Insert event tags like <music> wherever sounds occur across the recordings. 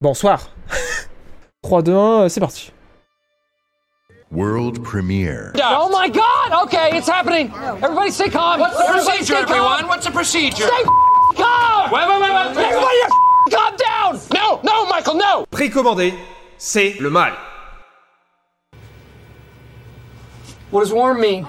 Bonsoir. 3, 2, 1, c'est parti. World premiere. Oh my god! Okay, it's happening! Everybody stay calm! What's the Everybody procedure, everyone? What's the procedure? Stay calm! Wait, wait, wait, wait. Everybody calm down! No, no, Michael, no! Précommandé, c'est le mal. What does warm mean?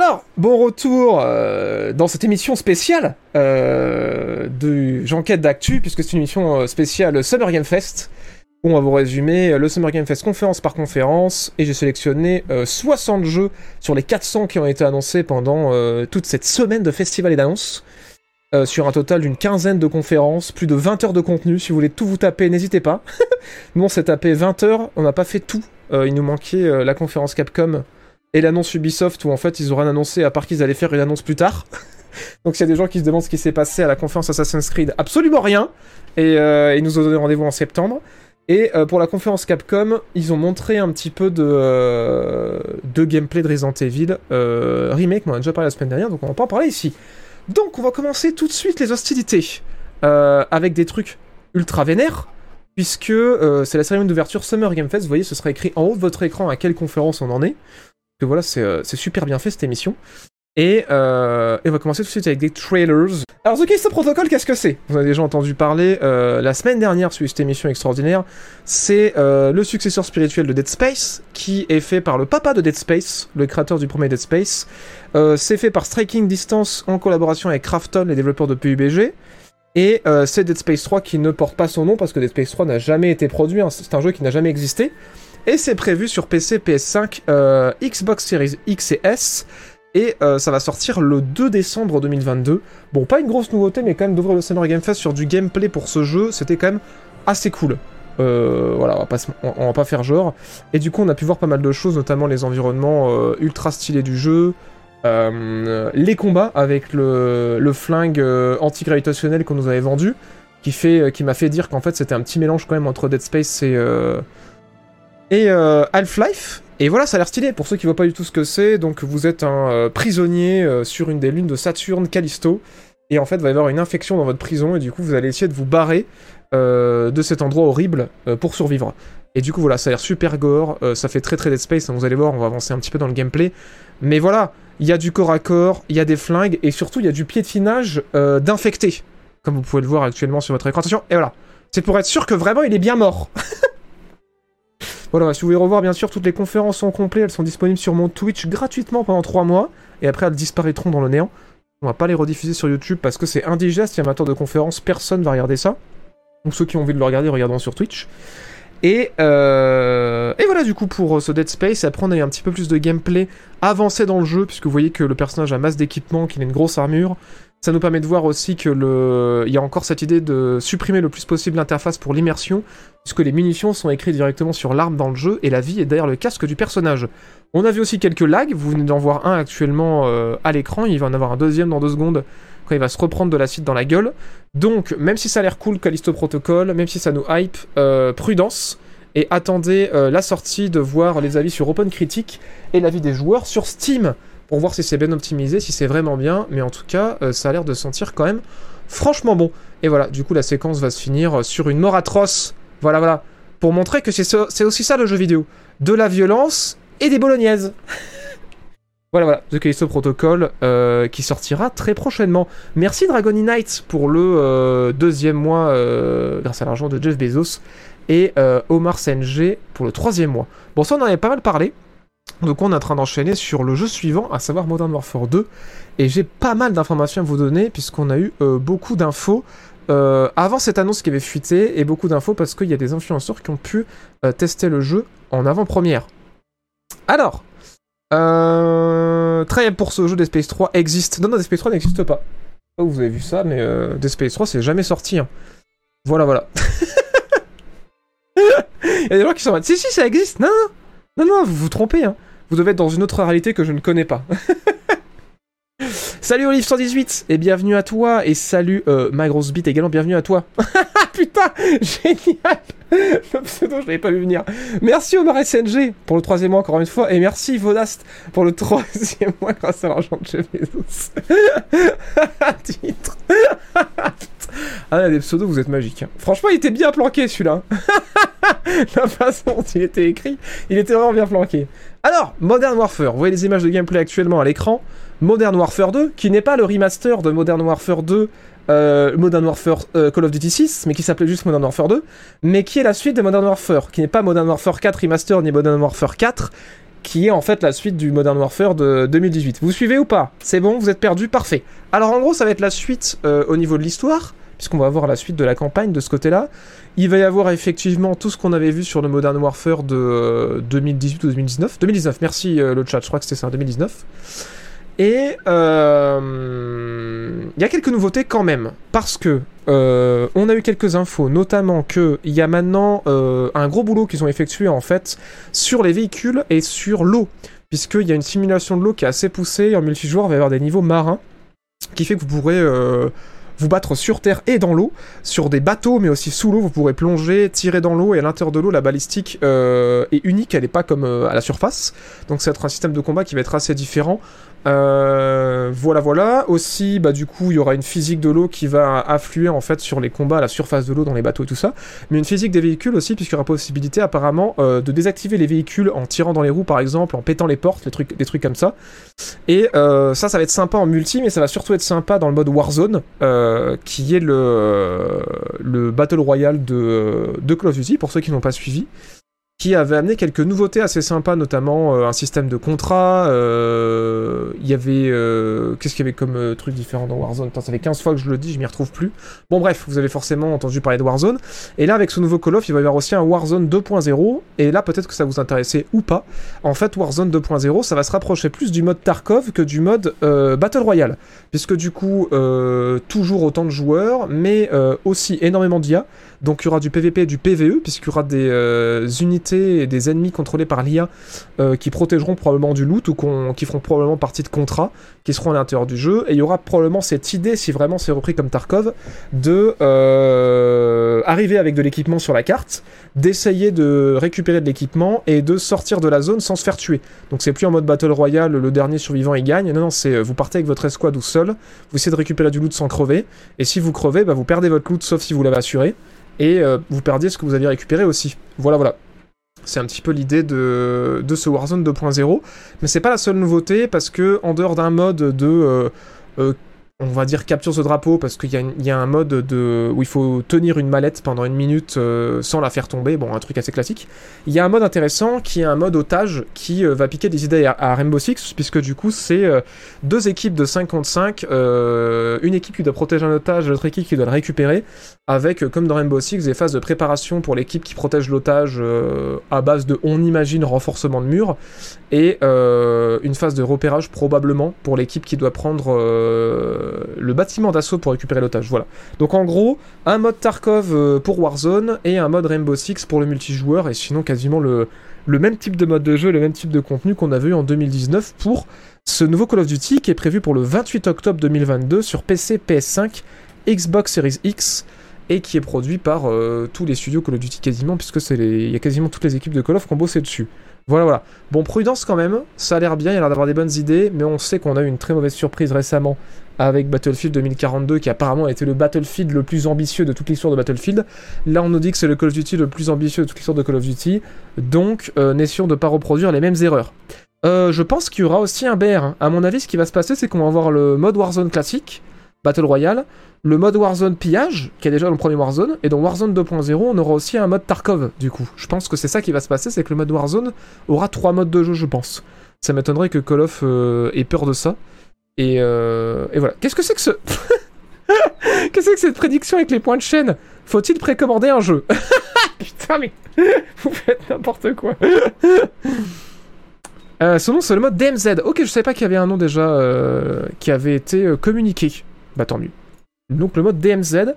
Alors, bon retour euh, dans cette émission spéciale euh, de J'enquête d'actu, puisque c'est une émission euh, spéciale Summer Game Fest. on va vous résumer le Summer Game Fest conférence par conférence, et j'ai sélectionné euh, 60 jeux sur les 400 qui ont été annoncés pendant toute cette semaine de festival et d'annonces. sur un total d'une quinzaine de conférences, plus de 20 heures de contenu. Si vous voulez tout vous taper, n'hésitez pas. <laughs> nous, on s'est tapé 20 heures, on n'a pas fait tout. Il nous manquait la conférence Capcom et l'annonce Ubisoft où en fait ils auraient annoncé à part qu'ils allaient faire une annonce plus tard. <laughs> Donc s'il y a des gens qui se demandent ce qui s'est passé à la conférence Assassin's Creed, absolument rien. Et euh, ils nous ont donné rendez-vous en septembre. Et euh, pour la conférence Capcom, ils ont montré un petit peu de, euh, de gameplay de Resident Evil remake. On en a déjà parlé la semaine dernière, donc on va pas en parler ici. Donc on va commencer tout de suite les hostilités avec des trucs ultra vénères. Puisque c'est la cérémonie d'ouverture Summer Game Fest, vous voyez, ce sera écrit en haut de votre écran à quelle conférence on en est que voilà, c'est euh, c'est super bien fait cette émission. Et, euh, et on va commencer tout de suite avec des trailers. Alors, The Callisto Protocol, qu'est-ce que c'est? Vous en avez déjà entendu parler euh, la semaine dernière sur cette émission extraordinaire. C'est le successeur spirituel de Dead Space, qui est fait par le papa de Dead Space, le créateur du premier Dead Space. C'est fait par Striking Distance en collaboration avec Krafton, les développeurs de PUBG. Et c'est Dead Space 3 qui ne porte pas son nom parce que Dead Space 3 n'a jamais été produit, hein. c'est un jeu qui n'a jamais existé. Et c'est prévu sur PC, PS5, euh, Xbox Series X et S. Et euh, ça va sortir le 2 décembre 2022. Bon, pas une grosse nouveauté, mais quand même d'ouvrir le Summer Game Fest sur du gameplay pour ce jeu, c'était quand même assez cool. Euh, voilà, on va, pas, faire genre. Et du coup, on a pu voir pas mal de choses, notamment les environnements ultra stylés du jeu, les combats avec le, le flingue antigravitationnel qu'on nous avait vendu, qui, qui m'a fait dire qu'en fait c'était un petit mélange quand même entre Dead Space et, et euh, Half-Life. Et voilà, ça a l'air stylé pour ceux qui voient pas du tout ce que c'est. Donc vous êtes un euh, prisonnier euh, sur une des lunes de Saturne, Callisto. Et en fait, il va y avoir une infection dans votre prison et du coup vous allez essayer de vous barrer de cet endroit horrible pour survivre. Et du coup voilà, ça a l'air super gore, ça fait très très Dead Space, hein, vous allez voir, on va avancer un petit peu dans le gameplay. Mais voilà, il y a du corps à corps, il y a des flingues et surtout il y a du piétinage d'infectés. Comme vous pouvez le voir actuellement sur votre écran. Attention, et voilà. C'est pour être sûr que vraiment il est bien mort. <laughs> Voilà, si vous voulez revoir, bien sûr, toutes les conférences en complet, elles sont disponibles sur mon Twitch gratuitement pendant 3 mois, et après elles disparaîtront dans le néant. On va pas les rediffuser sur YouTube parce que c'est indigeste, a amateur de conférences, personne va regarder ça. Donc ceux qui ont envie de le regarder, regarderont sur Twitch. Et, euh, et voilà du coup pour euh, ce Dead Space, après on a eu un petit peu plus de gameplay avancé dans le jeu, puisque vous voyez que le personnage a masse d'équipement, qu'il a une grosse armure. Ça nous permet de voir aussi que le... il y a encore cette idée de supprimer le plus possible l'interface pour l'immersion, puisque les munitions sont écrites directement sur l'arme dans le jeu, et la vie est derrière le casque du personnage. On a vu aussi quelques lags, vous venez d'en voir un actuellement euh, à l'écran, il va en avoir un deuxième dans deux secondes, quand il va se reprendre de l'acide dans la gueule. Donc, même si ça a l'air cool, Callisto Protocol, même si ça nous hype, euh, prudence, et attendez euh, la sortie de voir les avis sur Open Critique et l'avis des joueurs sur Steam, pour voir si c'est bien optimisé, si c'est vraiment bien, mais en tout cas, euh, ça a l'air de sentir quand même franchement bon. Et voilà, du coup, la séquence va se finir sur une mort atroce. Voilà, voilà. Pour montrer que c'est aussi ça le jeu vidéo. De la violence et des bolognaises. <laughs> voilà, voilà. The Callisto Protocol euh, qui sortira très prochainement. Merci Dragony Knight pour le euh, deuxième mois euh, grâce à l'argent de Jeff Bezos. Et euh, Omar Senj pour le troisième mois. Bon, ça, on en avait pas mal parlé. Donc on est en train d'enchaîner sur le jeu suivant, à savoir Modern Warfare 2. Et j'ai pas mal d'informations à vous donner, puisqu'on a eu euh, beaucoup d'infos euh, avant cette annonce qui avait fuité, et beaucoup d'infos parce qu'il y a des influenceurs qui ont pu euh, tester le jeu en avant-première. Alors, euh, très pour ce jeu Dead Space 3 existe. Non, non, Space 3 n'existe pas. Oh, vous avez vu ça, mais euh, Space 3 c'est jamais sorti. hein. Voilà, voilà. <laughs> Il y a des gens qui sont en si, si, ça existe. Non, non, non, non, vous vous trompez. Hein. Vous devez être dans une autre réalité que je ne connais pas. <laughs> salut Olive118 et bienvenue à toi. Et salut euh, ma grosse bite également, bienvenue à toi. <laughs> Putain, génial. <laughs> Le pseudo, je l'avais pas vu venir. Merci Omar SNG pour le troisième mois encore une fois. Et merci Vodast pour le troisième mois grâce à l'argent de Jeff Bezos. Titre. Ah, là, des pseudos, vous êtes magiques. hein. Franchement, il était bien planqué celui-là. <laughs> La façon dont il était écrit, il était vraiment bien planqué. Alors, Modern Warfare, vous voyez les images de gameplay actuellement à l'écran. Modern Warfare 2, qui n'est pas le remaster de Modern Warfare 2, euh, Modern Warfare euh, Call of Duty 6, mais qui s'appelait juste Modern Warfare 2, mais qui est la suite de Modern Warfare, qui n'est pas Modern Warfare 4 Remaster ni Modern Warfare 4, qui est en fait la suite du Modern Warfare de 2018. Vous suivez ou pas? C'est bon, vous êtes perdu Parfait. Alors en gros, ça va être la suite euh, au niveau de l'histoire, puisqu'on va voir la suite de la campagne de ce côté-là. Il va y avoir effectivement tout ce qu'on avait vu sur le Modern Warfare de euh, 2018 ou 2019. 2019, merci euh, le chat, je crois que c'était ça, 2019. Et euh, il y a quelques nouveautés quand même, parce que euh, on a eu quelques infos, notamment que il y a maintenant euh, un gros boulot qu'ils ont effectué en fait sur les véhicules et sur l'eau, puisqu'il y a une simulation de l'eau qui est assez poussée. En multijoueur, il va y avoir des niveaux marins, qui fait que vous pourrez euh, vous battre sur terre et dans l'eau, sur des bateaux, mais aussi sous l'eau. Vous pourrez plonger, tirer dans l'eau, et à l'intérieur de l'eau, la balistique euh, est unique, elle n'est pas comme euh, à la surface. Donc ça va être un système de combat qui va être assez différent. Euh, voilà, voilà. Aussi, bah du coup, il y aura une physique de l'eau qui va affluer en fait sur les combats à la surface de l'eau dans les bateaux et tout ça. Mais une physique des véhicules aussi, puisqu'il y aura possibilité apparemment euh, de désactiver les véhicules en tirant dans les roues par exemple, en pétant les portes, les trucs, des trucs comme ça. Et euh, ça, ça va être sympa en multi, mais ça va surtout être sympa dans le mode Warzone, qui est le, le Battle Royale de, de Call of Duty, pour ceux qui n'ont pas suivi qui avait amené quelques nouveautés assez sympas, notamment euh, un système de contrat. euh, Il y avait. euh, Qu'est-ce qu'il y avait comme truc différent dans Warzone? Attends, Ça fait 15 fois que je le dis, je m'y retrouve plus. Bon, bref, vous avez forcément entendu parler de Warzone. Et là, avec ce nouveau Call of, il va y avoir aussi un Warzone 2.0. Et là, peut-être que ça vous intéressait ou pas. En fait, Warzone 2.0, ça va se rapprocher plus du mode Tarkov que du mode Battle Royale. Puisque du coup, toujours autant de joueurs, mais aussi énormément d'IA. Donc il y aura du PVP et du PVE, puisqu'il y aura des euh, unités et des ennemis contrôlés par l'IA euh, qui protégeront probablement du loot ou qui feront probablement partie de contrats qui seront à l'intérieur du jeu. Et il y aura probablement cette idée, si vraiment c'est repris comme Tarkov, de euh, arriver avec de l'équipement sur la carte, d'essayer de récupérer de l'équipement et de sortir de la zone sans se faire tuer. Donc c'est plus en mode Battle Royale, le dernier survivant il gagne. Non, non, c'est vous partez avec votre escouade ou seul, vous essayez de récupérer du loot sans crever, et si vous crevez, bah, vous perdez votre loot sauf si vous l'avez assuré et euh, vous perdiez ce que vous aviez récupéré aussi. Voilà, voilà. C'est un petit peu l'idée de, de ce Warzone 2.0. Mais c'est pas la seule nouveauté parce que, en dehors d'un mode de. euh, euh, on va dire capture ce drapeau parce qu'il y, y a un mode de, où il faut tenir une mallette pendant une minute sans la faire tomber, bon un truc assez classique. Il y a un mode intéressant qui est un mode otage qui va piquer des idées à, Rainbow Six puisque du coup c'est deux équipes de 5 contre 5, euh, une équipe qui doit protéger un otage, l'autre équipe qui doit le récupérer avec, euh, comme dans Rainbow Six, des phases de préparation pour l'équipe qui protège l'otage euh, à base de, on imagine, renforcement de mur, et euh, une phase de repérage probablement pour l'équipe qui doit prendre le bâtiment d'assaut pour récupérer l'otage. Voilà. Donc en gros, un mode Tarkov pour Warzone et un mode Rainbow Six pour le multijoueur, et sinon quasiment le, le même type de mode de jeu, le même type de contenu qu'on a vu en 2019 pour ce nouveau Call of Duty qui est prévu pour le 28 octobre 2022 sur PC, PS5, Xbox Series X et qui est produit par euh, tous les studios Call of Duty quasiment, puisque c'est il y a quasiment toutes les équipes de Call of qui ont bossé dessus. Voilà, voilà. Bon, prudence quand même, ça a l'air bien, il a l'air d'avoir des bonnes idées, mais on sait qu'on a eu une très mauvaise surprise récemment avec Battlefield 2042, qui apparemment a été le Battlefield le plus ambitieux de toute l'histoire de Battlefield. Là, on nous dit que c'est le Call of Duty le plus ambitieux de toute l'histoire de Call of Duty, donc euh, n'essayons de ne pas reproduire les mêmes erreurs. Euh, je pense qu'il y aura aussi un BR. hein. À mon avis, ce qui va se passer, c'est qu'on va avoir le mode Warzone classique, Battle Royale, le mode Warzone pillage, qui est déjà dans le premier Warzone, et dans Warzone 2.0, on aura aussi un mode Tarkov, du coup. Je pense que c'est ça qui va se passer, c'est que le mode Warzone aura trois modes de jeu, je pense. Ça m'étonnerait que Call of euh, ait peur de ça. Et, euh, et voilà. Qu'est-ce que c'est que ce... <laughs> Qu'est-ce que c'est que cette prédiction avec les points de chaîne? Faut-il précommander un jeu? <laughs> Putain, mais <laughs> vous faites n'importe quoi. Euh, ce nom, c'est le mode DMZ. Ok, je savais pas qu'il y avait un nom déjà euh, qui avait été communiqué. Bah tant mieux. Donc le mode DMZ.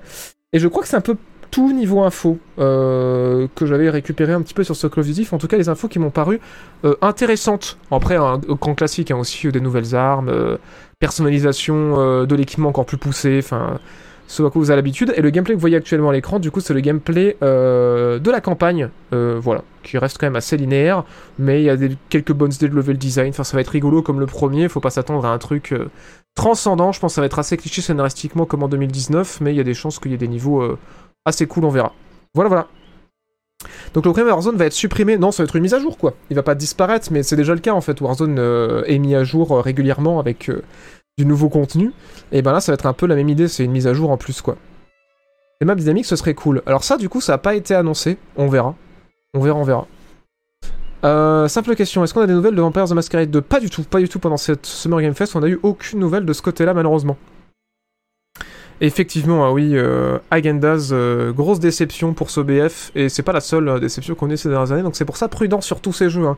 Et je crois que c'est un peu tout niveau info euh, que j'avais récupéré un petit peu sur ce Call of. En tout cas, les infos qui m'ont paru euh, intéressantes. Après, un grand classique, hein, aussi euh, des nouvelles armes, personnalisation de l'équipement encore plus poussée. Enfin, ce à quoi vous avez l'habitude. Et le gameplay que vous voyez actuellement à l'écran, du coup, c'est le gameplay de la campagne, voilà, qui reste quand même assez linéaire, mais il y a quelques bonnes idées de level design. Enfin, ça va être rigolo comme le premier, faut pas s'attendre à un truc transcendant. Je pense que ça va être assez cliché scénaristiquement comme en 2019, mais il y a des chances qu'il y ait des niveaux euh, assez cool, on verra. Voilà, voilà. Donc le premier Warzone va être supprimé. Non, ça va être une mise à jour, quoi. Il va pas disparaître, mais c'est déjà le cas en fait. Warzone euh, est mis à jour euh, régulièrement avec du nouveau contenu. Et ben là, ça va être un peu la même idée. C'est une mise à jour en plus, quoi. Les maps dynamiques, ce serait cool. Alors ça, du coup, ça a pas été annoncé. On verra. On verra, on verra. Euh, simple question, est-ce qu'on a des nouvelles de Vampires the Masquerade 2 Pas du tout, pas du tout pendant cette Summer Game Fest, on a eu aucune nouvelle de ce côté-là malheureusement. Effectivement, ah oui, euh, Agendas, euh, grosse déception pour ce BF, et c'est pas la seule déception qu'on ait ces dernières années, donc c'est pour ça prudent sur tous ces jeux. hein.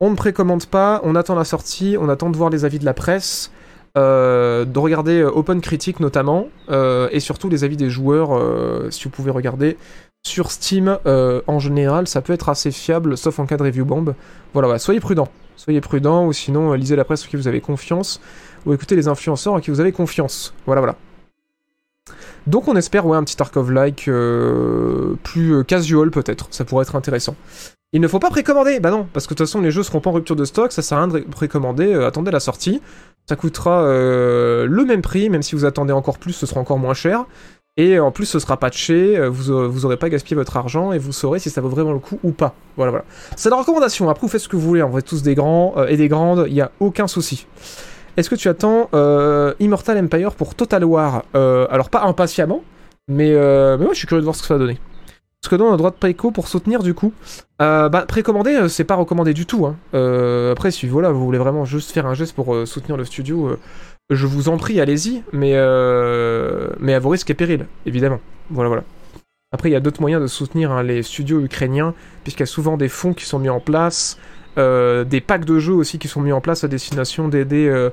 On ne précommande pas, on attend la sortie, on attend de voir les avis de la presse, de regarder Open Critic notamment, et surtout les avis des joueurs, si vous pouvez regarder sur Steam euh, en général, ça peut être assez fiable, sauf en cas de review bomb. Voilà, voilà, soyez prudents, soyez prudents, ou sinon euh, lisez la presse en qui vous avez confiance, ou écoutez les influenceurs en qui vous avez confiance. Voilà, voilà. Donc on espère ouais un petit Tarkov-like euh, plus euh, casual peut-être, ça pourrait être intéressant. Il ne faut pas précommander, bah non, parce que de toute façon les jeux seront pas en rupture de stock, ça sert à rien de ré- précommander, attendez la sortie, ça coûtera le même prix, même si vous attendez encore plus, ce sera encore moins cher. Et en plus, ce sera patché, euh, vous, aurez- vous aurez pas gaspillé votre argent et vous saurez si ça vaut vraiment le coup ou pas. Voilà, voilà. C'est la recommandation. Après, vous faites ce que vous voulez. On est tous des grands euh, et des grandes, il y a aucun souci. Est-ce que tu attends euh, Immortal Empire pour Total War? Alors, pas impatiemment, mais, euh, mais ouais, je suis curieux de voir ce que ça va donner. Parce que non, on a droit de préco pour soutenir du coup. Euh, bah, précommander, c'est pas recommandé du tout. Hein. Euh, après, si voilà, vous voulez vraiment juste faire un geste pour soutenir le studio, je vous en prie, allez-y, mais, euh, mais à vos risques et périls, évidemment. Voilà, voilà. Après, il y a d'autres moyens de soutenir hein, les studios ukrainiens, puisqu'il y a souvent des fonds qui sont mis en place, euh, des packs de jeux aussi qui sont mis en place à destination d'aider euh,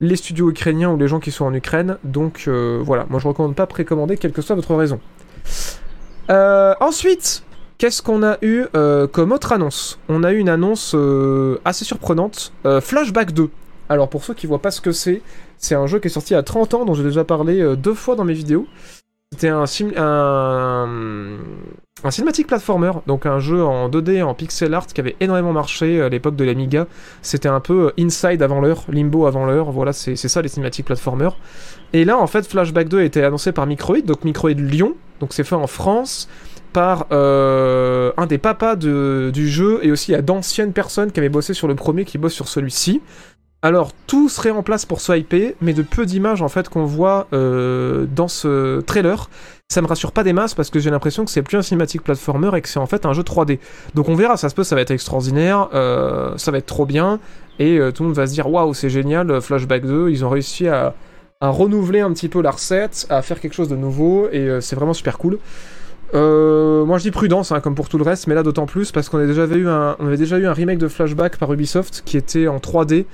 les studios ukrainiens ou les gens qui sont en Ukraine. Donc voilà, moi je recommande pas précommander, quelle que soit votre raison. Ensuite, qu'est-ce qu'on a eu comme autre annonce? On a eu une annonce assez surprenante, Flashback 2. Alors pour ceux qui voient pas ce que c'est, c'est un jeu qui est sorti à 30 ans, dont j'ai déjà parlé euh, deux fois dans mes vidéos. C'était un, un, cinématique platformer, donc un jeu en 2D, en pixel art, qui avait énormément marché à l'époque de l'Amiga. C'était un peu euh, Inside avant l'heure, Limbo avant l'heure, voilà, c'est ça les cinématiques platformer. Et là, en fait, Flashback 2 a été annoncé par Microïd, donc Microïd Lyon, donc c'est fait en France par euh, un des papas du jeu et aussi a d'anciennes personnes qui avaient bossé sur le premier qui bossent sur celui-ci. Alors tout serait en place pour swiper, mais de peu d'images en fait qu'on voit euh, dans ce trailer, ça me rassure pas des masses parce que j'ai l'impression que c'est plus un cinématique platformer et que c'est en fait un jeu 3D. Donc on verra, ça se peut, ça va être extraordinaire, euh, ça va être trop bien et euh, tout le monde va se dire waouh c'est génial, Flashback 2, ils ont réussi à, à renouveler un petit peu la recette, à faire quelque chose de nouveau et c'est vraiment super cool. Euh, moi je dis prudence hein, comme pour tout le reste, mais là d'autant plus parce qu'on avait déjà eu un, remake de Flashback par Ubisoft qui était en 3D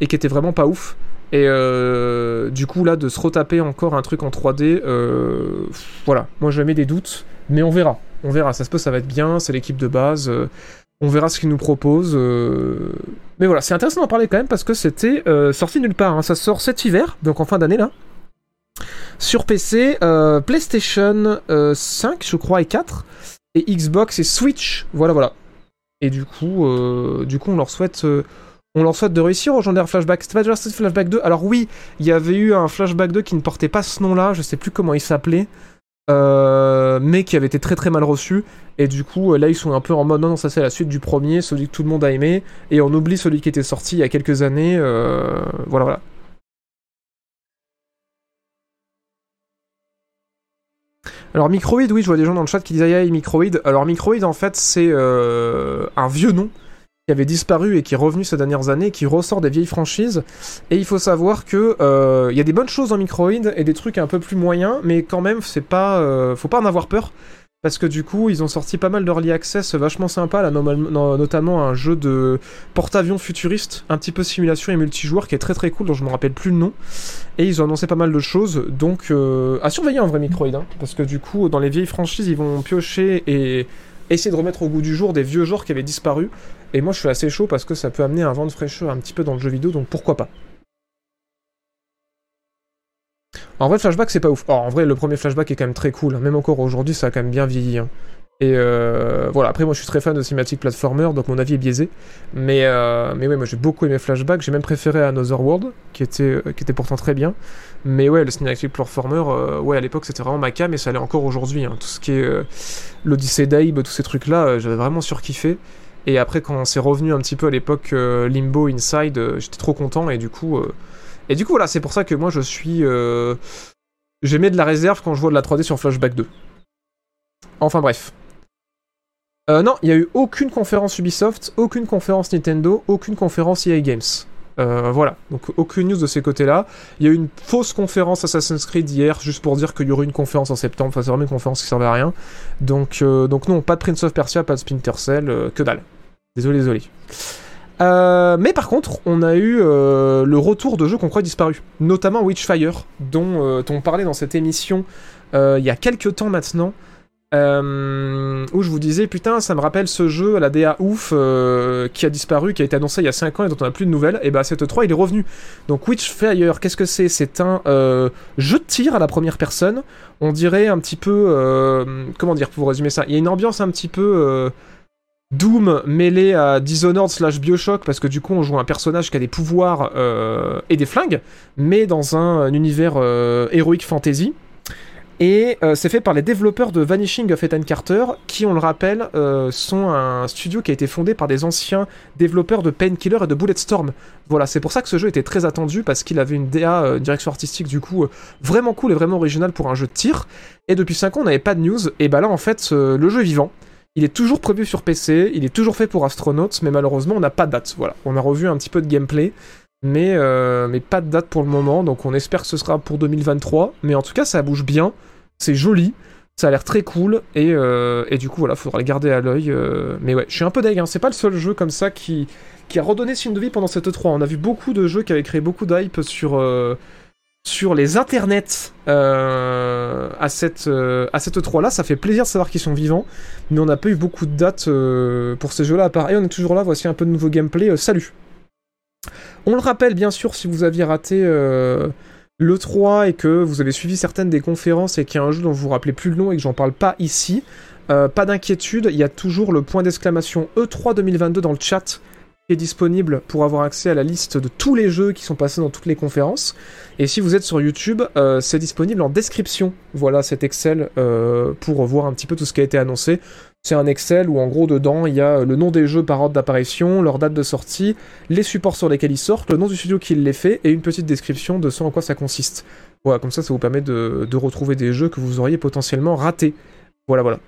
et qui était vraiment pas ouf. Et euh, du coup là de se retaper encore un truc en 3D, euh, voilà, moi je mets des doutes, mais on verra, on verra. Ça se peut, ça va être bien, c'est l'équipe de base. on verra ce qu'ils nous proposent. Mais voilà, c'est intéressant d'en parler quand même parce que c'était sorti nulle part. hein. Ça sort cet hiver, donc en fin d'année là. Sur PC, euh, PlayStation euh, 5, je crois, et 4, et Xbox et Switch. Voilà, voilà. Et du coup, euh, du coup, on leur souhaite, euh, on leur souhaite de réussir au genre Flashback. C'était pas Flashback 2 Alors oui, il y avait eu un Flashback 2 qui ne portait pas ce nom-là. Je sais plus comment il s'appelait. euh, mais qui avait été très très mal reçu et du coup euh, là ils sont un peu en mode non non ça c'est la suite du premier celui que tout le monde a aimé et on oublie celui qui était sorti il y a quelques années euh, voilà voilà Alors Microïd, oui, je vois des gens dans le chat qui disent aïe aïe Microïd. Alors Microïd, en fait, c'est euh, un vieux nom qui avait disparu et qui est revenu ces dernières années, qui ressort des vieilles franchises. Et il faut savoir que euh, il y a des bonnes choses dans Microïd et des trucs un peu plus moyens, mais quand même, c'est pas, euh, faut pas en avoir peur. Parce que du coup, ils ont sorti pas mal d'early access vachement sympa, là, notamment un jeu de porte-avions futuriste, un petit peu simulation et multijoueur qui est très très cool, dont je me rappelle plus le nom. Et ils ont annoncé pas mal de choses, donc euh, à surveiller en vrai Microïd, hein, parce que du coup, dans les vieilles franchises, ils vont piocher et essayer de remettre au goût du jour des vieux genres qui avaient disparu. Et moi, je suis assez chaud parce que ça peut amener un vent de fraîcheur un petit peu dans le jeu vidéo, donc pourquoi pas. En vrai, flashback, c'est pas ouf. Oh, en vrai, le premier flashback est quand même très cool. hein. Même encore aujourd'hui, ça a quand même bien vieilli. hein. Et euh, voilà, après, moi, je suis très fan de cinématique platformer, donc mon avis est biaisé. Mais, euh, mais ouais, moi, j'ai beaucoup aimé Flashback. J'ai même préféré Another World, qui était, euh, qui était pourtant très bien. Mais ouais, le cinématique platformer, ouais, à l'époque, c'était vraiment ma cam, et ça l'est encore aujourd'hui. hein. Tout ce qui est l'Odyssée d'Aib, tous ces trucs-là, j'avais vraiment surkiffé. Et après, quand c'est revenu un petit peu à l'époque Limbo Inside, j'étais trop content, et du coup... et du coup, voilà, c'est pour ça que moi, je suis... euh, J'aimais de la réserve quand je vois de la 3D sur Flashback 2. Enfin bref. Euh, non, il n'y a eu aucune conférence Ubisoft, aucune conférence Nintendo, aucune conférence EA Games. Euh, voilà, donc aucune news de ces côtés-là. Il y a eu une fausse conférence Assassin's Creed hier, juste pour dire qu'il y aurait une conférence en septembre. Enfin, c'est vraiment une conférence qui servait à rien. Donc, euh, non, pas de Prince of Persia, pas de Splinter Cell, que dalle. Désolé, désolé. Euh, mais par contre, on a eu euh, le retour de jeux qu'on croit disparus, notamment Witchfire, dont euh, on parlait dans cette émission il y a quelques temps maintenant, où je vous disais putain, ça me rappelle ce jeu à la DA ouf qui a disparu, qui a été annoncé il y a 5 ans et dont on n'a plus de nouvelles. Et bah, cette 3 il est revenu. Donc Witchfire, qu'est-ce que c'est? C'est un jeu de tir à la première personne. On dirait un petit peu, comment dire pour résumer ça? Il y a une ambiance un petit peu. Doom mêlé à Dishonored slash Bioshock parce que du coup on joue un personnage qui a des pouvoirs euh, et des flingues mais dans un, un univers euh, héroïque fantasy. Et euh, c'est fait par les développeurs de Vanishing of Ethan Carter qui on le rappelle sont un studio qui a été fondé par des anciens développeurs de Painkiller et de Bulletstorm. Voilà c'est pour ça que ce jeu était très attendu parce qu'il avait une DA direction artistique du coup vraiment cool et vraiment originale pour un jeu de tir. Et depuis 5 ans on n'avait pas de news. Et bah là en fait le jeu est vivant il est toujours prévu sur PC, il est toujours fait pour Astronauts, mais malheureusement on n'a pas de date. Voilà, on a revu un petit peu de gameplay, mais, euh, pas de date pour le moment, donc on espère que ce sera pour 2023. Mais en tout cas, ça bouge bien, c'est joli, ça a l'air très cool, et, euh, et du coup voilà, faudra le garder à l'œil. euh, mais ouais, je suis un peu deg, hein, c'est pas le seul jeu comme ça qui, qui a redonné signe de vie pendant cette E3. On a vu beaucoup de jeux qui avaient créé beaucoup d'hype sur, sur les internets euh, à cette, euh, à cette E3 là. Ça fait plaisir de savoir qu'ils sont vivants, mais on n'a pas eu beaucoup de dates euh, pour ces jeux-là à part. Et on est toujours là, voici un peu de nouveau gameplay. euh, salut! On le rappelle bien sûr si vous aviez raté le 3 et que vous avez suivi certaines des conférences et qu'il y a un jeu dont vous vous rappelez plus le nom et que j'en parle pas ici, pas d'inquiétude, il y a toujours le point d'exclamation E3 2022 dans le chat est disponible pour avoir accès à la liste de tous les jeux qui sont passés dans toutes les conférences. Et si vous êtes sur YouTube, euh, c'est disponible en description. Voilà cet Excel euh, pour voir un petit peu tout ce qui a été annoncé. C'est un Excel où en gros dedans il y a le nom des jeux par ordre d'apparition, leur date de sortie, les supports sur lesquels ils sortent, le nom du studio qui les fait et une petite description de ce en quoi ça consiste. Voilà, comme ça ça vous permet de retrouver des jeux que vous auriez potentiellement ratés. Voilà, voilà.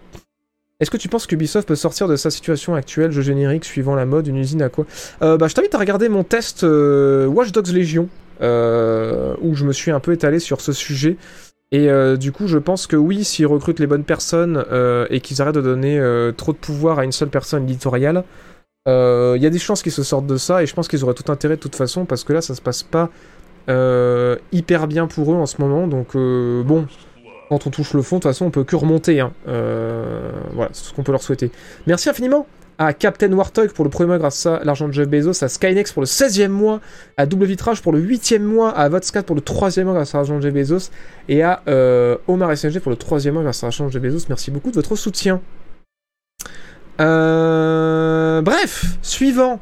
Est-ce que tu penses qu'Ubisoft peut sortir de sa situation actuelle, jeu générique suivant la mode, une usine à quoi? Euh, Bah je t'invite à regarder mon test euh, Watch Dogs Legion, euh, où je me suis un peu étalé sur ce sujet. Et euh, du coup, je pense que oui, s'ils recrutent les bonnes personnes et qu'ils arrêtent de donner trop de pouvoir à une seule personne éditoriale, il y a des chances qu'ils se sortent de ça et je pense qu'ils auraient tout intérêt de toute façon parce que là, ça se passe pas hyper bien pour eux en ce moment. Donc bon, quand on touche le fond, de toute façon, on peut que remonter. Hein. Euh, voilà, c'est ce qu'on peut leur souhaiter. Merci infiniment à Captain Warthog pour le premier mois grâce à l'argent de Jeff Bezos, à Skynex pour le 16e mois, à Double Vitrage pour le 8e mois, à Votscat pour le 3e mois grâce à l'argent de Jeff Bezos, et à euh, Omar SNG pour le 3e mois grâce à l'argent de Jeff Bezos. Merci beaucoup de votre soutien. Euh, bref, suivant.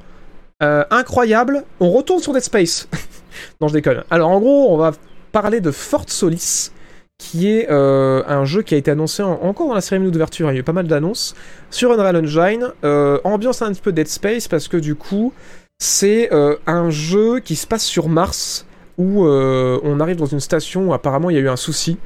Incroyable, on retourne sur Dead Space. <laughs> non, je déconne. Alors en gros, on va parler de Fort Solis, qui est euh, un jeu qui a été annoncé en- encore dans la cérémonie d'ouverture. Il y a eu pas mal d'annonces sur Unreal Engine. Euh, ambiance un petit peu Dead Space parce que du coup, c'est euh, un jeu qui se passe sur Mars où on arrive dans une station où apparemment il y a eu un souci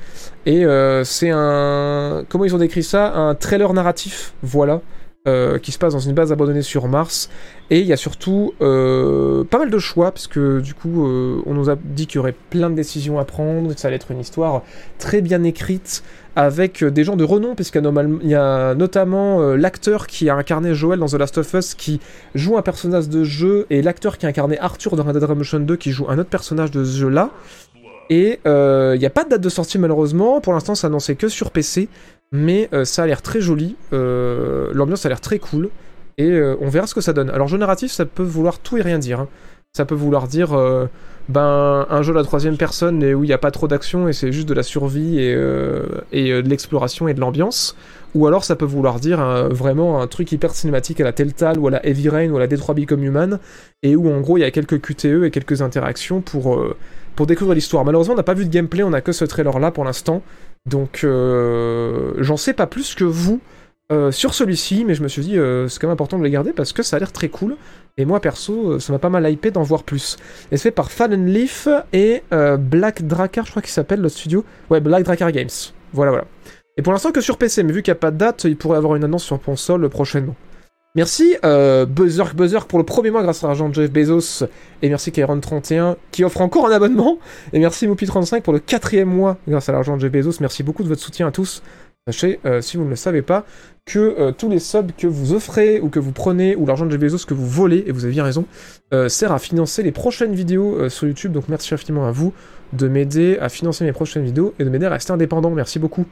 et c'est un comment ils ont décrit ça? Un trailer narratif voilà euh, qui se passe dans une base abandonnée sur Mars. Et il y a surtout euh, pas mal de choix puisque du coup euh, on nous a dit qu'il y aurait plein de décisions à prendre que ça allait être une histoire très bien écrite avec des gens de renom puisqu'il y a, notamment l'acteur qui a incarné Joel dans The Last of Us qui joue un personnage de jeu et l'acteur qui a incarné Arthur dans Red Dead Redemption 2 qui joue un autre personnage de ce jeu là et il n'y a pas de date de sortie malheureusement. Pour l'instant c'est annoncé que sur PC mais euh, ça a l'air très joli euh, l'ambiance a l'air très cool et euh, on verra ce que ça donne alors jeu narratif ça peut vouloir tout et rien dire hein. Ça peut vouloir dire ben, un jeu à la troisième personne et où il n'y a pas trop d'action et c'est juste de la survie et, de l'exploration et de l'ambiance. Ou alors ça peut vouloir dire vraiment un truc hyper cinématique à la Telltale ou à la Heavy Rain ou à la Detroit Become Human et où en gros il y a quelques QTE et quelques interactions pour, pour découvrir l'histoire. Malheureusement on n'a pas vu de gameplay, on n'a que ce trailer là pour l'instant. Donc euh, j'en sais pas plus que vous euh, sur celui-ci, mais je me suis dit euh, c'est quand même important de le garder parce que ça a l'air très cool. Et moi perso, ça m'a pas mal hypé d'en voir plus. Et c'est fait par Fallen Leaf et Black Drakkar, je crois qu'il s'appelle le studio. Ouais, Black Drakkar Games. Voilà, voilà. Et pour l'instant que sur PC, mais vu qu'il n'y a pas de date, il pourrait avoir une annonce sur console prochainement. Merci euh, Buzzerk Buzzerk pour le premier mois grâce à l'argent de Jeff Bezos. Et merci Kairon31 qui offre encore un abonnement. Et merci Moupi35 pour le quatrième mois grâce à l'argent de Jeff Bezos. Merci beaucoup de votre soutien à tous. Sachez, euh, si vous ne le savez pas, que euh, tous les subs que vous offrez ou que vous prenez ou l'argent de Jeff Bezos que vous volez, et vous avez bien raison, euh, sert à financer les prochaines vidéos sur YouTube. Donc merci infiniment à vous de m'aider à financer mes prochaines vidéos et de m'aider à rester indépendant. Merci beaucoup.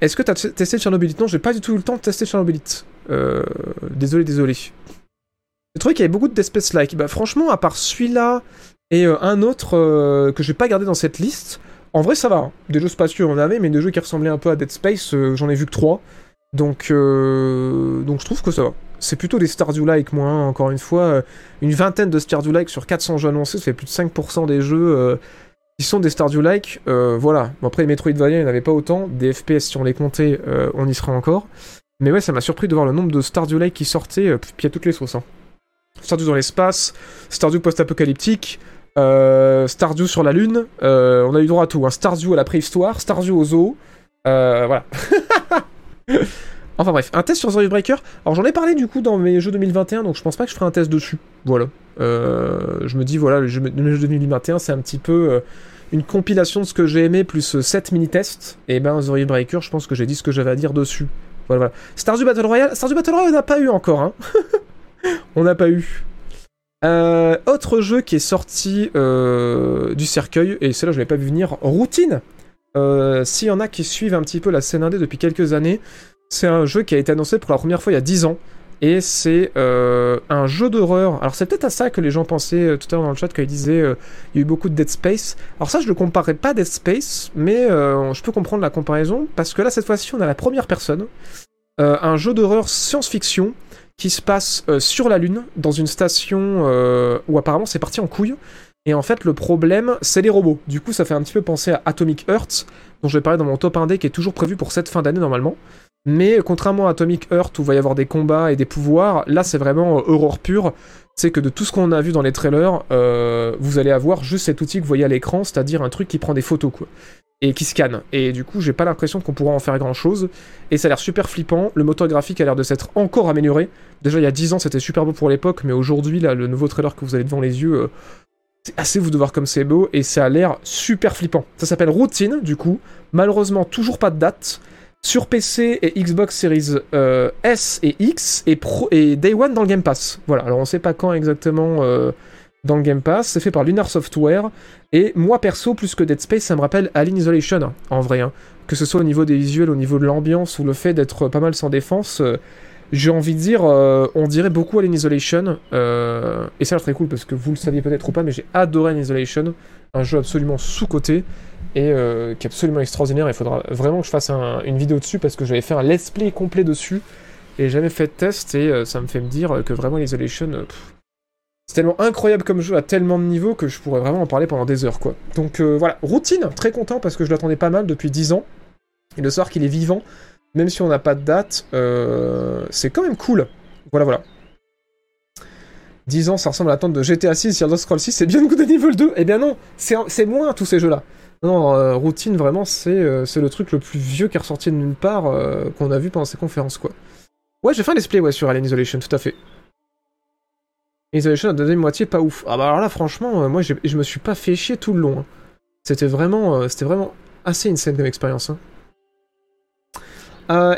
Est-ce que tu as testé Chernobylite Non, j'ai pas du tout eu le temps de tester Chernobylite. Euh, désolé, désolé. J'ai trouvé qu'il y avait beaucoup de Dead Space-like. Bah, franchement, à part celui-là et euh, un autre euh, que j'ai pas gardé dans cette liste, en vrai, ça va. hein. Des jeux spatiaux, on avait, mais des jeux qui ressemblaient un peu à Dead Space, euh, j'en ai vu que 3. Donc, donc je trouve que ça va. C'est plutôt des Stardew-like, moi, hein, encore une fois. une vingtaine de Stardew-like sur 400 jeux annoncés, ça fait plus de 5% des jeux qui sont des Stardew-like. Euh, voilà. Bon, après, les Metroidvania, il n'y en avait pas autant. Des FPS, si on les comptait, euh, on y serait encore. Mais ouais, ça m'a surpris de voir le nombre de Stardew-like qui sortaient, euh, puis a toutes les sauces. Hein. Stardew dans l'espace, Stardew post-apocalyptique, euh, Stardew sur la Lune, on a eu droit à tout. Hein. Stardew à la préhistoire, Stardew au zoo, euh, voilà. <laughs> enfin bref, un test sur The Breaker. Alors j'en ai parlé du coup dans mes jeux 2021, donc je pense pas que je ferai un test dessus. Voilà. Euh, je me dis, voilà, le jeu, le jeu 2021, c'est un petit peu euh, une compilation de ce que j'ai aimé, plus 7 mini-tests. Et ben, The Breaker, je pense que j'ai dit ce que j'avais à dire dessus. Voilà, voilà. Stardew Battle Royale, Stardew Battle Royale, on n'a pas eu encore, hein. <laughs> on n'a pas eu. Euh, autre jeu qui est sorti euh, du cercueil, et celle-là je l'avais pas vu venir, Routine. Euh, S'il y en a qui suivent un petit peu la scène indé depuis quelques années, c'est un jeu qui a été annoncé pour la première fois il y a 10 ans, et c'est euh, un jeu d'horreur. Alors c'est peut-être à ça que les gens pensaient euh, tout à l'heure dans le chat quand ils disaient euh, il y a eu beaucoup de Dead Space. Alors ça je le comparerais pas à Dead Space, mais je peux comprendre la comparaison, parce que là cette fois-ci on a la première personne, un jeu d'horreur science-fiction qui se passe sur la Lune, dans une station où apparemment c'est parti en couille. Et en fait, le problème, c'est les robots. Du coup, ça fait un petit peu penser à Atomic Heart, dont je vais parler dans mon top 1D, qui est toujours prévu pour cette fin d'année normalement. Mais contrairement à Atomic Heart, où il va y avoir des combats et des pouvoirs, là, c'est vraiment euh, horreur pure. C'est que de tout ce qu'on a vu dans les trailers, euh, vous allez avoir juste cet outil que vous voyez à l'écran, c'est-à-dire un truc qui prend des photos, quoi. Et qui scanne. Et du coup, j'ai pas l'impression qu'on pourra en faire grand-chose. Et ça a l'air super flippant. Le moteur graphique a l'air de s'être encore amélioré. Déjà, il y a 10 ans, c'était super beau pour l'époque, mais aujourd'hui, là, le nouveau trailer que vous avez devant les yeux, euh, c'est assez vous de voir comme c'est beau, et ça a l'air super flippant. Ça s'appelle Routine, du coup. Malheureusement, toujours pas de date. Sur PC et Xbox Series euh, S et X, et, Day One dans le Game Pass. Voilà, alors on sait pas quand exactement euh, dans le Game Pass. C'est fait par Lunar Software. Et moi, perso, plus que Dead Space, ça me rappelle Alien Isolation, hein, en vrai. hein. Que ce soit au niveau des visuels, au niveau de l'ambiance, ou le fait d'être pas mal sans défense. euh, j'ai envie de dire, on dirait beaucoup Alien Isolation, et ça a très cool parce que vous le saviez peut-être ou pas, mais j'ai adoré Alien Isolation, un jeu absolument sous-coté et euh, qui est absolument extraordinaire. Il faudra vraiment que je fasse un- une vidéo dessus parce que j'avais fait un let's play complet dessus et j'ai jamais fait de test et euh, ça me fait me dire que vraiment Isolation, euh, c'est tellement incroyable comme jeu à tellement de niveaux que je pourrais vraiment en parler pendant des heures quoi. Donc voilà, routine, très content parce que je l'attendais pas mal depuis 10 ans et de savoir qu'il est vivant même si on n'a pas de date, c'est quand même cool. Voilà, voilà. 10 ans, ça ressemble à l'attente de GTA 6, sur Elder Scrolls 6, c'est bien le coup de niveau 2. Eh bien non, c'est moins tous ces jeux-là. Non, euh, Routine, vraiment, c'est euh, c'est le truc le plus vieux qui est ressorti de nulle part euh, qu'on a vu pendant ces conférences, quoi. Ouais, j'ai fait un display ouais, sur Alien Isolation, tout à fait. Isolation, la deuxième moitié, pas ouf. Ah bah alors là, franchement, moi, je me suis pas fait chier tout le long. hein. C'était vraiment, c'était vraiment assez insane comme expérience. hein.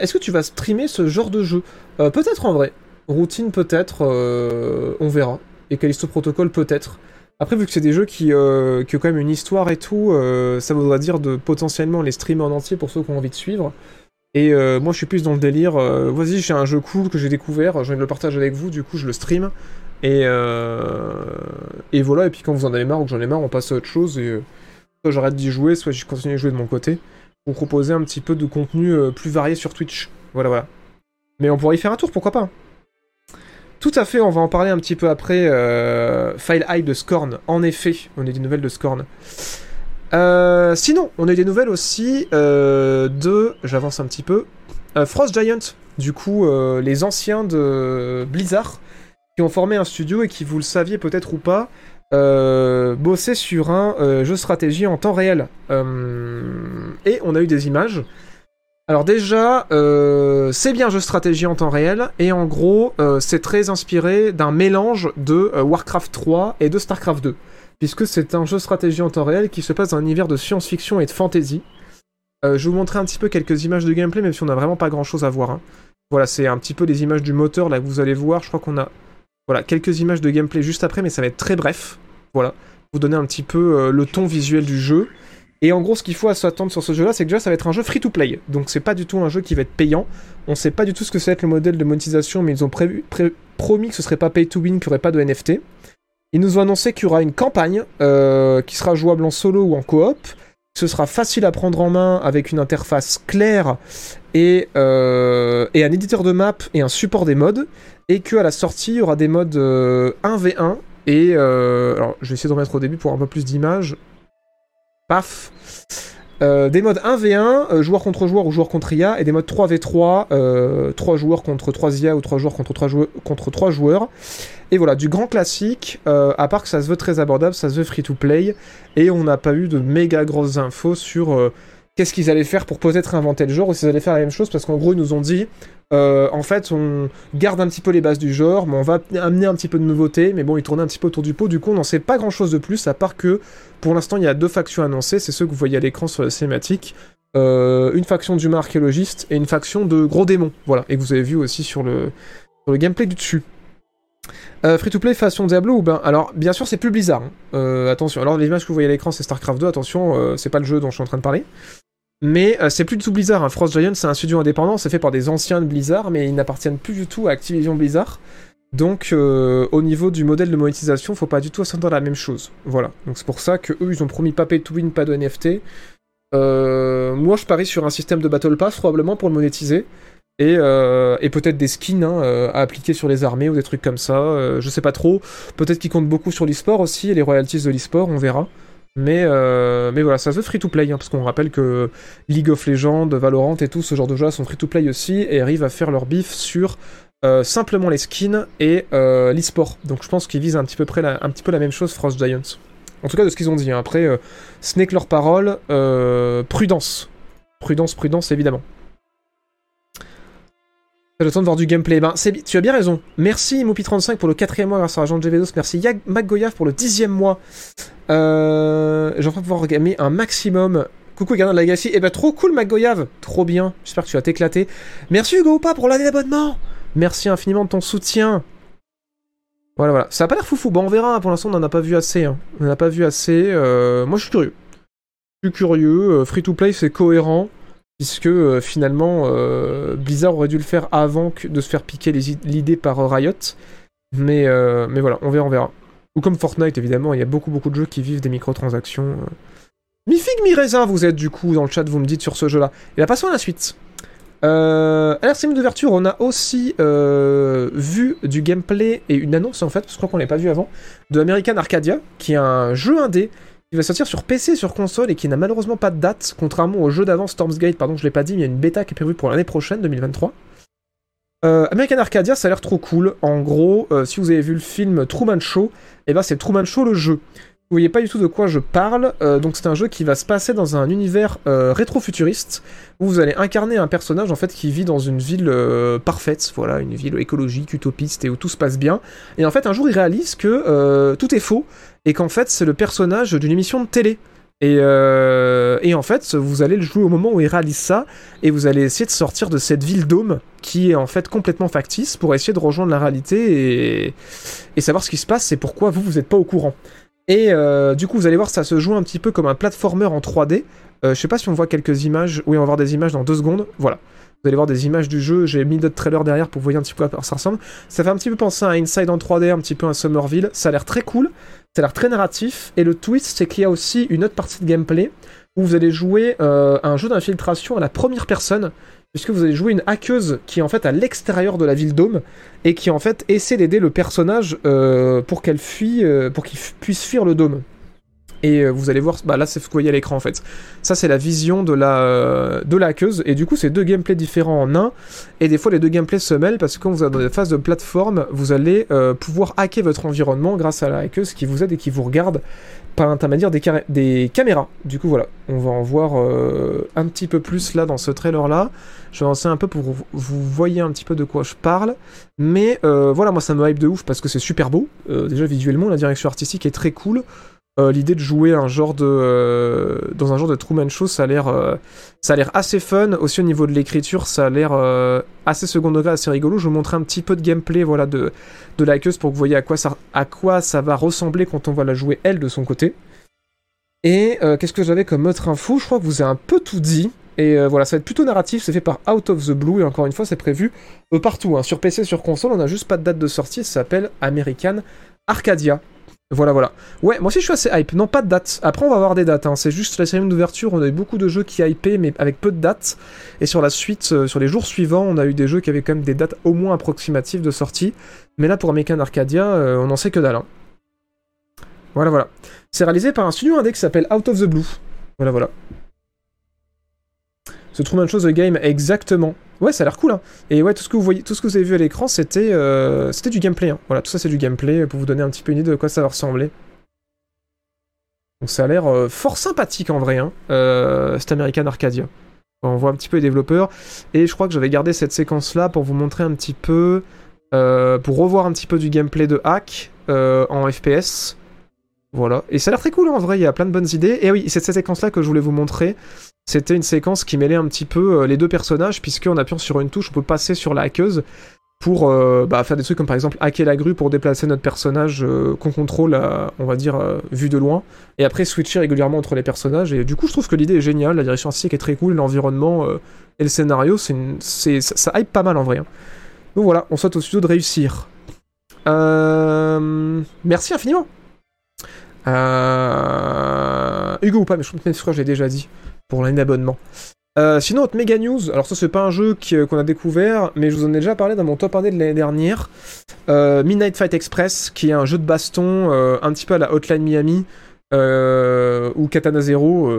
Est-ce que tu vas streamer ce genre de jeu? Peut-être en vrai. Routine peut-être, on verra. Et Callisto Protocol peut-être. Après, vu que c'est des jeux qui, euh, qui ont quand même une histoire et tout, euh, ça voudrait dire de potentiellement les streamer en entier pour ceux qui ont envie de suivre. Et euh, moi, je suis plus dans le délire. Vas-y, j'ai un jeu cool que j'ai découvert, j'ai envie de le partager avec vous, du coup, je le stream. Et, et voilà, et puis quand vous en avez marre ou que j'en ai marre, on passe à autre chose et soit j'arrête d'y jouer, soit je continue à jouer de mon côté pour proposer un petit peu de contenu plus varié sur Twitch. Voilà, voilà. Mais on pourrait y faire un tour, pourquoi pas Tout à fait, on va en parler un petit peu après. euh, File Hype de Scorn, en effet, on a des nouvelles de Scorn. Euh, sinon, on a eu des nouvelles aussi euh, de, j'avance un petit peu, Frost Giant, du coup, les anciens de Blizzard, qui ont formé un studio et qui, vous le saviez peut-être ou pas, bossaient sur un jeu stratégie en temps réel. Et on a eu des images. Alors déjà, euh, c'est bien un jeu stratégie en temps réel, et en gros, euh, c'est très inspiré d'un mélange de euh, Warcraft 3 et de Starcraft 2 puisque c'est un jeu stratégie en temps réel qui se passe dans un univers de science-fiction et de fantasy. Je vais vous montrer un petit peu quelques images de gameplay, même si on n'a vraiment pas grand-chose à voir. hein. Voilà, c'est un petit peu des images du moteur là que vous allez voir. Je crois qu'on a voilà quelques images de gameplay juste après, mais ça va être très bref. Voilà, vous donner un petit peu le ton visuel du jeu. Et en gros, ce qu'il faut s'attendre sur ce jeu-là, c'est que déjà ça va être un jeu free-to-play. Donc c'est pas du tout un jeu qui va être payant. On sait pas du tout ce que ça va être le modèle de monétisation, mais ils ont prévu- pré- promis que ce serait pas pay-to-win, qu'il n'y aurait pas de NFT. Ils nous ont annoncé qu'il y aura une campagne euh, qui sera jouable en solo ou en coop. Ce sera facile à prendre en main avec une interface claire et, euh, et un éditeur de map et un support des modes. Et qu'à la sortie, il y aura des modes euh, 1v1. Et euh, alors, je vais essayer de remettre au début pour un peu plus d'images. Paf. Euh, des modes 1v1, euh, joueur contre joueur ou joueur contre IA, et des modes 3v3, euh, 3 joueurs contre 3 IA ou 3 joueurs contre 3, joueurs, contre 3 joueurs. Et voilà, du grand classique, euh, à part que ça se veut très abordable, ça se veut free to play, et on n'a pas eu de méga grosses infos sur euh, qu'est-ce qu'ils allaient faire pour peut-être inventer le genre, ou s'ils allaient faire la même chose, parce qu'en gros, ils nous ont dit, euh, en fait, on garde un petit peu les bases du genre, mais on va amener un petit peu de nouveauté, mais bon, ils tournaient un petit peu autour du pot, du coup, on n'en sait pas grand-chose de plus, à part que, pour l'instant, il y a deux factions annoncées, c'est ceux que vous voyez à l'écran sur la cinématique, euh, une faction d'humains archéologistes et une faction de gros démons, voilà, et que vous avez vu aussi sur le, gameplay du dessus. Euh, free to play façon Diablo ou ben alors bien sûr c'est plus Blizzard hein. Attention. Alors l'image que vous voyez à l'écran c'est Starcraft 2 attention c'est pas le jeu dont je suis en train de parler mais euh, c'est plus du tout Blizzard hein. Frost Giant c'est un studio indépendant c'est fait par des anciens de Blizzard mais ils n'appartiennent plus du tout à Activision Blizzard donc euh, au niveau du modèle de monétisation faut pas du tout s'attendre à la même chose voilà donc c'est pour ça que eux ils ont promis pas pay to win pas de NFT Euh, moi je parie sur un système de Battle Pass probablement pour le monétiser et, peut-être des skins hein, à appliquer sur les armées ou des trucs comme ça. je sais pas trop. Peut-être qu'ils comptent beaucoup sur l'e-sport aussi, et les royalties de l'e-sport, on verra. Mais, euh, mais voilà, ça se veut free-to-play, hein, parce qu'on rappelle que League of Legends, Valorant et tout ce genre de jeux sont free-to-play aussi, et arrivent à faire leur bif sur euh, simplement les skins et euh, l'e-sport. Donc je pense qu'ils visent un petit, peu la, même chose, Frost Giants. En tout cas, de ce qu'ils ont dit. hein. Après, euh, ce n'est que leur parole. prudence. Prudence, prudence, évidemment. Le temps de voir du gameplay. Ben, tu as bien raison. Merci Moupi35 pour le quatrième mois grâce à Agent Jevedos. Merci Yag McGoyaf pour le dixième mois. Euh, J'aimerais pouvoir gamer un maximum. Coucou Gardien de Legacy. Eh ben trop cool McGoyave. Trop bien. J'espère que tu vas t'éclater. Merci Hugo Opa pour l'année d'abonnement. Merci infiniment de ton soutien. Voilà, voilà. Ça a pas l'air foufou. Bon, on verra. hein. Pour l'instant, on en a pas vu assez. hein. On en a pas vu assez. Euh, moi, je suis curieux. Je suis curieux. Free to play, c'est cohérent puisque euh, finalement euh, Blizzard aurait dû le faire avant que de se faire piquer l'idée par euh, Riot. Mais, mais voilà, on verra, on verra. Ou comme Fortnite, évidemment, il y a beaucoup, beaucoup de jeux qui vivent des microtransactions. euh. Mi-figue, mi-raisin, vous êtes du coup dans le chat, vous me dites sur ce jeu-là. Et là, passons à la suite. À l'RCM d'ouverture, on a aussi vu du gameplay et une annonce en fait, parce que je crois qu'on l'avait pas vu avant, de American Arcadia, qui est un jeu indé qui va sortir sur PC sur console et qui n'a malheureusement pas de date, contrairement au jeu d'avant Stormsgate, pardon, je l'ai pas dit, mais il y a une bêta qui est prévue pour l'année prochaine, 2023. Euh, American Arcadia, ça a l'air trop cool. En gros, euh, si vous avez vu le film Truman Show, et ben c'est Truman Show le jeu. Vous voyez pas du tout de quoi je parle, euh, donc c'est un jeu qui va se passer dans un univers euh, rétro-futuriste où vous allez incarner un personnage en fait qui vit dans une ville euh, parfaite, voilà, une ville écologique, utopiste et où tout se passe bien. Et en fait, un jour, il réalise que euh, tout est faux et qu'en fait, c'est le personnage d'une émission de télé. Et, en fait, vous allez le jouer au moment où il réalise ça, et vous allez essayer de sortir de cette ville dôme qui est en fait complètement factice pour essayer de rejoindre la réalité et, et savoir ce qui se passe et pourquoi vous, vous n'êtes pas au courant. Et euh, du coup, vous allez voir, ça se joue un petit peu comme un platformer en 3D. Euh, je sais pas si on voit quelques images. Oui, on va voir des images dans deux secondes. Voilà. Vous allez voir des images du jeu. J'ai mis d'autres trailers derrière pour vous voyez un petit peu à quoi ça ressemble. Ça fait un petit peu penser à Inside en 3D, un petit peu à Summerville. Ça a l'air très cool. Ça a l'air très narratif. Et le twist, c'est qu'il y a aussi une autre partie de gameplay où vous allez jouer euh, un jeu d'infiltration à la première personne puisque vous allez jouer une hackeuse qui est en fait à l'extérieur de la ville Dôme et qui en fait essaie d'aider le personnage euh, pour qu'elle fuit, euh, pour qu'il puisse fuir le dôme. Et euh, vous allez voir, bah là c'est ce que vous voyez à l'écran en fait. Ça c'est la vision de la, de la hackeuse et du coup c'est deux gameplays différents en un. Et des fois les deux gameplays se mêlent parce que quand vous êtes dans des phases de plateforme, vous allez pouvoir hacker votre environnement grâce à la hackeuse qui vous aide et qui vous regarde par l'intermédiaire des, des, caméras. Du coup, voilà, on va en voir euh, un petit peu plus là dans ce trailer-là. Je vais lancer un peu pour vous, vous voyez un petit peu de quoi je parle. Mais euh, voilà, moi ça me hype de ouf parce que c'est super beau. Euh, déjà visuellement, la direction artistique est très cool. Euh, l'idée de jouer un genre de euh, dans un genre de Truman Show, ça a l'air euh, ça a l'air assez fun. Aussi au niveau de l'écriture, ça a l'air assez second degré, assez rigolo. Je vous montrer un petit peu de gameplay, voilà, de de la queue pour que vous voyez à quoi ça à quoi ça va ressembler quand on va la jouer elle de son côté. Et qu'est-ce que j'avais comme autre info? Je crois que vous avez un peu tout dit. Et voilà, ça va être plutôt narratif, c'est fait par Out of the Blue, et encore une fois, c'est prévu partout, hein. sur PC, sur console, on a juste pas de date de sortie, ça s'appelle American Arcadia. Voilà, voilà. Ouais, moi aussi je suis assez hype. Non, pas de date. Après, on va avoir des dates. Hein. C'est juste la série d'ouverture. On a eu beaucoup de jeux qui hypaient, mais avec peu de dates. Et sur la suite, euh, sur les jours suivants, on a eu des jeux qui avaient quand même des dates au moins approximatives de sortie. Mais là, pour American Arcadia, euh, on n'en sait que dalle. Hein. Voilà, voilà. C'est réalisé par un studio indé qui s'appelle Out of the Blue. Voilà, voilà. The Truman Show The Game, exactement. Ouais, ça a l'air cool. Hein. Et ouais, tout ce que vous voyez, tout ce que vous avez vu à l'écran, c'était euh, c'était du gameplay. Hein. Voilà, tout ça c'est du gameplay pour vous donner un petit peu une idée de quoi ça va ressembler. Donc ça a l'air euh, fort sympathique en vrai, hein, euh, American Arcadia. On voit un petit peu les développeurs. Et je crois que j'avais gardé cette séquence-là pour vous montrer un petit peu... pour revoir un petit peu du gameplay de hack en FPS. Voilà. Et ça a l'air très cool en vrai, il y a plein de bonnes idées. Et oui, c'est cette séquence-là que je voulais vous montrer. C'était une séquence qui mêlait un petit peu euh, les deux personnages, puisqu'en appuyant sur une touche, on peut passer sur la hackeuse pour euh, bah, faire des trucs comme par exemple hacker la grue pour déplacer notre personnage euh, qu'on contrôle, on va dire, vu de loin, et après switcher régulièrement entre les personnages. Et du coup, je trouve que l'idée est géniale, la direction artistique est très cool, l'environnement et le scénario, ça, hype pas mal en vrai. Hein. Donc voilà, on souhaite au studio de réussir. Merci infiniment. Hugo ou pas, mais je crois que je l'ai déjà dit pour l'année d'abonnement. Euh, sinon, autre méga news, alors ça c'est pas un jeu euh, qu'on a découvert, mais je vous en ai déjà parlé dans mon top 1 de l'année dernière. Euh, Midnight Fight Express, qui est un jeu de baston un petit peu à la Hotline Miami, ou Katana Zero,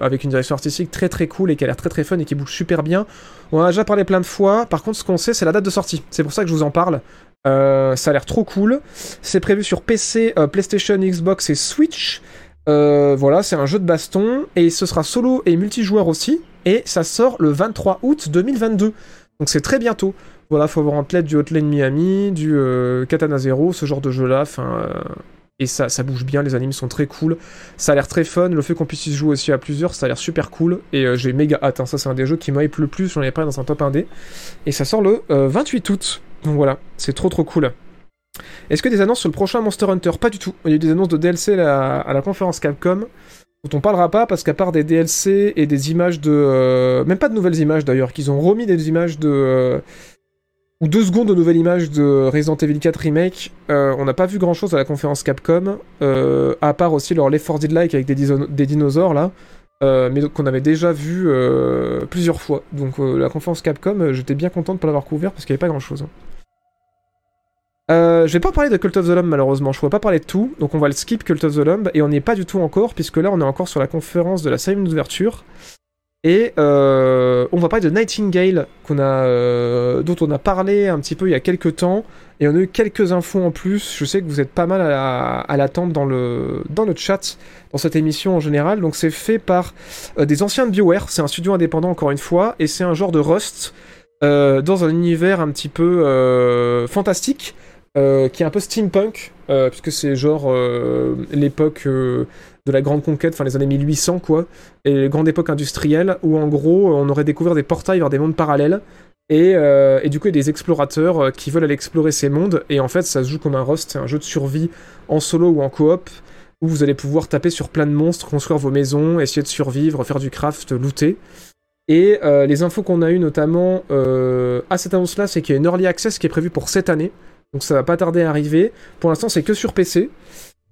avec une direction artistique très très cool et qui a l'air très très fun et qui bouge super bien. On en a déjà parlé plein de fois, par contre ce qu'on sait c'est la date de sortie, c'est pour ça que je vous en parle. ça a l'air trop cool. C'est prévu sur PC, PlayStation, Xbox et Switch. Euh, voilà, c'est un jeu de baston et ce sera solo et multijoueur aussi. Et ça sort le 23 août 2022. Donc c'est très bientôt. Voilà, faut avoir en tête du Hotline Miami, du euh, Katana Zero, ce genre de jeu-là. Enfin, euh, et ça, ça bouge bien, les animes sont très cool. Ça a l'air très fun. Le fait qu'on puisse y jouer aussi à plusieurs, ça a l'air super cool. Et j'ai méga hâte. Hein. Ça, c'est un des jeux qui m'hype le plus. J'en ai parlé dans un top 1D. Et ça sort le 28 août. Donc voilà, c'est trop trop cool. Est-ce que des annonces sur le prochain Monster Hunter? Pas du tout. Il y a eu des annonces de DLC à la, conférence Capcom dont on parlera pas parce qu'à part des DLC et des images de... Euh, même pas de nouvelles images d'ailleurs, qu'ils ont remis des images de... Euh, ou deux secondes de nouvelles images de Resident Evil 4 Remake, euh, on n'a pas vu grand chose à la conférence Capcom, à part aussi leur Left 4 Dead Like avec des, dinosaures là, mais qu'on avait déjà vu plusieurs fois. Donc la conférence Capcom, j'étais bien content de pas l'avoir couvert parce qu'il n'y avait pas grand chose. Euh, je vais pas parler de Cult of the Lamb malheureusement, je ne pas parler de tout, donc on va le skip Cult of the Lamb, et on n'y est pas du tout encore, puisque là on est encore sur la conférence de la cérémonie d'ouverture, et euh, on va parler de Nightingale, euh, dont on a parlé un petit peu il y a quelques temps, et on a eu quelques infos en plus, je sais que vous êtes pas mal à l'attendre dans, le, dans le chat, dans cette émission en général, donc c'est fait par euh, des anciens de BioWare, c'est un studio indépendant encore une fois, et c'est un genre de Rust, dans un univers un petit peu fantastique, euh, qui est un peu steampunk, euh, puisque c'est genre euh, l'époque de la grande conquête, enfin les années 1800 quoi, et grande époque industrielle, où en gros on aurait découvert des portails vers des mondes parallèles, et, du coup il y a des explorateurs qui veulent aller explorer ces mondes, et en fait ça se joue comme un Rust, c'est un jeu de survie en solo ou en coop, où vous allez pouvoir taper sur plein de monstres, construire vos maisons, essayer de survivre, faire du craft, looter. Et les infos qu'on a eues notamment à cette annonce-là, c'est qu'il y a une early access qui est prévue pour cette année. Donc ça va pas tarder à arriver. Pour l'instant, c'est que sur PC.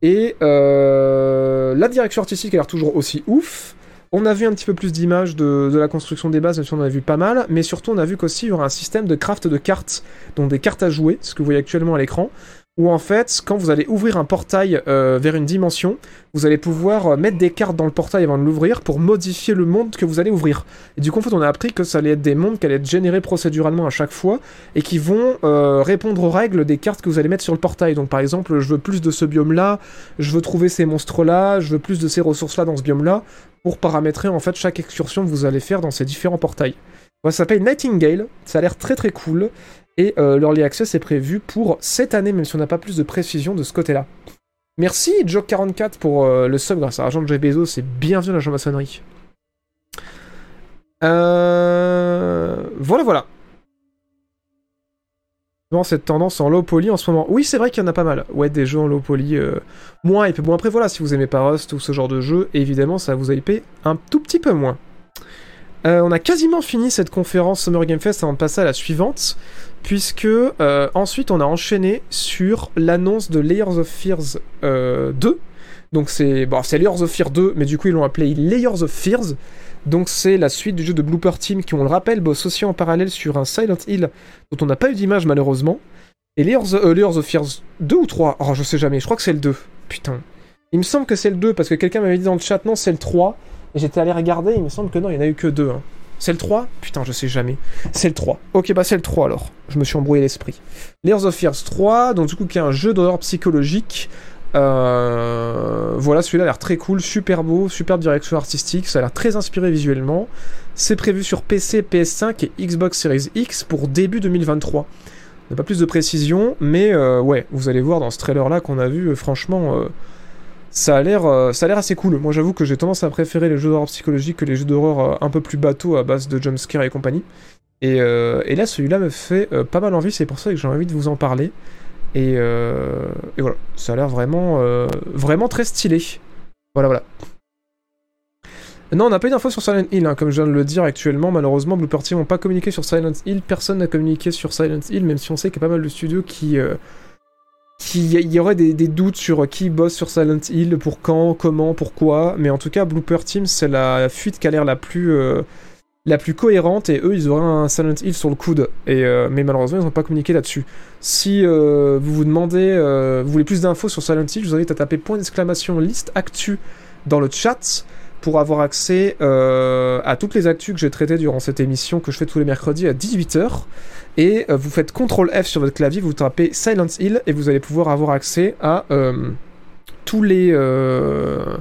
Et euh, la direction artistique a l'air toujours aussi ouf. On a vu un petit peu plus d'images de, de la construction des bases, même si on en a vu pas mal. Mais surtout, on a vu qu'aussi il y aura un système de craft de cartes, donc des cartes à jouer, ce que vous voyez actuellement à l'écran où en fait, quand vous allez ouvrir un portail euh, vers une dimension, vous allez pouvoir euh, mettre des cartes dans le portail avant de l'ouvrir pour modifier le monde que vous allez ouvrir. Et du coup, en fait, on a appris que ça allait être des mondes qui allaient être générés procéduralement à chaque fois et qui vont euh, répondre aux règles des cartes que vous allez mettre sur le portail. Donc, par exemple, je veux plus de ce biome-là, je veux trouver ces monstres-là, je veux plus de ces ressources-là dans ce biome-là, pour paramétrer en fait chaque excursion que vous allez faire dans ces différents portails. ça s'appelle Nightingale, ça a l'air très très cool. Et euh, l'Early Access est prévu pour cette année, même si on n'a pas plus de précision de ce côté-là. Merci Joke44 pour euh, le sub grâce à l'argent de Jeff Bezos, c'est bienvenu à la maçonnerie. Euh... Voilà, voilà. cette tendance en low poly en ce moment. Oui, c'est vrai qu'il y en a pas mal. Ouais, des jeux en low poly. Euh, moins hype. Bon, après, voilà, si vous aimez pas Rust ou ce genre de jeu, évidemment, ça vous a hypé un tout petit peu moins. Euh, on a quasiment fini cette conférence Summer Game Fest avant de passer à la suivante puisque euh, ensuite on a enchaîné sur l'annonce de Layers of Fears 2. Euh, Donc c'est bon, Layers of Fear 2, mais du coup ils l'ont appelé Layers of Fears. Donc c'est la suite du jeu de Blooper Team qui, on le rappelle, bosse aussi en parallèle sur un Silent Hill dont on n'a pas eu d'image malheureusement. Et Layers, Layers of Fears 2 ou 3 Oh, je sais jamais, je crois que c'est le 2. Putain. Il me semble que c'est le 2 parce que quelqu'un m'avait dit dans le chat non, c'est le 3. Et j'étais allé regarder, il me semble que non, il n'y en a eu que 2. Hein. C'est le 3 Putain, je sais jamais. C'est le 3. Ok, bah c'est le 3 alors. Je me suis embrouillé l'esprit. Layers of Fears 3, donc du coup qui est un jeu d'horreur psychologique. Euh, voilà, celui-là a l'air très cool, super beau, super direction artistique, ça a l'air très inspiré visuellement. C'est prévu sur PC, PS5 et Xbox Series X pour début 2023. On n'a pas plus de précision, mais euh, ouais, vous allez voir dans ce trailer-là qu'on a vu, euh, franchement, ça a l'air euh, ça a l'air assez cool. Moi j'avoue que j'ai tendance à préférer les jeux d'horreur psychologique que les jeux d'horreur euh, un peu plus bateaux à base de jumpscare et compagnie. Et, euh, là celui-là me fait pas mal envie, c'est pour ça que j'ai envie de vous en parler. Et, voilà, ça a l'air vraiment, vraiment très stylé. Voilà, voilà. Non, on n'a pas eu d'infos sur Silent Hill, hein, comme je viens de le dire actuellement. Malheureusement, Blue Team n'ont pas communiqué sur Silent Hill. Personne n'a communiqué sur Silent Hill, même si on sait qu'il y a pas mal de studios qui, qu'il y aurait des, doutes sur qui bosse sur Silent Hill, pour quand, comment, pourquoi. Mais en tout cas, Blooper Team, c'est la fuite qui a l'air la plus euh, cohérente et eux, ils auraient un Silent Hill sur le coude. Euh, mais malheureusement, ils n'ont pas communiqué là-dessus. Si euh, vous vous demandez, vous voulez plus d'infos sur Silent Hill, je vous invite à taper point d'exclamation liste actu dans le chat pour avoir accès à toutes les actus que j'ai traitées durant cette émission que je fais tous les mercredis à 18h et euh, vous faites CTRL F sur votre clavier, vous tapez Silent Hill et vous allez pouvoir avoir accès à euh, tous les euh,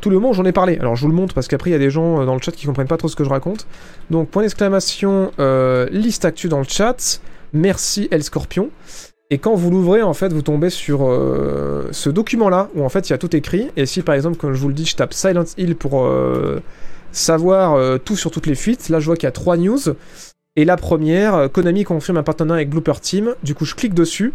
tout le moment où j'en ai parlé. Alors je vous le montre parce qu'après il y a des gens dans le chat qui comprennent pas trop ce que je raconte. Donc point d'exclamation liste actu dans le chat. Merci El Scorpion. Et quand vous l'ouvrez, en fait, vous tombez sur ce document-là, où en fait il y a tout écrit. Et si par exemple, comme je vous le dis, je tape Silent Hill pour savoir tout sur toutes les fuites, là je vois qu'il y a trois news. Et la première, euh, Konami confirme un partenariat avec Blooper Team. Du coup, je clique dessus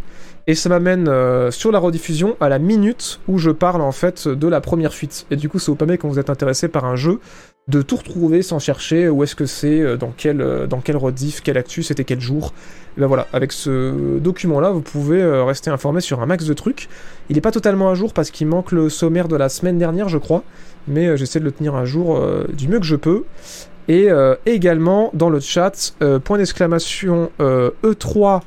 et ça m'amène euh, sur la rediffusion à la minute où je parle en fait de la première fuite. Et du coup, ça vous permet quand vous êtes intéressé par un jeu de tout retrouver sans chercher où est-ce que c'est, euh, dans quel, dans quel rediff, actu, c'était quel jour. Ben voilà, avec ce document-là, vous pouvez rester informé sur un max de trucs. Il n'est pas totalement à jour parce qu'il manque le sommaire de la semaine dernière, je crois. Mais j'essaie de le tenir à jour du mieux que je peux. Et euh, également dans le chat, euh, point d'exclamation E3 euh, e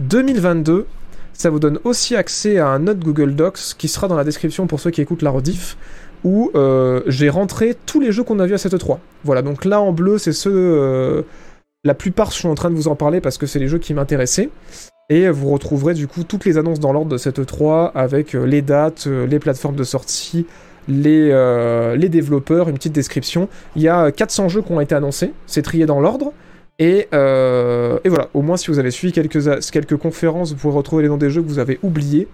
2022. Ça vous donne aussi accès à un autre Google Docs qui sera dans la description pour ceux qui écoutent la rediff, où j'ai rentré tous les jeux qu'on a vus à cette E3. Voilà, donc là en bleu, c'est ceux. la plupart, je suis en train de vous en parler parce que c'est les jeux qui m'intéressaient. Et vous retrouverez du coup toutes les annonces dans l'ordre de cette E3 avec les dates, les plateformes de sortie, les, euh, développeurs, une petite description. Il y a 400 jeux qui ont été annoncés, c'est trié dans l'ordre. Et, euh, voilà, au moins si vous avez suivi quelques, quelques conférences, vous pourrez retrouver les noms des jeux que vous avez oubliés.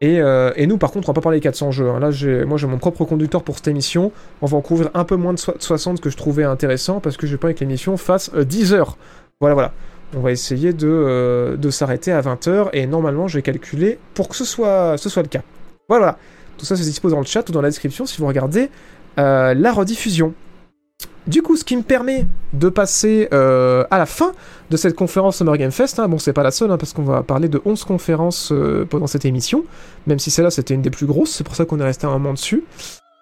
Et, euh, et nous, par contre, on va pas parler des 400 jeux. Hein. Là, moi, j'ai mon propre conducteur pour cette émission. On va en couvrir un peu moins de 60 que je trouvais intéressant parce que je pas que l'émission fasse 10 heures. Voilà, voilà. On va essayer de, de s'arrêter à 20 heures et normalement, j'ai calculé pour que ce soit, le cas. Voilà. Tout ça, c'est dispo dans le chat ou dans la description si vous regardez euh, la rediffusion. Du coup, ce qui me permet de passer euh, à la fin de cette conférence Summer Game Fest. Hein. Bon, c'est pas la seule, hein, parce qu'on va parler de 11 conférences euh, pendant cette émission, même si celle-là, c'était une des plus grosses, c'est pour ça qu'on est resté un moment dessus.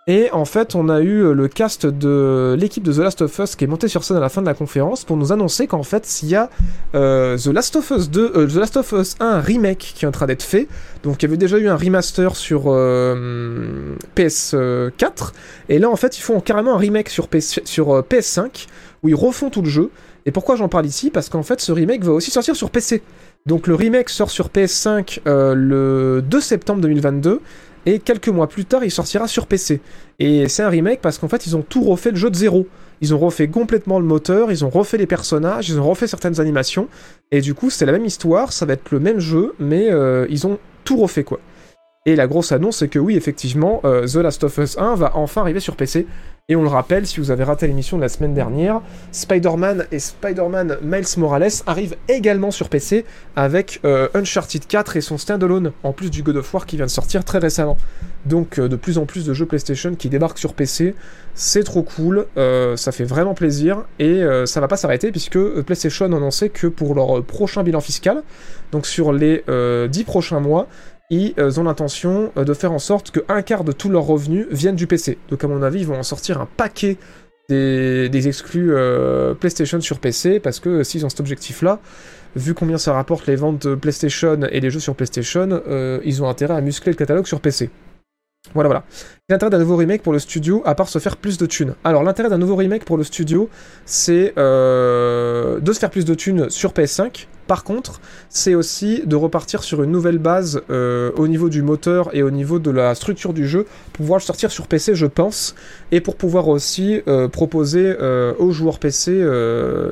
Et en fait, on a eu euh, le cast de l'équipe de The Last of Us qui est monté sur scène à la fin de la conférence pour nous annoncer qu'en fait, il y a euh, The Last of Us 2, euh, The Last of Us 1 remake qui est en train d'être fait. Donc, il y avait déjà eu un remaster sur euh, PS4. Et là, en fait, ils font carrément un remake sur, PS, sur euh, PS5 où ils refont tout le jeu. Et pourquoi j'en parle ici? Parce qu'en fait, ce remake va aussi sortir sur PC. Donc, le remake sort sur PS5 euh, le 2 septembre 2022 et quelques mois plus tard il sortira sur PC. Et c'est un remake parce qu'en fait ils ont tout refait le jeu de zéro. Ils ont refait complètement le moteur, ils ont refait les personnages, ils ont refait certaines animations, et du coup c'est la même histoire, ça va être le même jeu, mais euh, ils ont tout refait quoi. Et la grosse annonce c'est que oui effectivement euh, The Last of Us 1 va enfin arriver sur PC. Et on le rappelle, si vous avez raté l'émission de la semaine dernière, Spider-Man et Spider-Man Miles Morales arrivent également sur PC avec euh, Uncharted 4 et son standalone, en plus du God of War qui vient de sortir très récemment. Donc euh, de plus en plus de jeux PlayStation qui débarquent sur PC, c'est trop cool, euh, ça fait vraiment plaisir, et ça va pas s'arrêter puisque PlayStation a annoncé que pour leur prochain bilan fiscal, donc sur les euh, 10 prochains mois, ils euh, ont l'intention euh, de faire en sorte que un quart de tous leurs revenus viennent du PC. Donc à mon avis, ils vont en sortir un paquet des, exclus euh, PlayStation sur PC, parce que s'ils ont cet objectif-là, vu combien ça rapporte les ventes de PlayStation et les jeux sur PlayStation, ils ont intérêt à muscler le catalogue sur PC. Voilà, voilà. L'intérêt d'un nouveau remake pour le studio, à part se faire plus de thunes. Alors, l'intérêt d'un nouveau remake pour le studio, c'est de se faire plus de thunes sur PS5. Par contre, c'est aussi de repartir sur une nouvelle base euh, au niveau du moteur et au niveau de la structure du jeu pour pouvoir le sortir sur PC, je pense, et pour pouvoir aussi euh, proposer euh, aux joueurs PC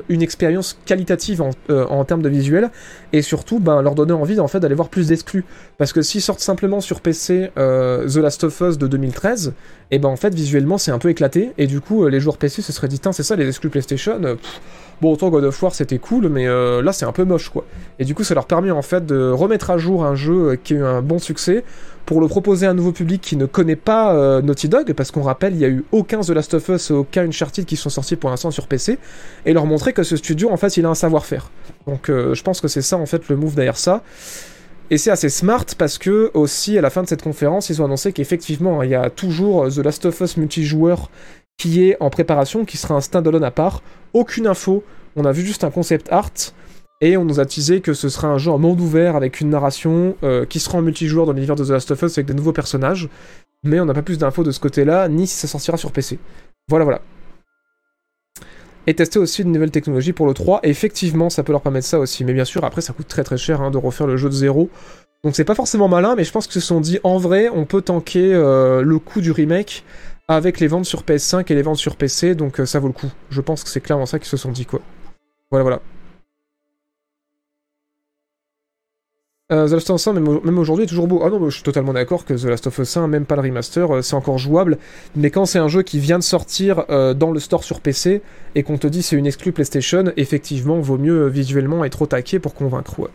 une expérience qualitative en, termes de visuel et surtout ben, leur donner envie en fait d'aller voir plus d'exclus. Parce que s'ils sortent simplement sur PC The Last of Us de 2013, et ben en fait visuellement c'est un peu éclaté et du coup les joueurs PC se seraient dit c'est ça les exclus PlayStation Bon autant God of War c'était cool mais euh, là c'est un peu moche quoi. Et du coup ça leur permet en fait de remettre à jour un jeu euh, qui a eu un bon succès pour le proposer à un nouveau public qui ne connaît pas euh, Naughty Dog parce qu'on rappelle il y a eu aucun The Last of Us aucun Uncharted qui sont sortis pour l'instant sur PC et leur montrer que ce studio en fait il a un savoir-faire. Donc je pense que c'est ça en fait le move derrière ça. Et c'est assez smart parce que aussi à la fin de cette conférence, ils ont annoncé qu'effectivement, il y a toujours The Last of Us multijoueur qui est en préparation, qui sera un standalone à part. Aucune info, on a vu juste un concept art et on nous a teasé que ce sera un jeu en monde ouvert avec une narration euh, qui sera en multijoueur dans l'univers de The Last of Us avec des nouveaux personnages. Mais on n'a pas plus d'infos de ce côté-là, ni si ça sortira sur PC. Voilà, voilà et tester aussi une nouvelle technologie pour le 3. Et effectivement, ça peut leur permettre ça aussi. Mais bien sûr, après, ça coûte très très cher hein, de refaire le jeu de zéro. Donc c'est pas forcément malin, mais je pense qu'ils se sont dit, en vrai, on peut tanker euh, le coût du remake avec les ventes sur PS5 et les ventes sur PC, donc euh, ça vaut le coup. Je pense que c'est clairement ça qu'ils se sont dit, quoi. Voilà, voilà. Euh, The Last of Us 1, même, aujourd'hui, toujours beau. Ah non, je suis totalement d'accord que The Last of Us 1, même pas le remaster, euh, c'est encore jouable. Mais quand c'est un jeu qui vient de sortir dans le store sur PC et qu'on te dit c'est une exclue PlayStation, effectivement, vaut mieux visuellement être au taquet pour convaincre.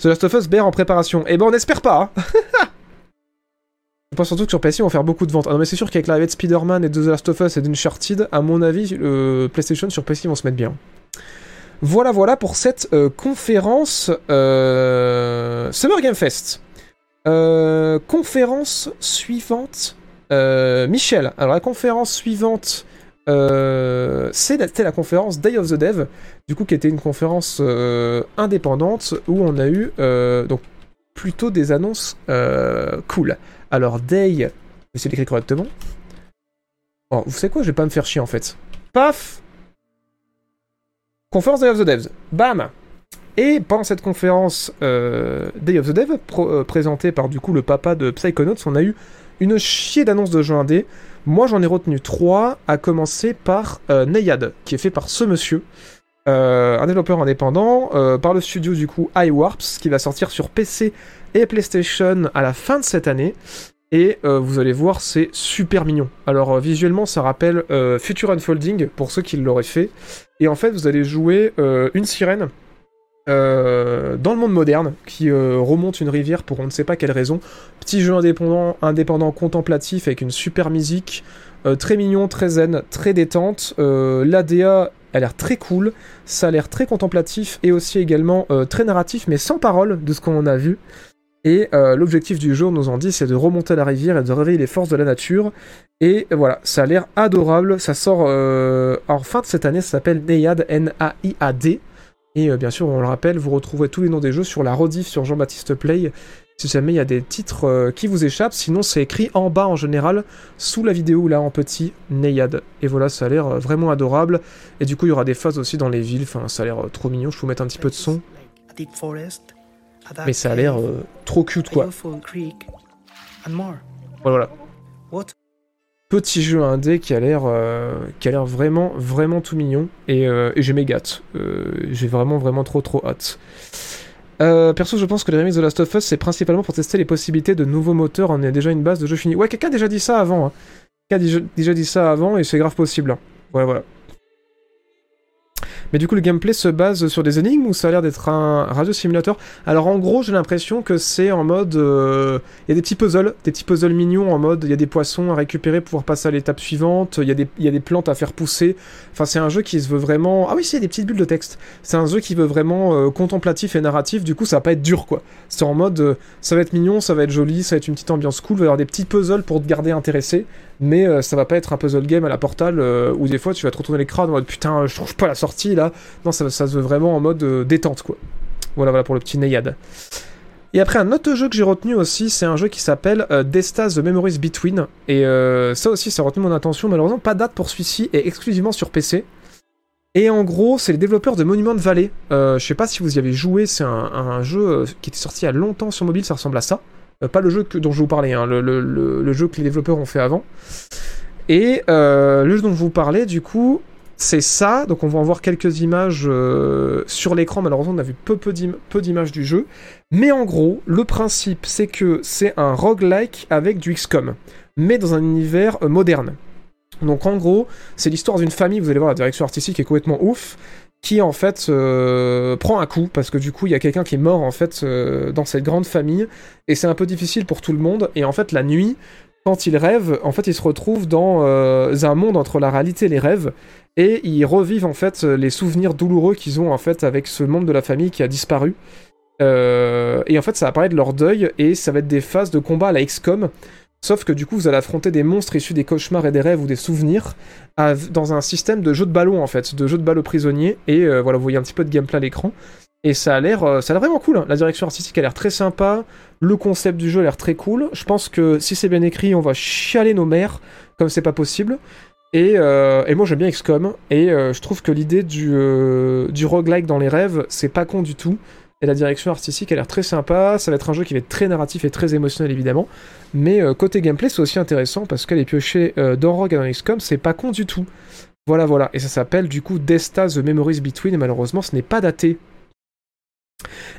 The Last of Us BR en préparation. Eh ben, on espère pas. Hein <laughs> Je pense surtout que sur PC, on va faire beaucoup de ventes. Ah non, mais c'est sûr qu'avec l'arrivée de Spider-Man et de The Last of Us et d'Uncharted, à mon avis, le PlayStation sur PC vont se mettre bien. Voilà, voilà pour cette euh, conférence euh, Summer Game Fest. Euh, conférence suivante. Euh, Michel, alors la conférence suivante, euh, c'est la- c'était la conférence Day of the Dev, du coup qui était une conférence euh, indépendante où on a eu euh, donc plutôt des annonces euh, cool. Alors Day, je vais essayer correctement. Oh, vous savez quoi, je vais pas me faire chier en fait. Paf Conférence Day of the Devs. Bam Et pendant cette conférence euh, Day of the Dev, pro- euh, présentée par du coup le papa de Psychonauts, on a eu une chier d'annonces de jeux indés. Moi j'en ai retenu trois, à commencer par euh, Neyad, qui est fait par ce monsieur. Euh, un développeur indépendant, euh, par le studio du coup iWarps, qui va sortir sur PC et PlayStation à la fin de cette année. Et euh, vous allez voir, c'est super mignon. Alors visuellement, ça rappelle Future Unfolding, pour ceux qui l'auraient fait. Et en fait, vous allez jouer une sirène dans le monde moderne, qui remonte une rivière pour on ne sait pas quelle raison. Petit jeu indépendant, indépendant contemplatif avec une super musique, très mignon, très zen, très détente. L'ADA a l'air très cool, ça a l'air très contemplatif et aussi également très narratif, mais sans parole de ce qu'on a vu. Et l'objectif du jeu, nous en dit, c'est de remonter la rivière et de réveiller les forces de la nature. Et voilà, ça a l'air adorable. Ça sort en fin de cette année, ça s'appelle Naiad, N-A-I-A-D. Et euh, bien sûr, on le rappelle, vous retrouverez tous les noms des jeux sur la rediff sur Jean-Baptiste Play. Si jamais il y a des titres euh, qui vous échappent, sinon c'est écrit en bas en général, sous la vidéo là en petit, Neyad. Et voilà, ça a l'air euh, vraiment adorable. Et du coup, il y aura des phases aussi dans les villes, enfin ça a l'air trop mignon, je vais vous mettre un petit peu de son. Mais ça a l'air trop cute quoi. Voilà petit jeu indé qui a l'air euh, qui vraiment vraiment tout mignon et, euh, et j'ai mes gâtes. Euh, j'ai vraiment vraiment trop trop hâte. Perso, je pense que les remix de Last of Us, c'est principalement pour tester les possibilités de nouveaux moteurs. On a déjà une base de jeu fini. Ouais, quelqu'un a déjà dit ça avant. Hein. Quelqu'un a déjà, dit ça avant et c'est grave possible. Hein. Voilà, voilà. Mais du coup, le gameplay se base sur des énigmes ou ça a l'air d'être un radio simulateur? Alors en gros, j'ai l'impression que c'est en mode. Euh, il y a des petits puzzles, des petits puzzles mignons en mode il y a des poissons à récupérer pour pouvoir passer à l'étape suivante, il y, a des, plantes à faire pousser. Enfin, c'est un jeu qui se veut vraiment. Ah oui, c'est des petites bulles de texte. C'est un jeu qui veut vraiment euh, contemplatif et narratif, du coup, ça va pas être dur quoi. C'est en mode euh, ça va être mignon, ça va être joli, ça va être une petite ambiance cool, il va y avoir des petits puzzles pour te garder intéressé mais euh, ça va pas être un puzzle game à la Portal euh, où des fois tu vas te retourner les crânes en mode putain, je trouve pas la sortie là. Non, ça, se veut vraiment en mode euh, détente quoi. Voilà, voilà pour le petit Nayad. Et après, un autre jeu que j'ai retenu aussi, c'est un jeu qui s'appelle Destas The Memories Between. Et ça aussi, ça a retenu mon attention. Malheureusement, pas date pour celui-ci, et exclusivement sur PC. Et en gros, c'est les développeurs de Monument Valley. je sais pas si vous y avez joué, c'est un, jeu qui était sorti il y a longtemps sur mobile, ça ressemble à ça. Euh, pas le jeu dont je vous parlais, hein, le, jeu que les développeurs ont fait avant. Et euh, le jeu dont je vous parlais, du coup, c'est ça. Donc on va en voir quelques images euh, sur l'écran. Malheureusement, on a vu peu, peu d'images du jeu. Mais en gros, le principe, c'est que c'est un roguelike avec du XCOM, mais dans un univers moderne. Donc en gros, c'est l'histoire d'une famille, vous allez voir la direction artistique est complètement ouf, qui en fait euh, prend un coup parce que du coup il y a quelqu'un qui est mort en fait euh, dans cette grande famille et c'est un peu difficile pour tout le monde et en fait la nuit quand ils rêvent en fait ils se retrouvent dans euh, un monde entre la réalité et les rêves et ils revivent en fait les souvenirs douloureux qu'ils ont en fait avec ce monde de la famille qui a disparu. Et en fait ça apparaît de leur deuil et ça va être des phases de combat à la XCOM Sauf que du coup, vous allez affronter des monstres issus des cauchemars et des rêves ou des souvenirs dans un système de jeu de ballon en fait, de jeu de balle prisonnier. Et euh, voilà, vous voyez un petit peu de gameplay à l'écran. Et ça a l'air, euh, ça a vraiment cool. Hein. La direction artistique a l'air très sympa. Le concept du jeu a l'air très cool. Je pense que si c'est bien écrit, on va chialer nos mères comme c'est pas possible. Et, euh, moi j'aime bien XCOM. Et je trouve que l'idée du, du roguelike dans les rêves, c'est pas con du tout. Et la direction artistique a l'air très sympa. Ça va être un jeu qui va être très narratif et très émotionnel évidemment. Mais euh, côté gameplay, c'est aussi intéressant parce que les piochés euh, d'Orog dans XCOM, c'est pas con du tout. Voilà, voilà. Et ça s'appelle du coup Desta The Memories Between. Et malheureusement, ce n'est pas daté.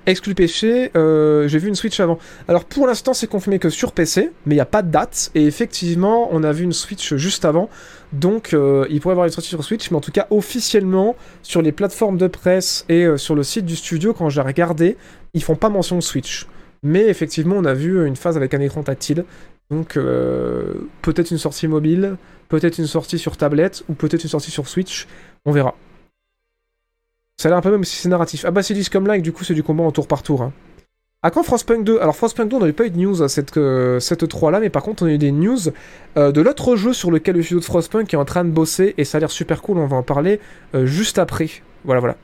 Exclu péché, euh, j'ai vu une Switch avant. Alors pour l'instant c'est confirmé que sur PC, mais il n'y a pas de date. Et effectivement on a vu une Switch juste avant. Donc euh, il pourrait y avoir une sortie sur Switch, mais en tout cas officiellement sur les plateformes de presse et euh, sur le site du studio, quand j'ai regardé, ils font pas mention de Switch. Mais effectivement on a vu une phase avec un écran tactile. Donc peut-être une sortie mobile, peut-être une sortie sur tablette, ou peut-être une sortie sur Switch. On verra. Ça a l'air un peu même si c'est narratif. Ah bah c'est comme like, du coup c'est du combat en tour par tour. Hein. À quand Frostpunk 2 Alors Frostpunk 2 on n'avait pas eu de news à cette, euh, cette 3 là, mais par contre on a eu des news euh, de l'autre jeu sur lequel le studio de Frostpunk est en train de bosser, et ça a l'air super cool, on va en parler euh, juste après. Voilà voilà.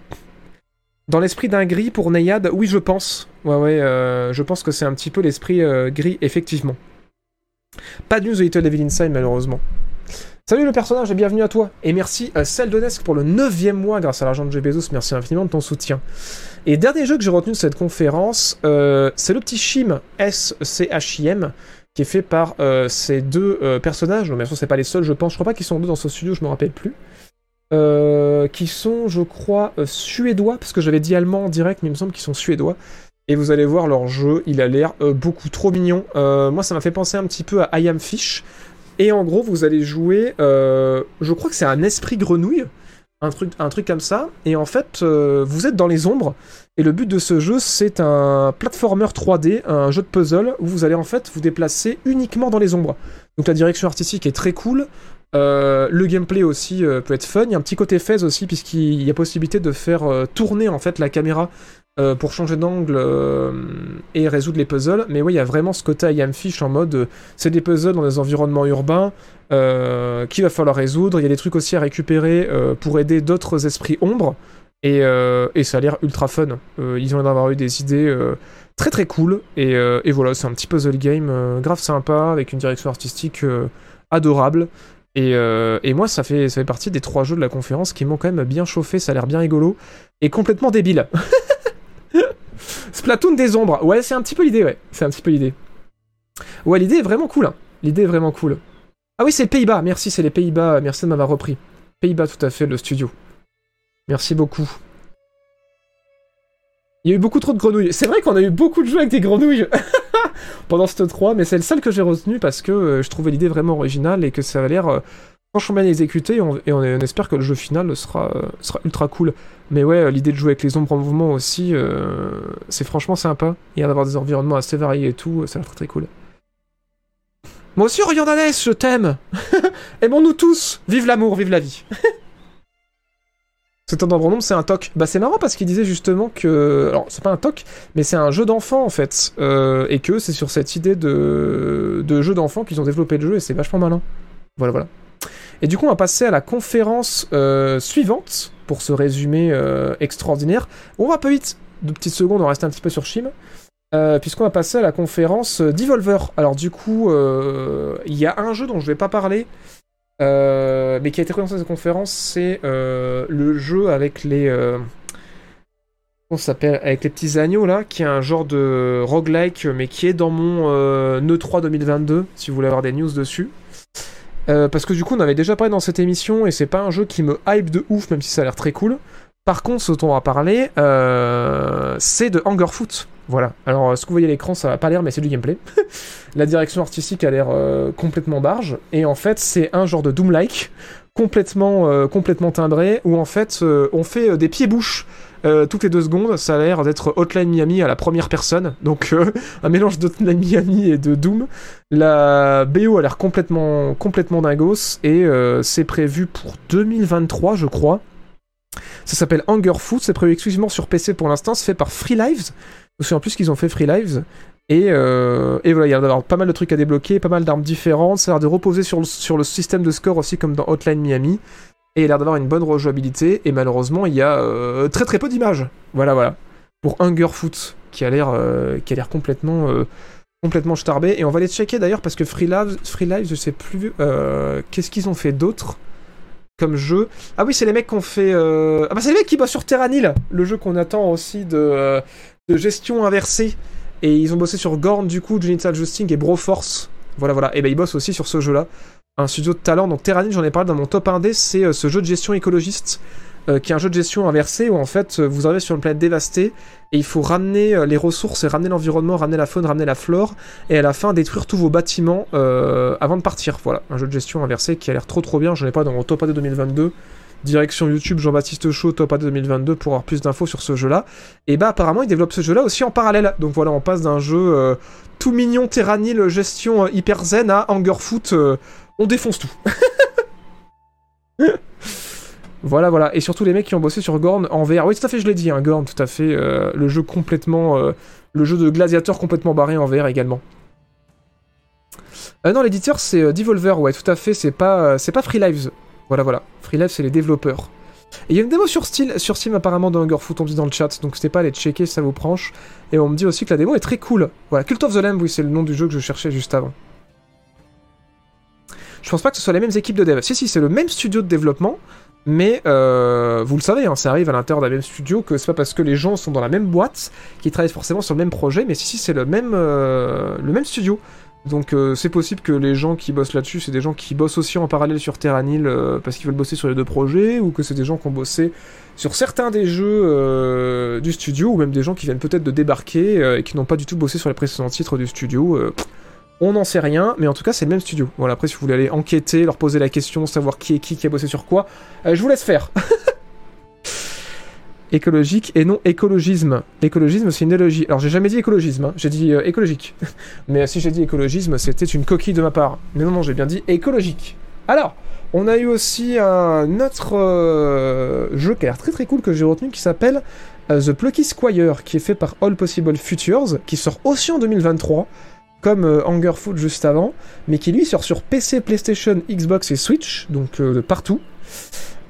Dans l'esprit d'un gris pour Neyad, oui je pense. Ouais ouais, je pense que c'est un petit peu l'esprit gris, effectivement. Pas de news de Little Devil Inside malheureusement. Salut le personnage et bienvenue à toi. Et merci à Seldonesque pour le 9 mois grâce à l'argent de Jeff Bezos. Merci infiniment de ton soutien. Et dernier jeu que j'ai retenu de cette conférence, euh, c'est le petit Shim, S-C-H-I-M, qui est fait par euh, ces deux euh, personnages. Non, bien sûr, c'est pas les seuls, je pense. Je crois pas qu'ils sont deux dans ce studio, je me rappelle plus. qui sont, je crois, suédois, parce que j'avais dit allemand en direct, mais il me semble qu'ils sont suédois. Et vous allez voir leur jeu, il a l'air beaucoup trop mignon. moi, ça m'a fait penser un petit peu à I Fish. Et en gros, vous allez jouer, je crois que c'est un esprit grenouille, un truc, comme ça. Et en fait, euh, vous êtes dans les ombres. Et le but de ce jeu, c'est un platformer 3D, un jeu de puzzle, où vous allez en fait vous déplacer uniquement dans les ombres. Donc la direction artistique est très cool. Euh, le gameplay aussi euh, peut être fun. Il y a un petit côté fez aussi, puisqu'il y a possibilité de faire tourner en fait la caméra euh, pour changer d'angle euh, et résoudre les puzzles. Mais oui, il y a vraiment ce côté I am Fish en mode euh, c'est des puzzles dans des environnements urbains qu'il va falloir résoudre. Il y a des trucs aussi à récupérer pour aider d'autres esprits ombres. Et, ça a l'air ultra fun. Ils ont l'air d'avoir eu des idées très très cool. Et, voilà, c'est un petit puzzle game grave sympa avec une direction artistique adorable. Et, et moi, ça fait, ça fait partie des trois jeux de la conférence qui m'ont quand même bien chauffé. Ça a l'air bien rigolo et complètement débile. <laughs> Splatoon des ombres. Ouais, c'est un petit peu l'idée, ouais. C'est un petit peu l'idée. Ouais, l'idée est vraiment cool. hein. L'idée est vraiment cool. Ah oui, c'est Pays-Bas. Merci, c'est les Pays-Bas. Merci de m'avoir repris. Pays-Bas, tout à fait, le studio. Merci beaucoup. Il y a eu beaucoup trop de grenouilles. C'est vrai qu'on a eu beaucoup de jeux avec des grenouilles <laughs> pendant ce 3, mais c'est le seul que j'ai retenu parce que euh, je trouvais l'idée vraiment originale et que ça a l'air euh, franchement bien exécuté et, on, et espère que le jeu final sera, euh, ultra cool. Mais ouais, euh, l'idée de jouer avec les ombres en mouvement aussi, euh, c'est franchement sympa. A d'avoir des environnements assez variés et tout, ça a l'air très très cool. Moi aussi, Orion Danès, je t'aime <laughs> Aimons-nous tous Vive l'amour, vive la vie <laughs> C'est un nombre c'est un toc. Bah c'est marrant parce qu'il disait justement que... Alors c'est pas un toc, mais c'est un jeu d'enfant en fait. Et que c'est sur cette idée de jeu d'enfant qu'ils ont développé le jeu et c'est vachement malin. Voilà, voilà. Et du coup on va passer à la conférence euh, suivante pour ce résumé euh, extraordinaire. On va peu vite, deux petites secondes, on reste un petit peu sur Shim. Euh, puisqu'on va passer à la conférence d'Evolver. Alors du coup, il y a un jeu dont je vais pas parler, mais qui a été présenté à cette conférence, c'est le jeu avec les... Ça s'appelle Avec les petits agneaux là, qui est un genre de roguelike, mais qui est dans mon euh, E3 2022, si vous voulez avoir des news dessus. Euh, parce que du coup, on avait déjà parlé dans cette émission, et c'est pas un jeu qui me hype de ouf, même si ça a l'air très cool. Par contre, ce dont on va parler, euh, c'est de Hungerfoot. Voilà. Alors, euh, ce que vous voyez à l'écran, ça va pas l'air, mais c'est du gameplay. <laughs> La direction artistique a l'air complètement barge. Et en fait, c'est un genre de Doom-like, complètement, euh, complètement timbré, où en fait, euh, on fait euh, des pieds-bouches toutes les deux secondes. Ça a l'air d'être Hotline Miami à la première personne. Donc, <laughs> un mélange d'Hotline Miami et de Doom. La BO a l'air complètement, complètement dingos. Et c'est prévu pour 2023, je crois. Ça s'appelle Hungerfoot, c'est prévu exclusivement sur PC pour l'instant, c'est fait par Free Lives. Je me souviens en plus qu'ils ont fait Free Lives. Et, euh, et voilà, il y a d'avoir pas mal de trucs à débloquer, pas mal d'armes différentes, ça a l'air de reposer sur le, système de score aussi comme dans Hotline Miami. Et il a l'air d'avoir une bonne rejouabilité, et malheureusement il y a euh, très très peu d'images. Voilà, voilà. Pour a l'air euh, qui a l'air complètement, complètement. Et on va les checker d'ailleurs parce que Free Lives, Free Lives je sais plus, qu'est-ce qu'ils ont fait d'autre comme jeu. Ah oui, c'est les mecs qui ont fait. Ah bah c'est les mecs qui bossent sur Terranil, le jeu qu'on attend aussi de gestion inversée. Et ils ont bossé sur Gorn du coup, Genital Justing et Broforce. Voilà, voilà. Et ben ils bossent aussi sur ce jeu-là. Un studio de talent. Donc Terranil, j'en ai parlé dans mon top 1D, c'est euh, ce jeu de gestion écologiste. euh, qui est un jeu de gestion inversé où en fait euh, vous arrivez sur une planète dévastée et il faut ramener les ressources et ramener l'environnement, ramener la faune, ramener la flore et à la fin détruire tous vos bâtiments avant de partir. Voilà, un jeu de gestion inversé qui a l'air trop trop bien. J'en ai pas dans mon top AD 2022. Direction YouTube Jean-Baptiste Chaud, top AD 2022 pour avoir plus d'infos sur ce jeu-là. Et bah apparemment il développe ce jeu-là aussi en parallèle. Donc voilà, on passe d'un jeu euh, tout mignon, terranil, gestion euh, hyper zen à Hungerfoot, euh, on défonce tout. <laughs> Voilà, voilà. Et surtout les mecs qui ont bossé sur Gorn en VR. Oui, tout à fait, je l'ai dit, hein, Gorn, tout à fait. le jeu complètement. le jeu de gladiateur complètement barré en VR également. Euh, non, l'éditeur c'est Devolver, ouais, tout à fait. C'est pas, c'est pas Free Lives. Voilà, voilà. Free Lives, c'est les développeurs. Il y a une démo sur Steam, apparemment de Hungerfoot, on me dit dans le chat, donc n'hésitez pas à aller checker ça vous branche. Et on me dit aussi que la démo est très cool. Voilà, Cult of the Lamb, oui, c'est le nom du jeu que je cherchais juste avant. Je pense pas que ce soit les mêmes équipes de dev. Si, si, c'est le même studio de développement, mais euh, vous le savez, hein, ça arrive à l'intérieur d'un même studio que c'est pas parce que les gens sont dans la même boîte qu'ils travaillent forcément sur le même projet, mais si, si, c'est le même, euh, le même studio. Donc euh, c'est possible que les gens qui bossent là-dessus, c'est des gens qui bossent aussi en parallèle sur Terranil euh, parce qu'ils veulent bosser sur les deux projets, ou que c'est des gens qui ont bossé sur certains des jeux euh, du studio, ou même des gens qui viennent peut-être de débarquer euh, et qui n'ont pas du tout bossé sur les précédents titres du studio. on n'en sait rien, mais en tout cas c'est le même studio. Voilà, après si vous voulez aller enquêter, leur poser la question, savoir qui est qui, qui a bossé sur quoi, je vous laisse faire. <laughs> Écologique et non écologisme. Écologisme, c'est une élogie. Alors, j'ai jamais dit écologisme, hein. j'ai dit euh, écologique. <laughs> Mais si j'ai dit écologisme, c'était une coquille de ma part. Mais non, non, j'ai bien dit écologique. Alors, on a eu aussi un autre euh, jeu qui a l'air très très cool que j'ai retenu qui s'appelle euh, The Plucky Squire, qui est fait par All Possible Futures, qui sort aussi en 2023, comme euh, Hungerfood juste avant, mais qui lui sort sur PC, PlayStation, Xbox et Switch, donc de partout.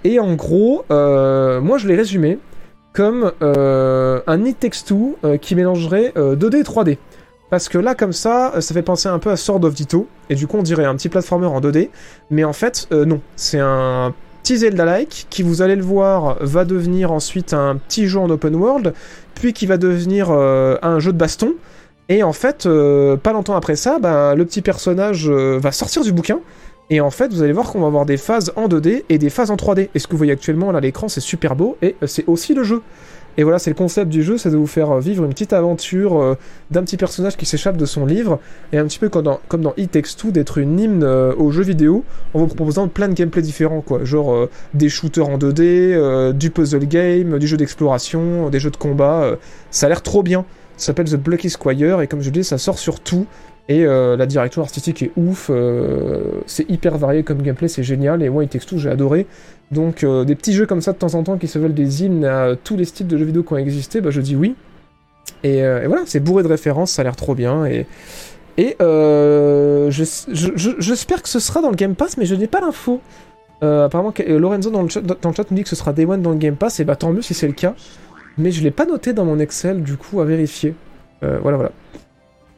Et en gros, moi je l'ai résumé comme un It Takes Two qui mélangerait 2D et 3D. Parce que là, comme ça, ça fait penser un peu à Sword of Ditto, et du coup, on dirait un petit platformer en 2D, mais en fait, euh, non. C'est un petit Zelda-like qui, vous allez le voir, va devenir ensuite un petit jeu en open world, puis qui va devenir euh, un jeu de baston. Et en fait, euh, pas longtemps après ça, ben, le petit personnage va sortir du bouquin. Et en fait, vous allez voir qu'on va avoir des phases en 2D et des phases en 3D. Et ce que vous voyez actuellement là à l'écran, c'est super beau et c'est aussi le jeu. Et voilà, c'est le concept du jeu, c'est de vous faire euh, vivre une petite aventure euh, d'un petit personnage qui s'échappe de son livre, et un petit peu comme dans, comme dans d'être une hymne euh, aux jeux vidéo, en vous proposant plein de gameplay différents, quoi. Genre des shooters en 2D, du puzzle game, du jeu d'exploration, des jeux de combat. ça a l'air trop bien. Ça s'appelle The Blocky Squire, et comme je dis, ça sort sur tout. Et la direction artistique est ouf, c'est hyper varié comme gameplay, c'est génial, et moi It Takes Two j'ai adoré. Donc euh, des petits jeux comme ça de temps en temps qui se veulent des hymnes à tous les styles de jeux vidéo qui ont existé, bah je dis oui. Et, euh, voilà, c'est bourré de références, ça a l'air trop bien. Et, euh, j'espère que ce sera dans le Game Pass, mais je n'ai pas l'info. apparemment, Lorenzo dans le, chat, dans le, chat, nous dit que ce sera Day One dans le Game Pass, et bah tant mieux si c'est le cas. Mais je l'ai pas noté dans mon Excel, du coup, à vérifier. voilà, voilà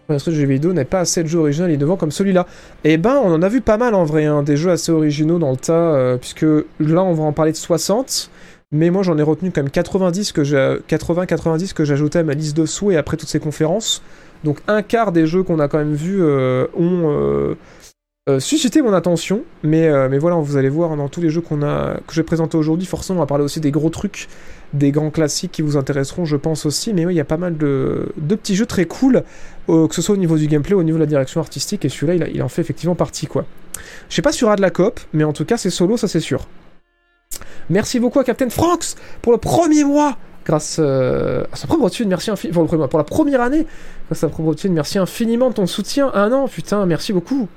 de jeux vidéo n'est pas assez de jeux originaux innovants comme celui-là. Et eh ben, on en a vu pas mal en vrai, hein, des jeux assez originaux dans le tas, euh, puisque là, on va en parler de 60, mais moi, j'en ai retenu quand même 90 que 80-90 que j'ajoutais à ma liste de souhaits après toutes ces conférences. Donc un quart des jeux qu'on a quand même vus euh, ont euh, suscité mon attention, mais, mais voilà, vous allez voir dans tous les jeux qu'on a que j'ai présentés aujourd'hui, forcément, on va parler aussi des gros trucs des grands classiques qui vous intéresseront, je pense aussi. Mais oui, il y a pas mal de, petits jeux très cool, que ce soit au niveau du gameplay au niveau de la direction artistique. Et celui-là, il, en fait effectivement partie, quoi. Je sais pas sur aura de la coop, mais en tout cas, c'est solo, ça c'est sûr. Merci beaucoup à Captain Franks pour le premier mois grâce euh, à sa propre étude, merci infiniment. Pour, pour la première année, grâce à sa propre étude, merci infiniment de ton soutien. Un an, putain, merci beaucoup.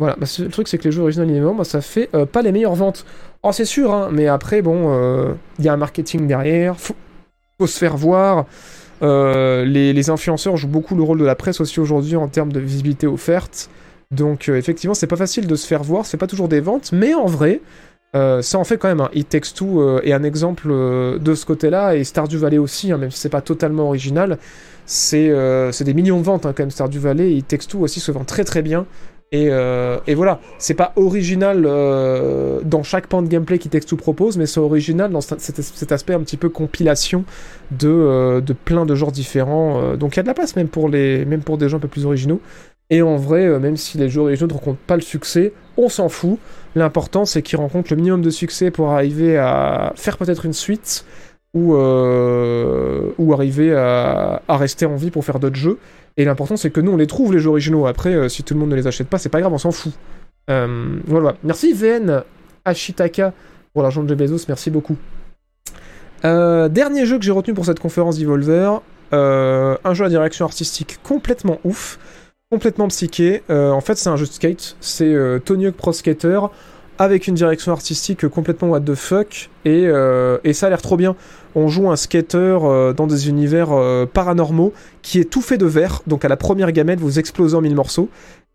Voilà, bah, le truc c'est que les jeux originaux bah, ça fait euh, pas les meilleures ventes. Oh, c'est sûr, hein, mais après, bon, euh, il y a un marketing derrière, faut, faut se faire voir. Euh, les, influenceurs jouent beaucoup le rôle de la presse aussi aujourd'hui en termes de visibilité offerte. Donc, euh, effectivement, c'est pas facile de se faire voir, c'est pas toujours des ventes, mais en vrai, ça en fait quand même un Two et un exemple de ce côté-là, et Stardew Valley aussi, hein, même si c'est pas totalement original, c'est des millions de ventes hein, quand même Stardew Valley, et Two aussi se vend très très bien. Euh, et, voilà, c'est pas original euh, dans chaque pan de gameplay qui Textu propose, mais c'est original dans cet, aspect un petit peu compilation de, euh, plein de genres différents. donc il y a de la place même pour, des gens un peu plus originaux. Et en vrai, même si les jeux originaux ne rencontrent pas le succès, on s'en fout. L'important c'est qu'ils rencontrent le minimum de succès pour arriver à faire peut-être une suite ou, arriver à rester en vie pour faire d'autres jeux. Et l'important, c'est que nous, on les trouve, les jeux originaux. Après, euh, si tout le monde ne les achète pas, c'est pas grave, on s'en fout. Euh, voilà. Merci VN Ashitaka pour l'argent de Bezos, merci beaucoup. Euh, dernier jeu que j'ai retenu pour cette conférence d'Evolver, un jeu à direction artistique complètement ouf, complètement psyché. en fait, c'est un jeu de skate, c'est Tony Hawk Pro Skater avec une direction artistique complètement what the fuck, et, et ça a l'air trop bien on joue un skater euh, dans des univers euh, paranormaux qui est tout fait de verre. Donc à la première gamelle, vous explosez en mille morceaux.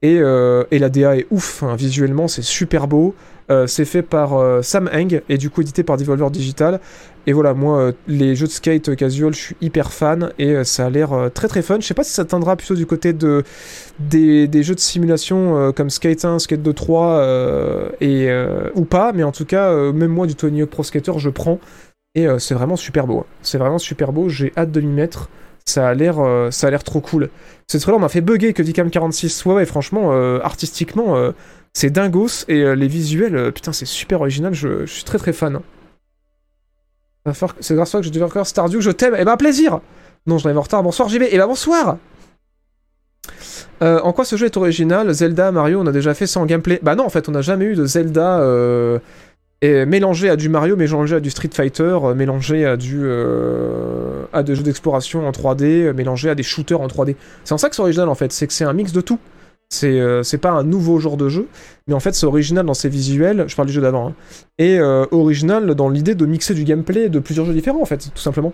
Et, euh, la DA est ouf, hein. visuellement c'est super beau. c'est fait par Sam Heng et du coup édité par Devolver Digital. Et voilà, moi, les jeux de skate casual, je suis hyper fan et ça a l'air très très fun. Je sais pas si ça tendra plutôt du côté de, des, jeux de simulation comme Skate 1, Skate 2, 3 et, ou pas, mais en tout cas, même moi du Tony Pro Skater, je prends. Et euh, c'est vraiment super beau. Hein. C'est vraiment super beau. J'ai hâte de m'y mettre. Ça a l'air, euh, ça a l'air trop cool. Ce trailer m'a fait bugger que Dicam 46. Ouais, ouais, franchement, euh, artistiquement, c'est dingos et les visuels, putain, c'est super original. Je, suis très très fan. C'est grâce à toi que je devais encore Stardew. Je t'aime. Eh ben plaisir. Non, je en retard. Bonsoir JB. Eh ben bonsoir. en quoi ce jeu est original? Zelda, Mario, on a déjà fait sans gameplay. Bah non, en fait, on n'a jamais eu de Zelda Et mélangé à du Mario, mélangé à du Street Fighter, euh, mélangé à du euh, à des jeux d'exploration en 3D, euh, mélangé à des shooters en 3D. C'est en ça que c'est original en fait, c'est que c'est un mix de tout. C'est euh, c'est pas un nouveau genre de jeu, mais en fait c'est original dans ses visuels, je parle du jeu d'avant, hein, et euh, original dans l'idée de mixer du gameplay de plusieurs jeux différents en fait, tout simplement.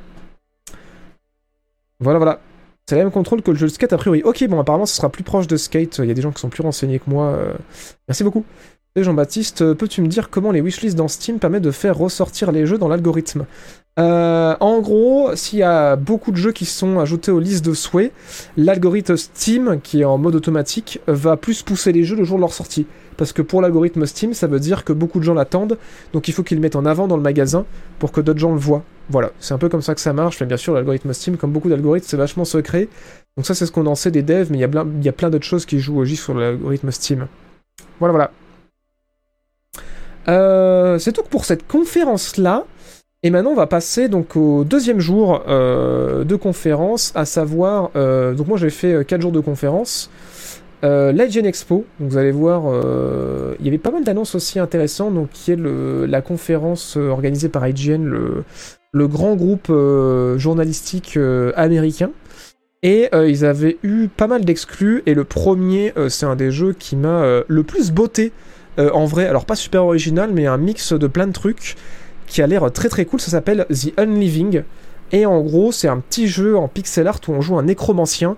Voilà, voilà. C'est la même contrôle que le jeu de skate a priori. Ok, bon, apparemment ce sera plus proche de skate, il y a des gens qui sont plus renseignés que moi. euh. Merci beaucoup. Jean-Baptiste, peux-tu me dire comment les wishlists dans Steam permettent de faire ressortir les jeux dans l'algorithme? Euh, En gros, s'il y a beaucoup de jeux qui sont ajoutés aux listes de souhaits, l'algorithme Steam, qui est en mode automatique, va plus pousser les jeux le jour de leur sortie. Parce que pour l'algorithme Steam, ça veut dire que beaucoup de gens l'attendent, donc il faut qu'ils le mettent en avant dans le magasin pour que d'autres gens le voient. Voilà, c'est un peu comme ça que ça marche, mais bien sûr, l'algorithme Steam, comme beaucoup d'algorithmes, c'est vachement secret. Donc ça, c'est ce qu'on en sait des devs, mais il y a plein, plein d'autres choses qui jouent au sur l'algorithme Steam. Voilà, voilà. Euh, c'est tout pour cette conférence-là. Et maintenant, on va passer donc au deuxième jour euh, de conférence, à savoir, euh, donc moi j'ai fait 4 jours de conférence. Euh, Expo, donc vous allez voir, il y avait pas mal d'annonces aussi intéressantes, donc qui est la conférence organisée par IGN, le, le grand groupe journalistique américain. Et ils avaient eu pas mal d'exclus, et le premier, c'est un des jeux qui m'a le plus botté euh, en vrai. Alors pas super original, mais un mix de plein de trucs qui a l'air très très cool. Ça s'appelle The Unliving. Et en gros, c'est un petit jeu en pixel art où on joue un nécromancien.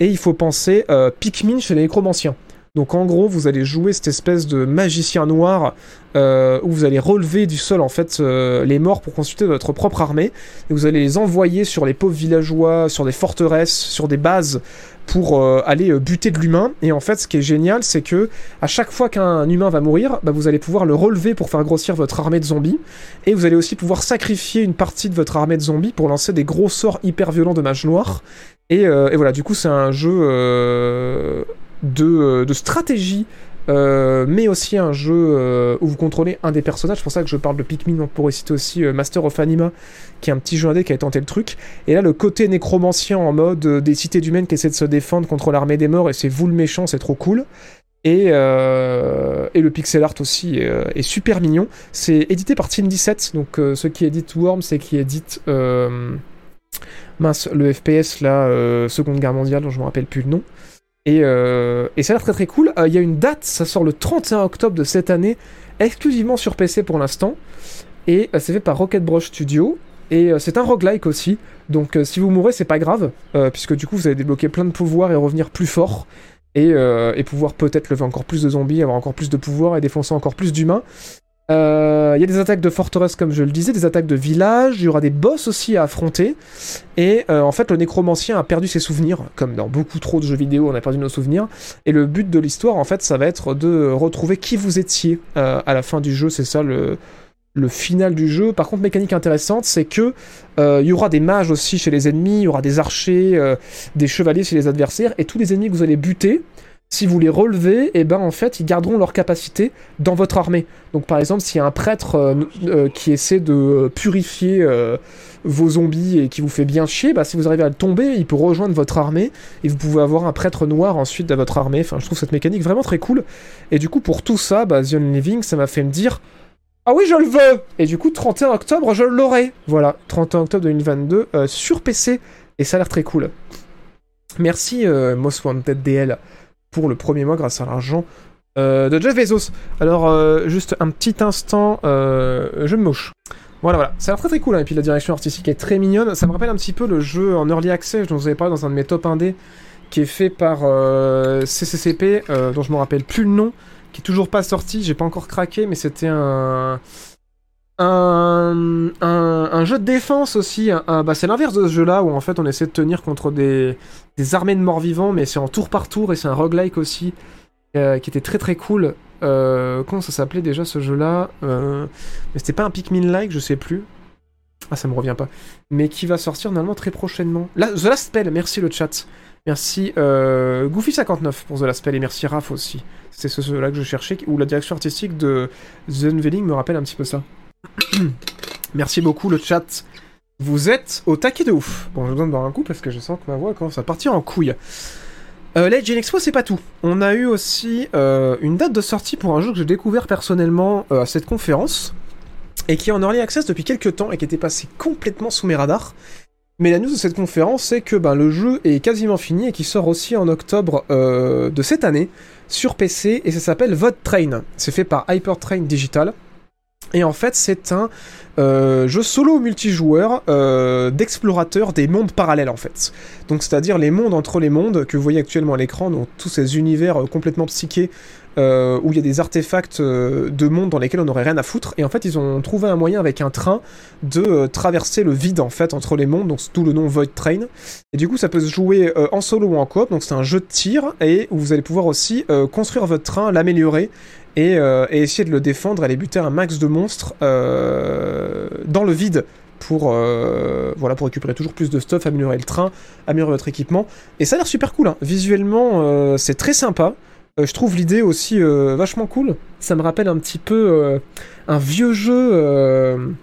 Et il faut penser euh, Pikmin chez les nécromanciens. Donc en gros, vous allez jouer cette espèce de magicien noir euh, où vous allez relever du sol en fait euh, les morts pour consulter votre propre armée. Et vous allez les envoyer sur les pauvres villageois, sur des forteresses, sur des bases pour euh, aller euh, buter de l'humain. Et en fait, ce qui est génial, c'est que à chaque fois qu'un humain va mourir, bah, vous allez pouvoir le relever pour faire grossir votre armée de zombies. Et vous allez aussi pouvoir sacrifier une partie de votre armée de zombies pour lancer des gros sorts hyper violents de mage noir. Et, euh, voilà, du coup, c'est un jeu de stratégie. Euh, mais aussi un jeu euh, où vous contrôlez un des personnages, c'est pour ça que je parle de Pikmin, on pourrait citer aussi euh, Master of Anima, qui est un petit jeu indé qui a tenté le truc. Et là, le côté nécromancien en mode des cités d'humaines qui essaient de se défendre contre l'armée des morts, et c'est vous le méchant, c'est trop cool. Et, et le pixel art aussi est, super mignon. C'est édité par Team 17, donc euh, ceux qui éditent Worms et qui éditent euh, mince, le FPS là, Seconde Guerre mondiale, dont je me rappelle plus le nom. Et, euh, et ça a l'air très très cool. Euh, Il y a une date, ça sort le 31 octobre de cette année, exclusivement sur PC pour l'instant. Et euh, c'est fait par Rocket Brush Studio. Et euh, c'est un roguelike aussi. Donc si vous mourrez, c'est pas grave. puisque du coup, vous allez débloquer plein de pouvoirs et revenir plus fort. Et, et pouvoir peut-être lever encore plus de zombies, avoir encore plus de pouvoirs et défoncer encore plus d'humains. Euh, Il y a des attaques de forteresse, comme je le disais, des attaques de village. Il y aura des boss aussi à affronter. Et euh, en fait, le nécromancien a perdu ses souvenirs, comme dans beaucoup trop de jeux vidéo, on a perdu nos souvenirs. Et le but de l'histoire, en fait, ça va être de retrouver qui vous étiez euh, à la fin du jeu. C'est ça le, le final du jeu. Par contre, mécanique intéressante, c'est que euh, il y aura des mages aussi chez les ennemis, il y aura des archers, euh, des chevaliers chez les adversaires, et tous les ennemis que vous allez buter. Si vous les relevez, et ben en fait, ils garderont leur capacité dans votre armée. Donc par exemple, s'il y a un prêtre euh, euh, qui essaie de euh, purifier vos zombies et qui vous fait bien chier, bah, si vous arrivez à le tomber, il peut rejoindre votre armée et vous pouvez avoir un prêtre noir ensuite dans votre armée. Enfin, je trouve cette mécanique vraiment très cool. Et du coup, pour tout ça, bah, The Unliving, ça m'a fait me dire Ah oui, je le veux Et du coup, 31 octobre, je l'aurai. Voilà, 31 octobre 2022 euh, sur PC et ça a l'air très cool. Merci Most Wanted pour le premier mois grâce à l'argent euh, de Jeff Bezos. Alors, euh, juste un petit instant, euh, je me moche. Voilà, voilà. Ça a l'air très très cool, hein. et puis la direction artistique est très mignonne. Ça me rappelle un petit peu le jeu en early access dont je vous avais parlé dans un de mes top 1D, qui est fait par CCCP, dont je me rappelle plus le nom, qui est toujours pas sorti, j'ai pas encore craqué, mais c'était un... Un, un, jeu de défense aussi, bah c'est l'inverse de ce jeu-là où en fait on essaie de tenir contre des, des armées de morts vivants, mais c'est en tour par tour et c'est un roguelike aussi euh, qui était très très cool. Euh, comment ça s'appelait déjà ce jeu-là Euh, Mais c'était pas un Pikmin-like, je sais plus. Ah, ça me revient pas. Mais qui va sortir normalement très prochainement. The Last Spell, merci le chat. Merci euh, Goofy59 pour The Last Spell et merci Raph aussi. C'est ce jeu-là que je cherchais, où la direction artistique de The Unveiling me rappelle un petit peu ça. <coughs> merci beaucoup le chat. Vous êtes au taquet de ouf. Bon, j'ai besoin de boire un coup parce que je sens que ma voix commence à partir en couille. Euh, la Gen Expo, c'est pas tout. On a eu aussi euh, une date de sortie pour un jeu que j'ai découvert personnellement euh, à cette conférence. et qui est en early access depuis quelques temps et qui était passé complètement sous mes radars. Mais la news de cette conférence, c'est que ben, le jeu est quasiment fini et qu'il sort aussi en octobre euh, de cette année sur PC et ça s'appelle Vote Train. C'est fait par Hypertrain Digital. Et en fait, c'est un euh, jeu solo multijoueur euh, d'explorateur des mondes parallèles en fait. Donc c'est-à-dire les mondes entre les mondes que vous voyez actuellement à l'écran, donc tous ces univers euh, complètement psychés euh, où il y a des artefacts de mondes dans lesquels on n'aurait rien à foutre. Et en fait, ils ont trouvé un moyen avec un train de traverser le vide en fait entre les mondes, donc tout le nom Void Train. Et du coup, ça peut se jouer en solo ou en coop. Donc c'est un jeu de tir et où vous allez pouvoir aussi construire votre train, l'améliorer et, euh, et essayer de le défendre, aller buter un max de monstres euh, dans le vide pour, euh, voilà, pour récupérer toujours plus de stuff, améliorer le train, améliorer votre équipement. Et ça a l'air super cool. hein. Visuellement, c'est très sympa. Je trouve l'idée aussi vachement cool. Ça me rappelle un petit peu un vieux jeu.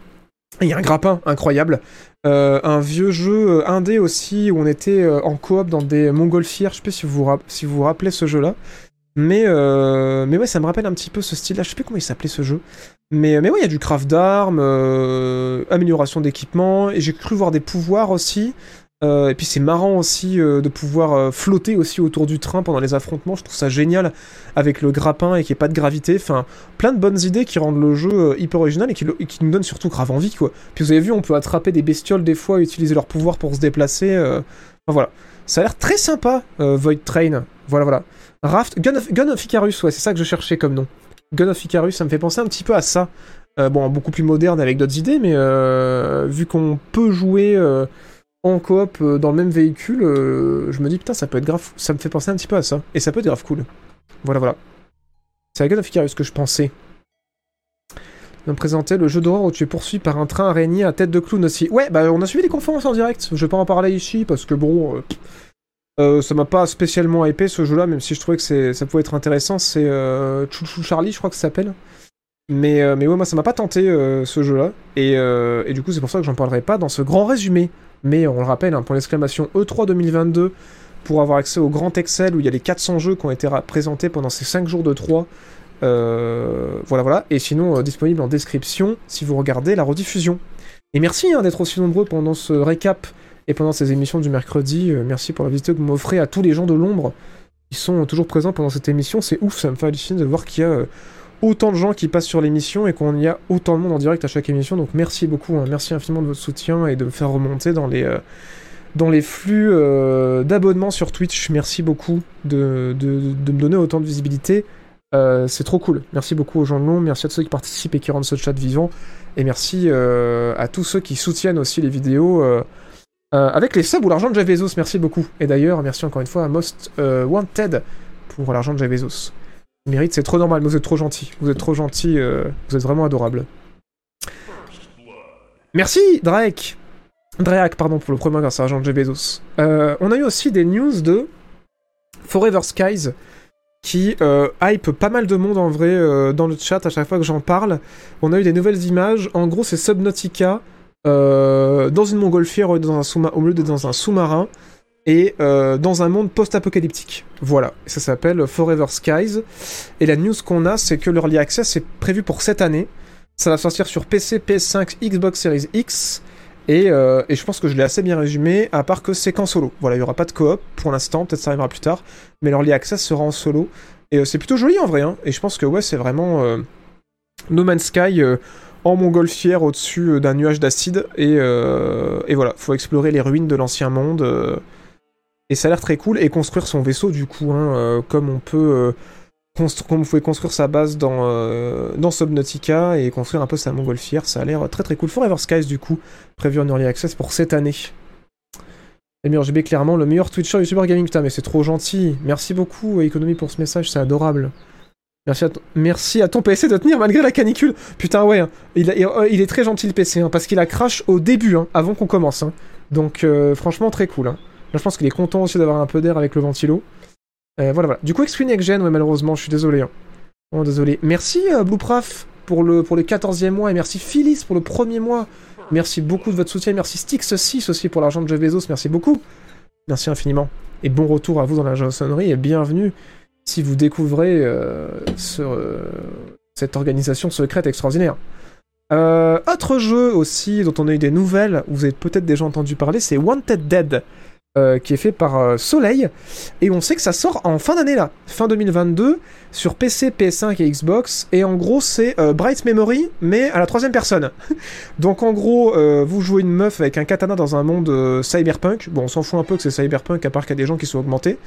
Il y a un grappin incroyable. Un vieux jeu indé aussi où on était en coop dans des montgolfières. Je sais pas si vous si vous vous rappelez ce jeu-là. Mais, euh, mais ouais, ça me rappelle un petit peu ce style-là. Je sais plus comment il s'appelait ce jeu. Mais, mais ouais, il y a du craft d'armes, euh, amélioration d'équipement. Et j'ai cru voir des pouvoirs aussi. Euh, et puis c'est marrant aussi euh, de pouvoir euh, flotter aussi autour du train pendant les affrontements. Je trouve ça génial avec le grappin et qu'il n'y ait pas de gravité. Enfin, plein de bonnes idées qui rendent le jeu euh, hyper original et qui, nous donnent surtout grave envie, quoi. Puis vous avez vu, on peut attraper des bestioles des fois et utiliser leurs pouvoirs pour se déplacer. euh. Enfin voilà. Ça a l'air très sympa, euh, Void Train. Voilà, voilà. Raft, Gun of, Gun of Icarus, ouais, c'est ça que je cherchais comme nom. Gun of Icarus, ça me fait penser un petit peu à ça. Euh, bon, beaucoup plus moderne avec d'autres idées, mais euh, vu qu'on peut jouer euh, en coop dans le même véhicule, je me dis putain, ça peut être grave. Ça me fait penser un petit peu à ça. Et ça peut être grave cool. Voilà, voilà. C'est à Gun of Icarus que je pensais. Me présentait le jeu d'horreur où tu es poursuivi par un train araignée à tête de clown aussi. Ouais, bah on a suivi les conférences en direct. Je vais pas en parler ici parce que bon. Euh, ça m'a pas spécialement épais ce jeu-là, même si je trouvais que ça pouvait être intéressant. C'est euh, Chou Chou Charlie, je crois que ça s'appelle. Mais, euh, mais ouais, moi ça m'a pas tenté euh, ce jeu-là. Et, euh, et du coup, c'est pour ça que j'en parlerai pas dans ce grand résumé. Mais on le rappelle, hein, pour l'exclamation E3 2022, pour avoir accès au grand Excel où il y a les 400 jeux qui ont été présentés pendant ces 5 jours de 3. Euh, voilà, voilà. Et sinon, euh, disponible en description si vous regardez la rediffusion. Et merci hein, d'être aussi nombreux pendant ce récap et pendant ces émissions du mercredi. Euh, merci pour la visite que vous m'offrez à tous les gens de l'ombre qui sont toujours présents pendant cette émission. C'est ouf, ça me fait halluciner de voir qu'il y a euh, autant de gens qui passent sur l'émission et qu'on y a autant de monde en direct à chaque émission. Donc merci beaucoup, hein. merci infiniment de votre soutien et de me faire remonter dans les, euh, dans les flux d'abonnements sur Twitch. Merci beaucoup de, de, de me donner autant de visibilité. C'est trop cool. Merci beaucoup aux gens de l'ombre, merci à tous ceux qui participent et qui rendent ce chat vivant. Et merci à tous ceux qui soutiennent aussi les vidéos. Euh, avec les subs ou l'argent de Jeff merci beaucoup. Et d'ailleurs, merci encore une fois à Most euh, Wanted pour l'argent de Jeff Bezos. Mérite, c'est trop normal, mais vous êtes trop gentil. Vous êtes trop gentil, euh, vous êtes vraiment adorable. Merci, Drake. Drake, pardon, pour le premier grâce à l'argent de Jeff on a eu aussi des news de Forever Skies qui hype pas mal de monde en vrai dans le chat à chaque fois que j'en parle. On a eu des nouvelles images. En gros, c'est Subnautica dans une montgolfière au lieu, d'être dans un sous-marin et euh, dans un monde post-apocalyptique. Voilà, ça s'appelle Forever Skies. Et la news qu'on a, c'est que l'Early Access est prévu pour cette année. Ça va sortir sur PC, PS5, Xbox Series X. Et, euh, et je pense que je l'ai assez bien résumé, à part que c'est qu'en solo. Voilà, il n'y aura pas de coop pour l'instant, peut-être ça arrivera plus tard. Mais l'Early Access sera en solo. Et euh, c'est plutôt joli en vrai. hein. Et je pense que ouais, c'est vraiment euh, No Man's Sky euh, en montgolfière au-dessus euh, d'un nuage d'acide. Et, euh, et voilà, faut explorer les ruines de l'ancien monde. euh, et ça a l'air très cool. Et construire son vaisseau, du coup, hein, euh, comme on peut. construire sa base dans, dans Subnautica et construire un peu sa montgolfière, ça a l'air très très cool. Forever Skies, du coup, prévu en Early Access pour cette année. Et RGB, clairement, le meilleur Twitcher YouTuber gaming. Putain, mais c'est trop gentil. Merci beaucoup, Economy, pour ce message, c'est adorable. Merci à, ton... PC de tenir malgré la canicule. Putain, ouais, hein. euh, il est très gentil le PC, hein, parce qu'il a crash au début, hein, avant qu'on commence. Donc, euh, franchement, très cool. je pense qu'il est content aussi d'avoir un peu d'air avec le ventilo. Euh, voilà, voilà. Du coup, XP Next Gen, malheureusement, je suis désolé. Vraiment désolé. Merci, euh, Bluepraf, pour le, pour le 14e mois, et merci Phyllis pour le premier mois. Merci beaucoup de votre soutien. Merci Stix6 aussi pour l'argent de Jeff Bezos. Merci beaucoup. Merci infiniment. Et bon retour à vous dans la jansonnerie et bienvenue si vous découvrez euh, euh, cette organisation secrète extraordinaire. Euh, autre jeu aussi dont on a eu des nouvelles, vous avez peut-être déjà entendu parler, c'est Wanted Dead. Euh, qui est fait par euh, Soleil et on sait que ça sort en fin d'année là, fin 2022 sur PC, PS5 et Xbox et en gros c'est euh, Bright Memory mais à la troisième personne. <laughs> Donc en gros vous jouez une meuf avec un katana dans un monde cyberpunk. Bon on s'en fout un peu que c'est cyberpunk à part qu'il y a des gens qui sont augmentés.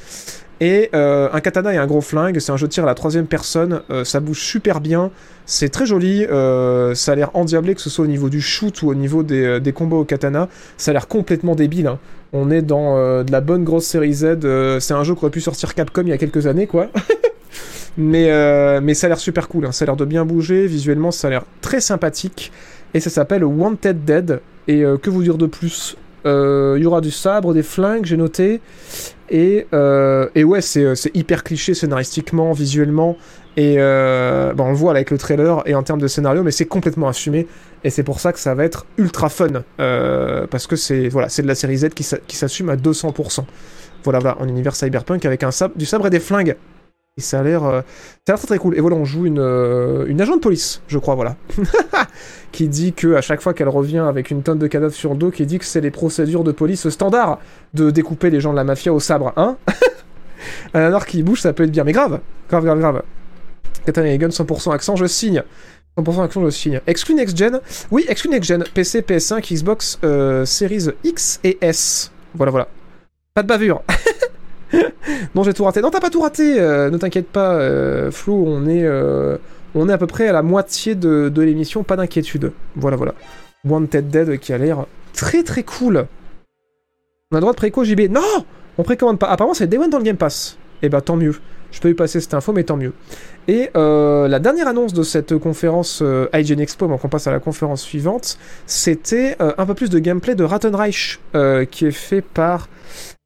Et un katana et un gros flingue, c'est un jeu de tir à la troisième personne, ça bouge super bien, c'est très joli, ça a l'air endiablé que ce soit au niveau du shoot ou au niveau des, combos au katana, ça a l'air complètement débile. hein. On est dans euh, de la bonne grosse série Z, euh, c'est un jeu qu'aurait pu sortir Capcom il y a quelques années quoi. <laughs> mais, euh, mais ça a l'air super cool, hein. ça a l'air de bien bouger, visuellement ça a l'air très sympathique, et ça s'appelle Wanted Dead, et euh, que vous dire de plus? Euh, Il y aura du sabre, des flingues, j'ai noté. Et, euh, et ouais, c'est hyper cliché scénaristiquement, visuellement. Et euh, bon, on le voit avec le trailer et en termes de scénario, mais c'est complètement assumé. Et c'est pour ça que ça va être ultra fun. Euh, parce que c'est voilà, de la série Z qui s'a- qui s'assume à 200%. Voilà, voilà, en univers cyberpunk avec un sabre, du sabre et des flingues. Et ça a l'air euh, très très cool. Et voilà, on joue une, euh, une agent de police, je crois, voilà. <laughs> qui dit que à chaque fois qu'elle revient avec une tonne de cadavres sur le dos, qui dit que c'est les procédures de police standard de découper les gens de la mafia au sabre, hein <laughs> Un qui bouge, ça peut être bien, mais grave, grave, grave, grave. Katana et Gun 100% accent, je signe. 100% accent, je signe. Exclu Next Gen, oui, exclu Next Gen, PC, PS5, Xbox, euh, Series X et S. Voilà, voilà. Pas de bavure. <laughs> non, j'ai tout raté. Non, t'as pas tout raté. euh, ne t'inquiète pas, euh, Flo. On est, euh, on est à peu près à la moitié de, l'émission. Pas d'inquiétude. Voilà, voilà. Wanted Dead qui a l'air très très cool. On a le droit de préco JB. Non, on précommande pas. Apparemment, c'est Day One dans le Game Pass. Eh bah, tant mieux. Je peux y passer cette info, mais tant mieux. Et euh, la dernière annonce de cette conférence euh, IGN Expo, avant qu'on passe à la conférence suivante, c'était euh, un peu plus de gameplay de Rattenreich, qui est fait par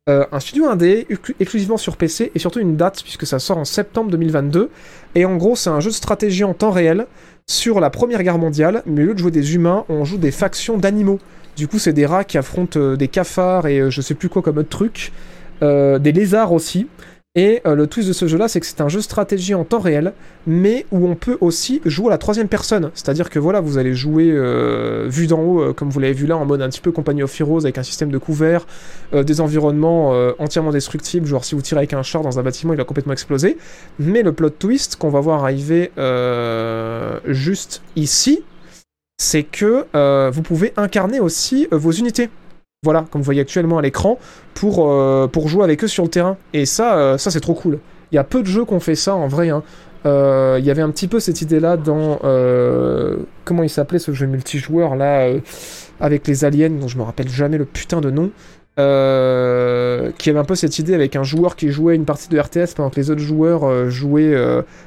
un studio indé, exclu- exclusivement sur PC, et surtout une date, puisque ça sort en septembre 2022. Et en gros, c'est un jeu de stratégie en temps réel sur la Première Guerre mondiale, mais au lieu de jouer des humains, on joue des factions d'animaux. Du coup, c'est des rats qui affrontent des cafards et je sais plus quoi comme autre truc. Des lézards aussi. Et euh, le twist de ce jeu-là, c'est que c'est un jeu stratégie en temps réel, mais où on peut aussi jouer à la troisième personne. C'est-à-dire que voilà, vous allez jouer euh, vu d'en haut, euh, comme vous l'avez vu là, en mode un petit peu Company of Heroes, avec un système de couvert, des environnements entièrement destructibles, genre si vous tirez avec un char dans un bâtiment, il va complètement exploser. Mais le plot twist qu'on va voir arriver juste ici, c'est que vous pouvez incarner aussi vos unités. Voilà, comme vous voyez actuellement à l'écran, pour, euh, pour jouer avec eux sur le terrain. Et ça, euh, ça c'est trop cool. Il y a peu de jeux qui ont fait ça en vrai. hein. Euh, Il y avait un petit peu cette idée-là dans... comment il s'appelait ce jeu multijoueur là Avec les aliens, dont je me rappelle jamais le putain de nom. Qui avait un peu cette idée avec un joueur qui jouait une partie de RTS pendant que les autres joueurs jouaient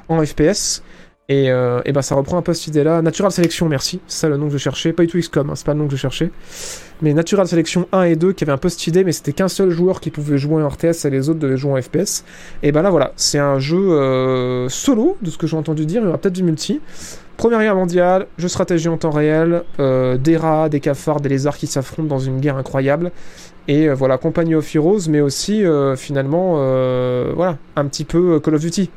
en FPS. Et, euh, ben ça reprend un peu cette idée-là. Natural Selection, merci. C'est ça le nom que je cherchais. Pas du tout XCOM, hein, c'est pas le nom que je cherchais. Mais Natural Selection 1 et 2 qui avait un peu cette idée, mais c'était qu'un seul joueur qui pouvait jouer en RTS et les autres devaient jouer en FPS. Et ben là voilà, c'est un jeu euh, solo, de ce que j'ai entendu dire. Il y aura peut-être du multi. Première guerre mondiale, jeu stratégie en temps réel, euh, des rats, des cafards, des lézards qui s'affrontent dans une guerre incroyable. Et euh, voilà, Company of Heroes, mais aussi finalement, voilà, un petit peu Call of Duty.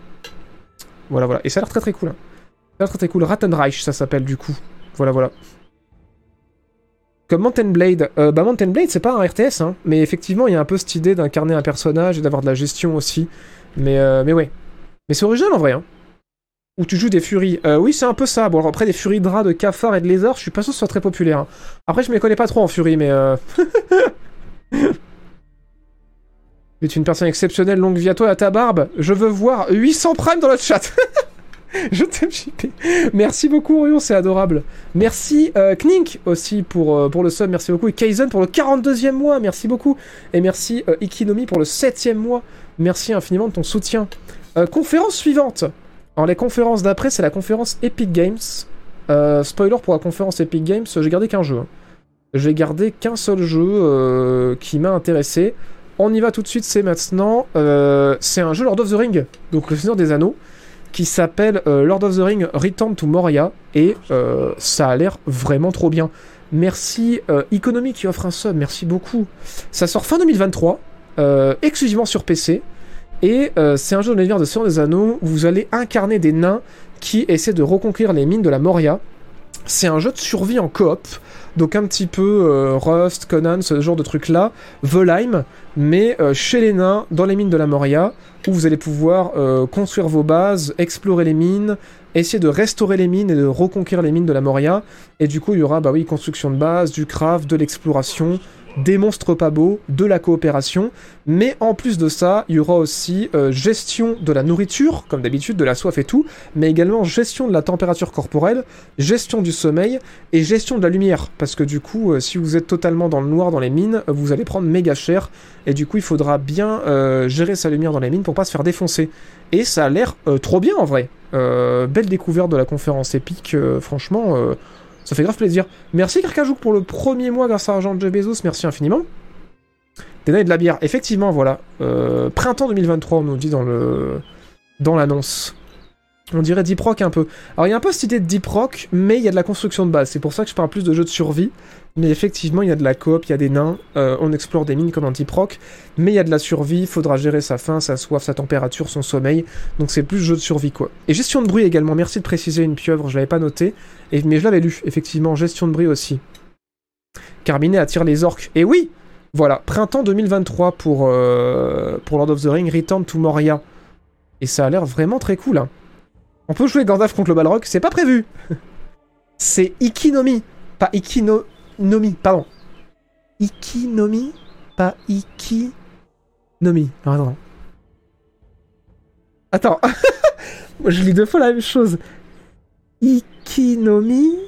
Voilà, voilà. Et ça a l'air très très cool. hein. Ça a l'air très très cool. Rattenreich, ça s'appelle du coup. Voilà, voilà. Comme Mountain Blade. Euh, bah, Mountain Blade, c'est pas un RTS, hein. Mais effectivement, il y a un peu cette idée d'incarner un personnage et d'avoir de la gestion aussi. Mais, euh, mais ouais. Mais c'est original en vrai, hein. Où tu joues des furies. Euh, oui, c'est un peu ça. Bon, alors après, des furies de rats, de cafards et de lézards, je suis pas sûr que ce soit très populaire. hein. Après, je me connais pas trop en furie, mais. <laughs> Tu es une personne exceptionnelle, longue vie à toi à ta barbe. Je veux voir 800 primes dans le chat. <laughs> Je t'aime, JP. Merci beaucoup, Orion, c'est adorable. Merci, euh, Knink, aussi, pour, euh, pour le sub. Merci beaucoup. Et Kaizen pour le 42e mois. Merci beaucoup. Et merci, euh, Ikinomi, pour le 7e mois. Merci infiniment de ton soutien. Conférence suivante. Alors, les conférences d'après, c'est la conférence Epic Games. Spoiler pour la conférence Epic Games, j'ai gardé qu'un jeu. hein. J'ai gardé qu'un seul jeu qui m'a intéressé. On y va tout de suite, c'est maintenant. Euh, c'est un jeu Lord of the Ring, donc le Seigneur des Anneaux, qui s'appelle euh, Lord of the Ring Return to Moria, et euh, ça a l'air vraiment trop bien. Merci Economy qui offre un sub, merci beaucoup. Ça sort fin 2023, euh, exclusivement sur PC, et c'est un jeu de l'univers de Seigneur des Anneaux où vous allez incarner des nains qui essaient de reconquérir les mines de la Moria. C'est un jeu de survie en coop, donc un petit peu euh, Rust, Conan, ce genre de truc-là, Volheim, mais euh, chez les nains, dans les mines de la Moria, où vous allez pouvoir euh, construire vos bases, explorer les mines, essayer de restaurer les mines et de reconquérir les mines de la Moria. Et du coup, il y aura, bah oui, construction de base, du craft, de l'exploration, des monstres pas beaux, de la coopération, mais en plus de ça, il y aura aussi euh, gestion de la nourriture, comme d'habitude, de la soif et tout, mais également gestion de la température corporelle, gestion du sommeil et gestion de la lumière, parce que du coup, euh, si vous êtes totalement dans le noir dans les mines, vous allez prendre méga cher, et du coup, il faudra bien euh, gérer sa lumière dans les mines pour pas se faire défoncer. Et ça a l'air trop bien en vrai. belle découverte de la conférence épique, franchement ça fait grave plaisir. Merci Karkajouk pour le premier mois grâce à Argent de Bezos, merci infiniment. Des et de la bière, effectivement, voilà. Euh, printemps 2023, on nous dit dans le dans l'annonce. On dirait Deep Rock un peu. Alors il y a un peu cette idée de Deep Rock, mais il y a de la construction de base. C'est pour ça que je parle plus de jeux de survie. Mais effectivement, il y a de la coop, il y a des nains, euh, on explore des mines comme Rock, mais il y a de la survie, il faudra gérer sa faim, sa soif, sa température, son sommeil. Donc c'est plus jeu de survie quoi. Et gestion de bruit également, merci de préciser une pieuvre, je l'avais pas noté, mais je l'avais lu, effectivement, gestion de bruit aussi. Carminet attire les orques. Et oui Voilà, printemps 2023 pour, euh, pour Lord of the Ring, Return to Moria. Et ça a l'air vraiment très cool. Hein. On peut jouer Gandalf contre le Balrog, c'est pas prévu. <laughs> c'est Ikinomi, pas Ikinomi, pardon. Ikinomi, pas Ikinomi. Non, attends. Attends. <laughs> je lis deux fois la même chose. Ikinomi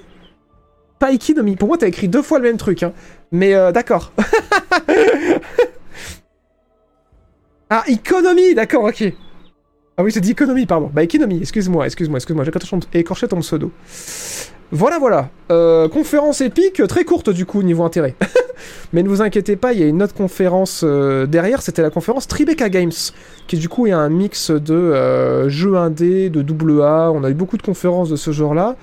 Pas Ikinomi. Pour moi, t'as écrit deux fois le même truc. Hein. Mais euh, d'accord. <laughs> ah, Economy D'accord, ok. Ah oui, c'est dit économie, pardon. Bah, économie, excuse-moi, excuse-moi, excuse-moi, j'ai écorché ton pseudo. Voilà, voilà. Euh, conférence épique, très courte du coup, niveau intérêt. <laughs> Mais ne vous inquiétez pas, il y a une autre conférence euh, derrière, c'était la conférence Tribeca Games, qui du coup est un mix de euh, jeux indés, de double A, on a eu beaucoup de conférences de ce genre-là.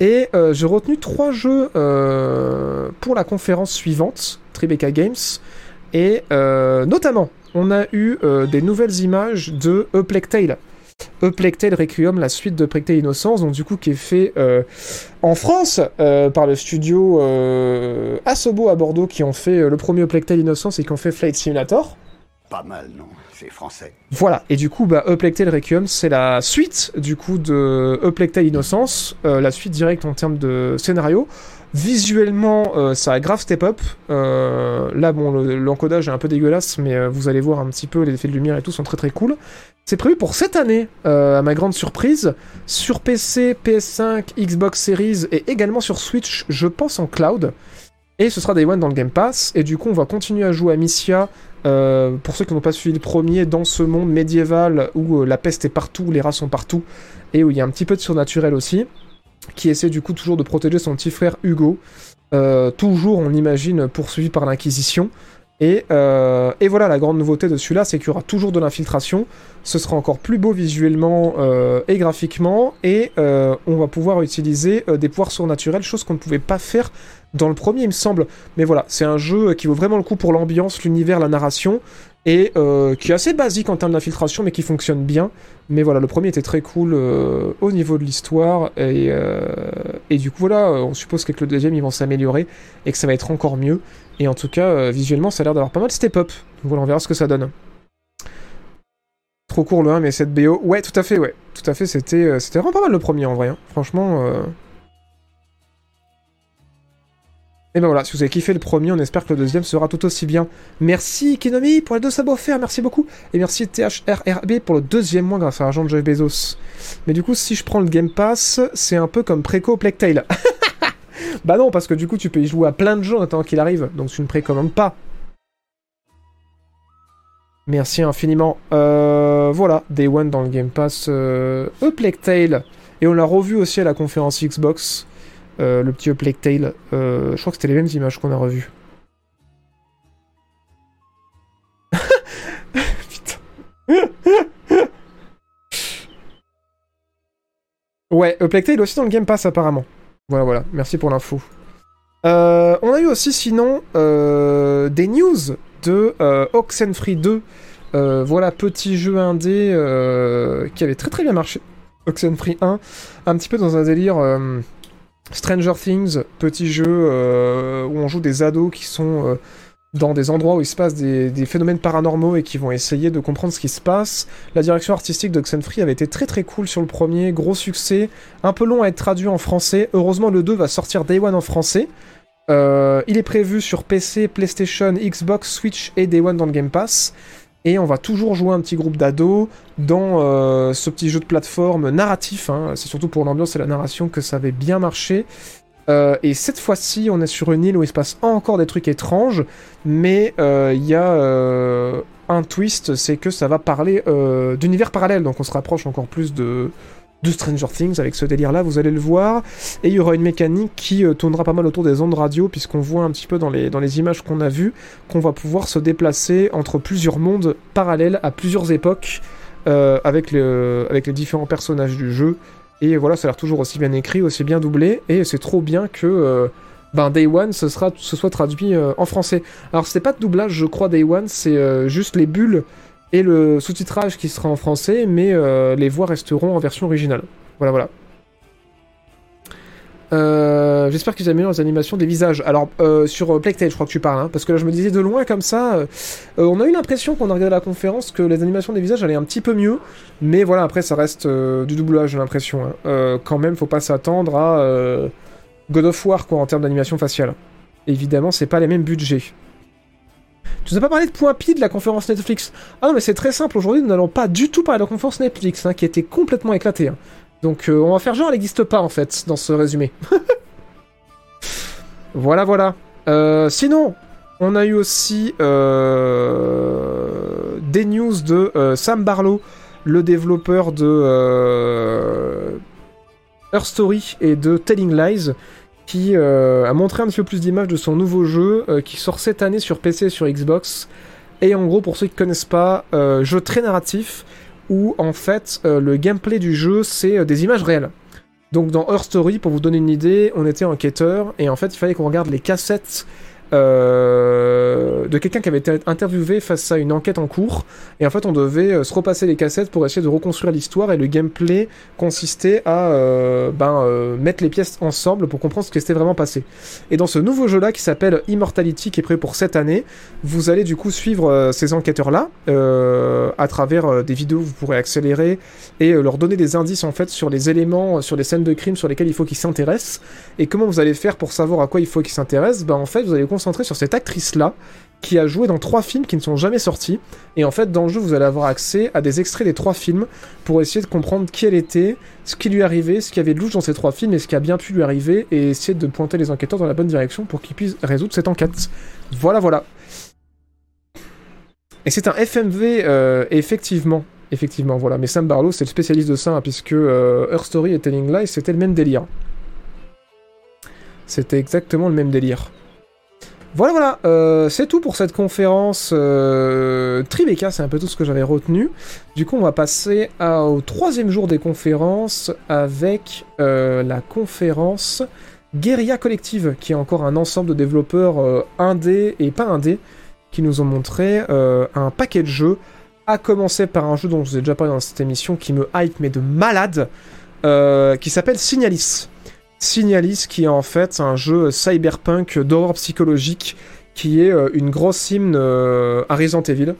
Et j'ai retenu trois jeux pour la conférence suivante, Tribeca Games, et notamment on a eu euh, des nouvelles images de A. Plague Tale Requiem, la suite de Tale Innocence, donc du coup qui est fait euh, en France euh, par le studio Asobo à Bordeaux qui ont fait le premier Tale Innocence et qui ont fait Flight Simulator. Pas mal, non C'est français. Voilà, et du coup, bah, Tale Requiem, c'est la suite du coup de Tale Innocence, la suite directe en termes de scénario. Visuellement, euh, ça a grave step up. Euh, là, bon, l'encodage est un peu dégueulasse, mais euh, vous allez voir un petit peu, les effets de lumière et tout sont très très cool. C'est prévu pour cette année, à ma grande surprise, sur PC, PS5, Xbox Series et également sur Switch, je pense en cloud. Et ce sera Day One dans le Game Pass. Et du coup, on va continuer à jouer à Missia. pour ceux qui n'ont pas suivi le premier, dans ce monde médiéval où la peste est partout, les rats sont partout, et où il y a un petit peu de surnaturel aussi qui essaie du coup toujours de protéger son petit frère Hugo, euh, toujours on l'imagine poursuivi par l'Inquisition. Et, euh, et, voilà, la grande nouveauté de celui-là, c'est qu'il y aura toujours de l'infiltration. Ce sera encore plus beau visuellement euh, et graphiquement. Et on va pouvoir utiliser des pouvoirs surnaturels, chose qu'on ne pouvait pas faire dans le premier, il me semble. Mais voilà, c'est un jeu qui vaut vraiment le coup pour l'ambiance, l'univers, la narration et euh, qui est assez basique en termes d'infiltration, mais qui fonctionne bien. Mais voilà, le premier était très cool euh, au niveau de l'histoire, et, euh, et, du coup voilà, on suppose qu'avec le deuxième ils vont s'améliorer, et que ça va être encore mieux. Et en tout cas, visuellement, ça a l'air d'avoir pas mal de step-up. Voilà, on verra ce que ça donne. Trop court le 1, mais cette BO, ouais, tout à fait, ouais. Tout à fait, c'était c'était vraiment pas mal le premier en vrai. Hein. Franchement, Et ben voilà, si vous avez kiffé le premier, on espère que le deuxième sera tout aussi bien. Merci Kenomi pour les deux sabots offerts, merci beaucoup. Et merci THRRB pour le deuxième mois grâce à l'argent de Jeff Bezos. Mais du coup, si je prends le Game Pass, c'est un peu comme Préco Plague Tale. <laughs> bah non, parce que du coup, tu peux y jouer à plein de jeux en attendant qu'il arrive, donc tu ne précommandes pas. Merci infiniment. Euh, voilà, Day One dans le Game Pass, euh, A Plague. Et on l'a revu aussi à la conférence Xbox. Euh, le petit Tale. Euh, je crois que c'était les mêmes images qu'on a revues. <laughs> Putain. ouais, A Plague aussi dans le Game Pass apparemment. Voilà, voilà. Merci pour l'info. Euh, on a eu aussi sinon des news de Oxenfree 2. voilà, petit jeu indé qui avait très très bien marché. Oxenfree 1, un petit peu dans un délire Stranger Things, petit jeu euh, où on joue des ados qui sont euh, dans des endroits où il se passe des, phénomènes paranormaux et qui vont essayer de comprendre ce qui se passe. La direction artistique de Xenfree avait été très très cool sur le premier, gros succès, un peu long à être traduit en français. Heureusement, le 2 va sortir Day One en français. Euh, il est prévu sur PC, PlayStation, Xbox, Switch et Day One dans le Game Pass. Et on va toujours jouer un petit groupe d'ados dans euh, ce petit jeu de plateforme narratif. hein. C'est surtout pour l'ambiance et la narration que ça avait bien marché. Euh, et cette fois-ci, on est sur une île où il se passe encore des trucs étranges, mais euh, il y a euh, un twist, c'est que ça va parler d'univers parallèle, donc on se rapproche encore plus de, Stranger Things avec ce délire-là, vous allez le voir. Et il y aura une mécanique qui tournera pas mal autour des ondes radio, puisqu'on voit un petit peu dans les, images qu'on a vues qu'on va pouvoir se déplacer entre plusieurs mondes parallèles à plusieurs époques avec les différents personnages du jeu. Et voilà, ça a l'air toujours aussi bien écrit, aussi bien doublé, et c'est trop bien que euh, ben Day One ce, sera, soit traduit euh, en français. Alors c'est pas de doublage, je crois, Day One, c'est euh, juste les bulles et le sous-titrage qui sera en français, mais les voix resteront en version originale. Voilà, voilà. Euh, J'espère qu'ils améliorent les animations des visages. Alors, euh, sur euh, Plectel, je crois que tu parles, hein, parce que là, je me disais de loin comme ça, euh, on a eu l'impression, qu'on a regardé la conférence, que les animations des visages allaient un petit peu mieux, mais voilà, après, ça reste du doublage, j'ai l'impression. hein. Quand même, faut pas s'attendre à God of War, quoi, en termes d'animation faciale. Évidemment, c'est pas les mêmes budgets. Tu nous as pas parlé de point pi de la conférence Netflix? Ah non, mais c'est très simple, aujourd'hui, nous n'allons pas du tout parler de la conférence Netflix, hein, qui était complètement éclatée. hein. Donc, euh, on va faire genre, elle n'existe pas, en fait, dans ce résumé. <laughs> Voilà, voilà. Euh, sinon, on a eu aussi euh, des news de Sam Barlow, le développeur de Her Story et de Telling Lies, qui a montré un petit peu plus d'images de son nouveau jeu qui sort cette année sur PC et sur Xbox. Et en gros, pour ceux qui connaissent pas, jeu très narratif où en fait euh, le gameplay du jeu c'est euh, des images réelles. Donc dans Her Story, pour vous donner une idée, on était enquêteur et en fait il fallait qu'on regarde les cassettes euh, de quelqu'un qui avait été interviewé face à une enquête en cours et en fait on devait euh, se repasser les cassettes pour essayer de reconstruire l'histoire et le gameplay consistait à euh, ben, mettre les pièces ensemble pour comprendre ce qui s'était vraiment passé. Et dans ce nouveau jeu là qui s'appelle Immortality qui est prévu pour cette année, vous allez du coup suivre ces enquêteurs là à travers des vidéos vous pourrez accélérer et leur donner des indices en fait sur les éléments, sur les scènes de crime sur lesquelles il faut qu'ils s'intéressent. Et comment vous allez faire pour savoir à quoi il faut qu'ils s'intéressent? Ben en fait, vous allez concentrer sur cette actrice-là qui a joué dans trois films qui ne sont jamais sortis. Et en fait, dans le jeu, vous allez avoir accès à des extraits des trois films pour essayer de comprendre qui elle était, ce qui lui arrivait, ce qu'il y avait de louche dans ces trois films et ce qui a bien pu lui arriver et essayer de pointer les enquêteurs dans la bonne direction pour qu'ils puissent résoudre cette enquête. Voilà, voilà. Et c'est un FMV, euh, effectivement. Effectivement, voilà. Mais Sam Barlow, c'est le spécialiste de ça, hein, puisque euh, Her Story et Telling Lies, c'était le même délire. C'était exactement le même délire. Voilà, voilà, euh, c'est tout pour cette conférence euh, Tribeca, c'est un peu tout ce que j'avais retenu. Du coup, on va passer au troisième jour des conférences avec euh, la conférence Guerilla Collective, qui est encore un ensemble de développeurs indés et pas indés, qui nous ont montré un paquet de jeux, à commencer par un jeu dont je vous ai déjà parlé dans cette émission, qui me hype mais de malade, qui s'appelle Signalis. Signalis, qui est en fait un jeu cyberpunk d'horreur psychologique, qui est euh, une grosse hymne euh, à Resident Evil.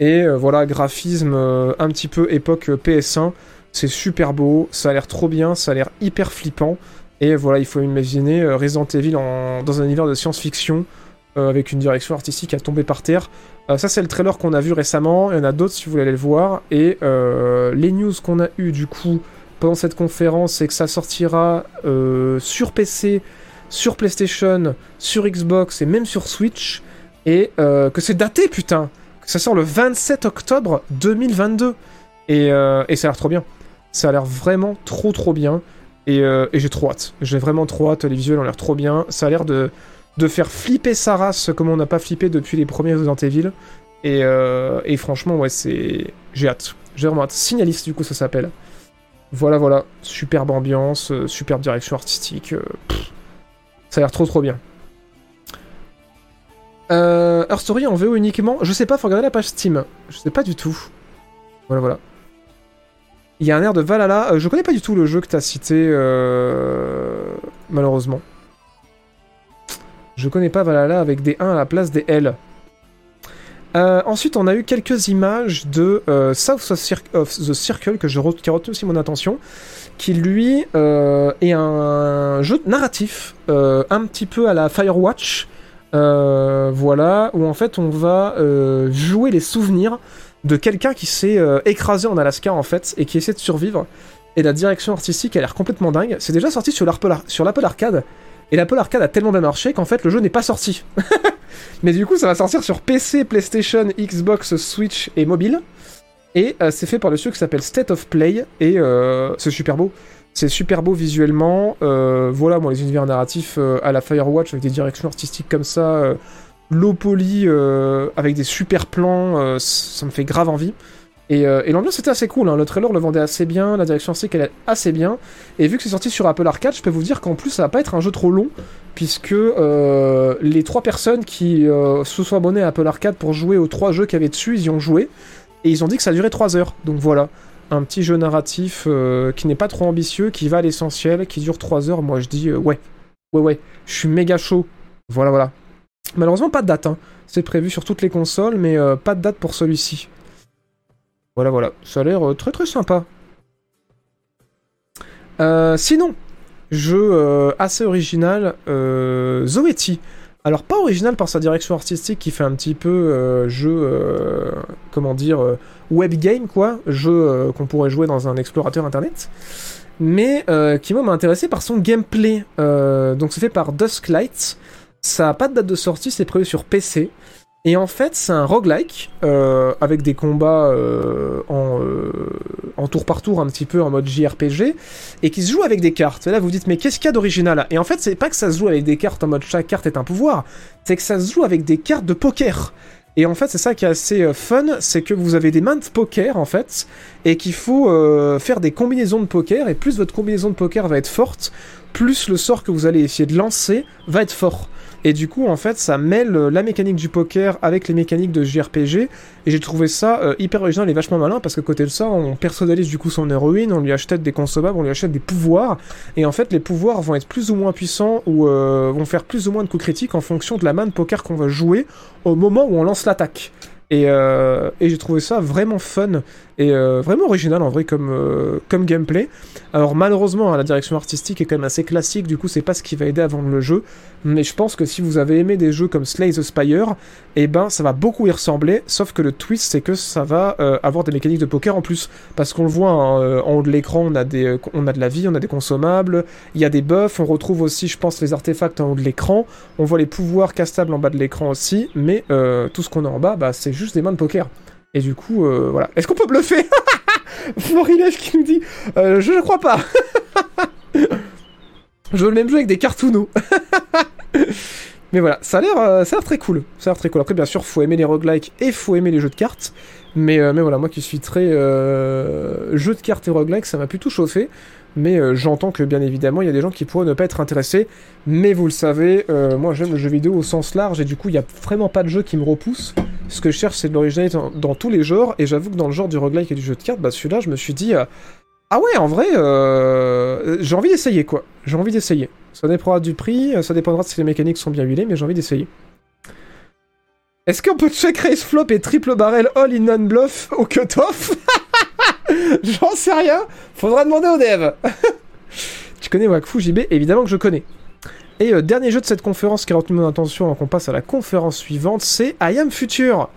Et euh, voilà, graphisme un petit peu époque euh, PS1. C'est super beau, ça a l'air trop bien, ça a l'air hyper flippant. Et voilà, il faut imaginer Resident Evil dans un univers de science-fiction, avec une direction artistique à tomber par terre. Ça, c'est le trailer qu'on a vu récemment. Il y en a d'autres si vous voulez aller le voir. Et les news qu'on a eu du coup pendant cette conférence, c'est que ça sortira euh, sur PC, sur PlayStation, sur Xbox et même sur Switch. Et euh, que c'est daté, putain Que ça sort le 27 octobre 2022. Et, euh, et ça a l'air trop bien. Ça a l'air vraiment trop trop bien. Et, euh, et j'ai trop hâte. J'ai vraiment trop hâte. Les visuels ont l'air trop bien. Ça a l'air de, de faire flipper sa race comme on n'a pas flippé depuis les premiers Resident Evil. Et, et franchement, ouais, c'est. J'ai hâte. J'ai vraiment hâte. Signaliste, du coup, ça s'appelle. Voilà, voilà. Superbe ambiance, euh, superbe direction artistique. euh, ça a l'air trop trop bien. Euh, en VO uniquement. Je sais pas, faut regarder la page Steam. Je sais pas du tout. Voilà, voilà. Il y a un air de Valhalla. Euh, je connais pas du tout le jeu que t'as cité. Malheureusement. Je connais pas Valhalla avec des 1 à la place des L. Euh, ensuite, on a eu quelques images de euh, South of the Circle que je qui a retenu aussi mon attention, qui lui euh, est un jeu narratif, un petit peu à la Firewatch, voilà, où en fait on va jouer les souvenirs de quelqu'un qui s'est écrasé en Alaska en fait et qui essaie de survivre. Et la direction artistique a l'air complètement dingue. C'est déjà sorti sur l'Apple Arcade. Et l'Apple Arcade a tellement bien marché qu'en fait le jeu n'est pas sorti. <laughs> Mais du coup ça va sortir sur PC, PlayStation, Xbox, Switch et mobile. Et euh, c'est fait par le studio qui s'appelle State of Play. Et euh, c'est super beau. C'est super beau visuellement. Euh, voilà, moi les univers narratifs à la Firewatch avec des directions artistiques comme ça. low poly avec des super plans. ça me fait grave envie. Euh, et, l'ambiance était assez cool, hein. le trailer le vendait assez bien, la direction artistique elle est assez bien. Et vu que c'est sorti sur Apple Arcade, je peux vous dire qu'en plus ça va pas être un jeu trop long, puisque euh, les trois personnes qui euh, se sont abonnées à Apple Arcade pour jouer aux trois jeux qu'il y avait dessus, ils y ont joué. Et ils ont dit que ça durait 3 heures. Donc voilà, un petit jeu narratif qui n'est pas trop ambitieux, qui va à l'essentiel, qui dure 3 heures. Moi je dis ouais, ouais, ouais, je suis méga chaud. Voilà, voilà. Malheureusement pas de date, hein. c'est prévu sur toutes les consoles, mais pas de date pour celui-ci. Voilà, voilà. Ça a l'air euh, très très sympa. Euh, sinon, jeu euh, assez original, euh. Alors pas original par sa direction artistique qui fait un petit peu jeu, comment dire, web game quoi, jeu qu'on pourrait jouer dans un explorateur internet, mais qui m'a intéressé par son gameplay. donc c'est fait par Dusklight. Ça a pas de date de sortie, c'est prévu sur PC. Et en fait, c'est un roguelike euh, avec des combats euh, en, euh, en, tour par tour, un petit peu en mode JRPG, et qui se joue avec des cartes. Et là, vous vous dites, mais qu'est-ce qu'il y a d'original? Et en fait, c'est pas que ça se joue avec des cartes en mode chaque carte est un pouvoir, c'est que ça se joue avec des cartes de poker. Et en fait, c'est ça qui est assez fun, c'est que vous avez des mains de poker en fait, et qu'il faut faire des combinaisons de poker, et plus votre combinaison de poker va être forte, plus le sort que vous allez essayer de lancer va être fort. Et du coup, en fait, ça mêle euh, la mécanique du poker avec les mécaniques de JRPG. Et j'ai trouvé ça euh, hyper original et vachement malin parce que côté de ça, on personnalise du coup son héroïne, on lui achète des consommables, on lui achète des pouvoirs. Et en fait, les pouvoirs vont être plus ou moins puissants ou euh, vont faire plus ou moins de coups critiques en fonction de la main de poker qu'on va jouer au moment où on lance l'attaque. Et, et j'ai trouvé ça vraiment fun et euh, vraiment original en vrai comme, euh, comme gameplay. Alors malheureusement hein, la direction artistique est quand même assez classique, du coup c'est pas ce qui va aider à vendre le jeu, mais je pense que si vous avez aimé des jeux comme Slay the Spire, eh ben ça va beaucoup y ressembler, sauf que le twist c'est que ça va euh, avoir des mécaniques de poker en plus, parce qu'on le voit hein, en haut de l'écran, on, a des, on a de la vie, on a des consommables, il y a des buffs, on retrouve aussi je pense les artefacts en haut de l'écran, on voit les pouvoirs castables en bas de l'écran aussi, mais tout ce qu'on a en bas, bah, c'est juste des mains de poker. Et du coup, euh, voilà. Est-ce qu'on peut bluffer? <laughs> Florinev qui nous dit euh, Je ne crois pas. <laughs> je veux le même jeu avec des cartoons. <laughs> Mais voilà, ça a l'air euh, ça a l'air très cool. Ça a l'air très cool. Après, bien sûr, faut aimer les roguelikes et faut aimer les jeux de cartes. Mais, mais voilà, moi qui suis très jeu de cartes et roguelike, ça m'a plutôt chauffé mais euh, j'entends que bien évidemment il y a des gens qui pourraient ne pas être intéressés, mais vous le savez, euh, moi j'aime le jeu vidéo au sens large et du coup il n'y a vraiment pas de jeu qui me repousse. Ce que je cherche c'est de l'originalité dans, tous les genres, et j'avoue que dans le genre du roguelike et du jeu de cartes, bah celui-là je me suis dit, euh, ah ouais en vrai, j'ai envie d'essayer quoi, j'ai envie d'essayer. Ça dépendra du prix, ça dépendra de si les mécaniques sont bien huilées, mais j'ai envie d'essayer. Est-ce qu'on peut check race flop et triple barrel all in one bluff au cut-off? <laughs> <laughs> J'en sais rien. Faudra demander au dev. <laughs> tu connais Wakfu JB Évidemment que je connais. Et euh, dernier jeu de cette conférence qui a retenu mon attention avant qu'on passe à la conférence suivante, c'est I Am Future.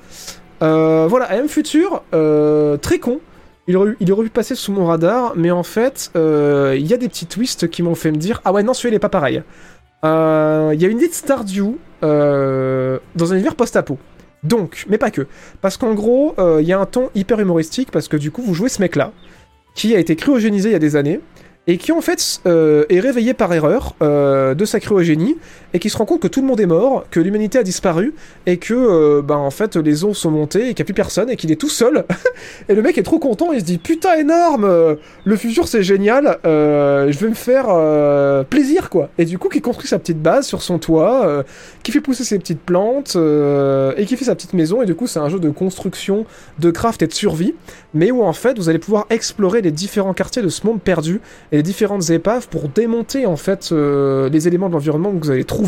Euh, voilà, I Am Future, euh, très con. Il aurait, pu passer sous mon radar, mais en fait, il y a des petits twists qui m'ont fait me dire Ah ouais, non, celui-là, il est pas pareil. Il y a une idée de Stardew dans un univers post-apo. Donc, mais pas que. Parce qu'en gros, il euh, y a un ton hyper humoristique parce que du coup, vous jouez ce mec-là, qui a été cryogénisé il y a des années, et qui en fait euh, est réveillé par erreur euh, de sa cryogénie et qui se rend compte que tout le monde est mort, que l'humanité a disparu et que ben en fait les eaux sont montées et qu'il n'y a plus personne et qu'il est tout seul <laughs> et le mec est trop content il se dit putain énorme le futur c'est génial je vais me faire plaisir quoi et du coup qui construit sa petite base sur son toit qui fait pousser ses petites plantes et qui fait sa petite maison et du coup c'est un jeu de construction de craft et de survie mais où en fait vous allez pouvoir explorer les différents quartiers de ce monde perdu et les différentes épaves pour démonter en fait euh, les éléments de l'environnement que vous allez trouver.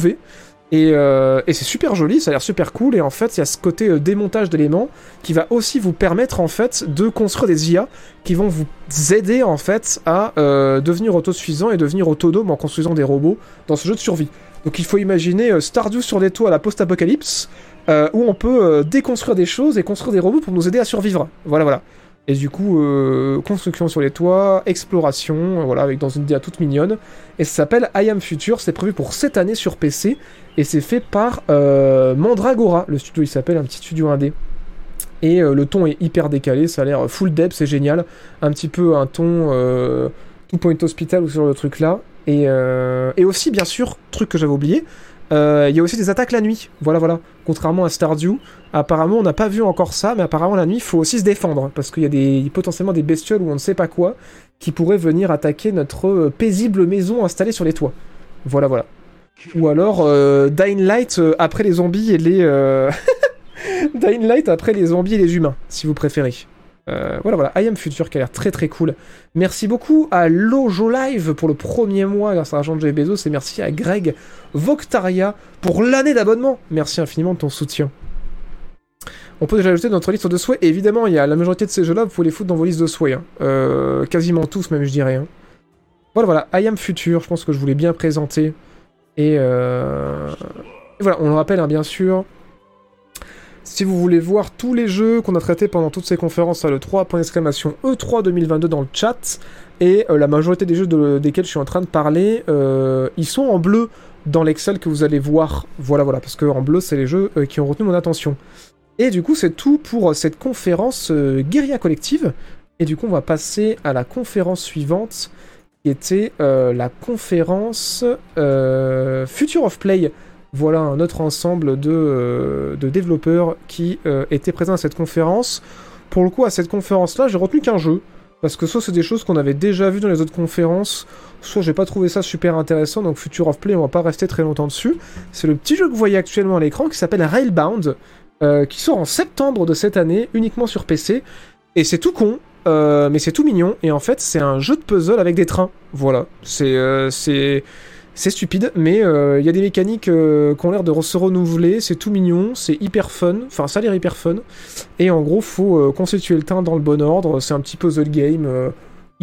Et, euh, et c'est super joli, ça a l'air super cool. Et en fait, il y a ce côté euh, démontage d'éléments qui va aussi vous permettre en fait de construire des IA qui vont vous aider en fait à euh, devenir autosuffisant et devenir autonome en construisant des robots dans ce jeu de survie. Donc il faut imaginer Stardew sur des toits à la post-apocalypse où on peut déconstruire des choses et construire des robots pour nous aider à survivre. Voilà, voilà. Et du coup, euh, construction sur les toits, exploration, euh, voilà, avec dans une DA toute mignonne. Et ça s'appelle I Am Future, c'est prévu pour cette année sur PC, et c'est fait par euh, Mandragora, le studio il s'appelle, un petit studio indé. Et le ton est hyper décalé, ça a l'air full depth, c'est génial. Un petit peu un ton Two Point Hospital ou sur le truc là. Et, et aussi, bien sûr, truc que j'avais oublié, il y a aussi des attaques la nuit. Voilà, voilà. Contrairement à Stardew, apparemment, on n'a pas vu encore ça, mais apparemment, la nuit, il faut aussi se défendre. Parce qu'il y a des, potentiellement des bestioles ou on ne sait pas quoi qui pourraient venir attaquer notre euh, paisible maison installée sur les toits. Voilà, voilà. Ou alors euh, euh, après les zombies et les. euh, <laughs> Light après les zombies et les humains, si vous préférez. Euh, voilà, voilà. I Am Future qui a l'air très très cool. Merci beaucoup à Lojo Live pour le premier mois grâce à l'argent de Jeff Bezos et merci à Greg Voctaria pour l'année d'abonnement. Merci infiniment de ton soutien. On peut déjà ajouter notre liste de souhaits. Évidemment, il y a la majorité de ces jeux-là, vous pouvez les foutre dans vos listes de souhaits. hein. Euh, quasiment tous, même, je dirais. hein. Voilà, voilà. I Am Future, je pense que je voulais bien présenter. Et, euh... voilà, on le rappelle, hein, bien sûr. Si vous voulez voir tous les jeux qu'on a traités pendant toutes ces conférences à l'E3, point d'exclamation E3 2022 dans le chat, et euh, la majorité des jeux de- desquels je suis en train de parler, euh, ils sont en bleu dans l'Excel que vous allez voir. Voilà, voilà, parce que en bleu, c'est les jeux euh, qui ont retenu mon attention. Et du coup, c'est tout pour cette conférence Guérilla Collective. Et du coup, on va passer à la conférence suivante, qui était la conférence Future of Play. Voilà un autre ensemble de, euh, développeurs qui euh, étaient présents à cette conférence. Pour le coup, à cette conférence-là, j'ai retenu qu'un jeu. Parce que soit c'est des choses qu'on avait déjà vues dans les autres conférences, soit j'ai pas trouvé ça super intéressant, donc Future of Play, on va pas rester très longtemps dessus. C'est le petit jeu que vous voyez actuellement à l'écran qui s'appelle Railbound, euh, qui sort en septembre de cette année, uniquement sur PC. Et c'est tout con, mais c'est tout mignon. Et en fait, c'est un jeu de puzzle avec des trains. Voilà. C'est c'est c'est stupide, mais euh, il y a des mécaniques euh, qui ont l'air de se renouveler. C'est tout mignon, c'est hyper fun. Enfin, ça a l'air hyper fun. Et en gros, faut euh, constituer le train dans le bon ordre. C'est un petit puzzle game. euh,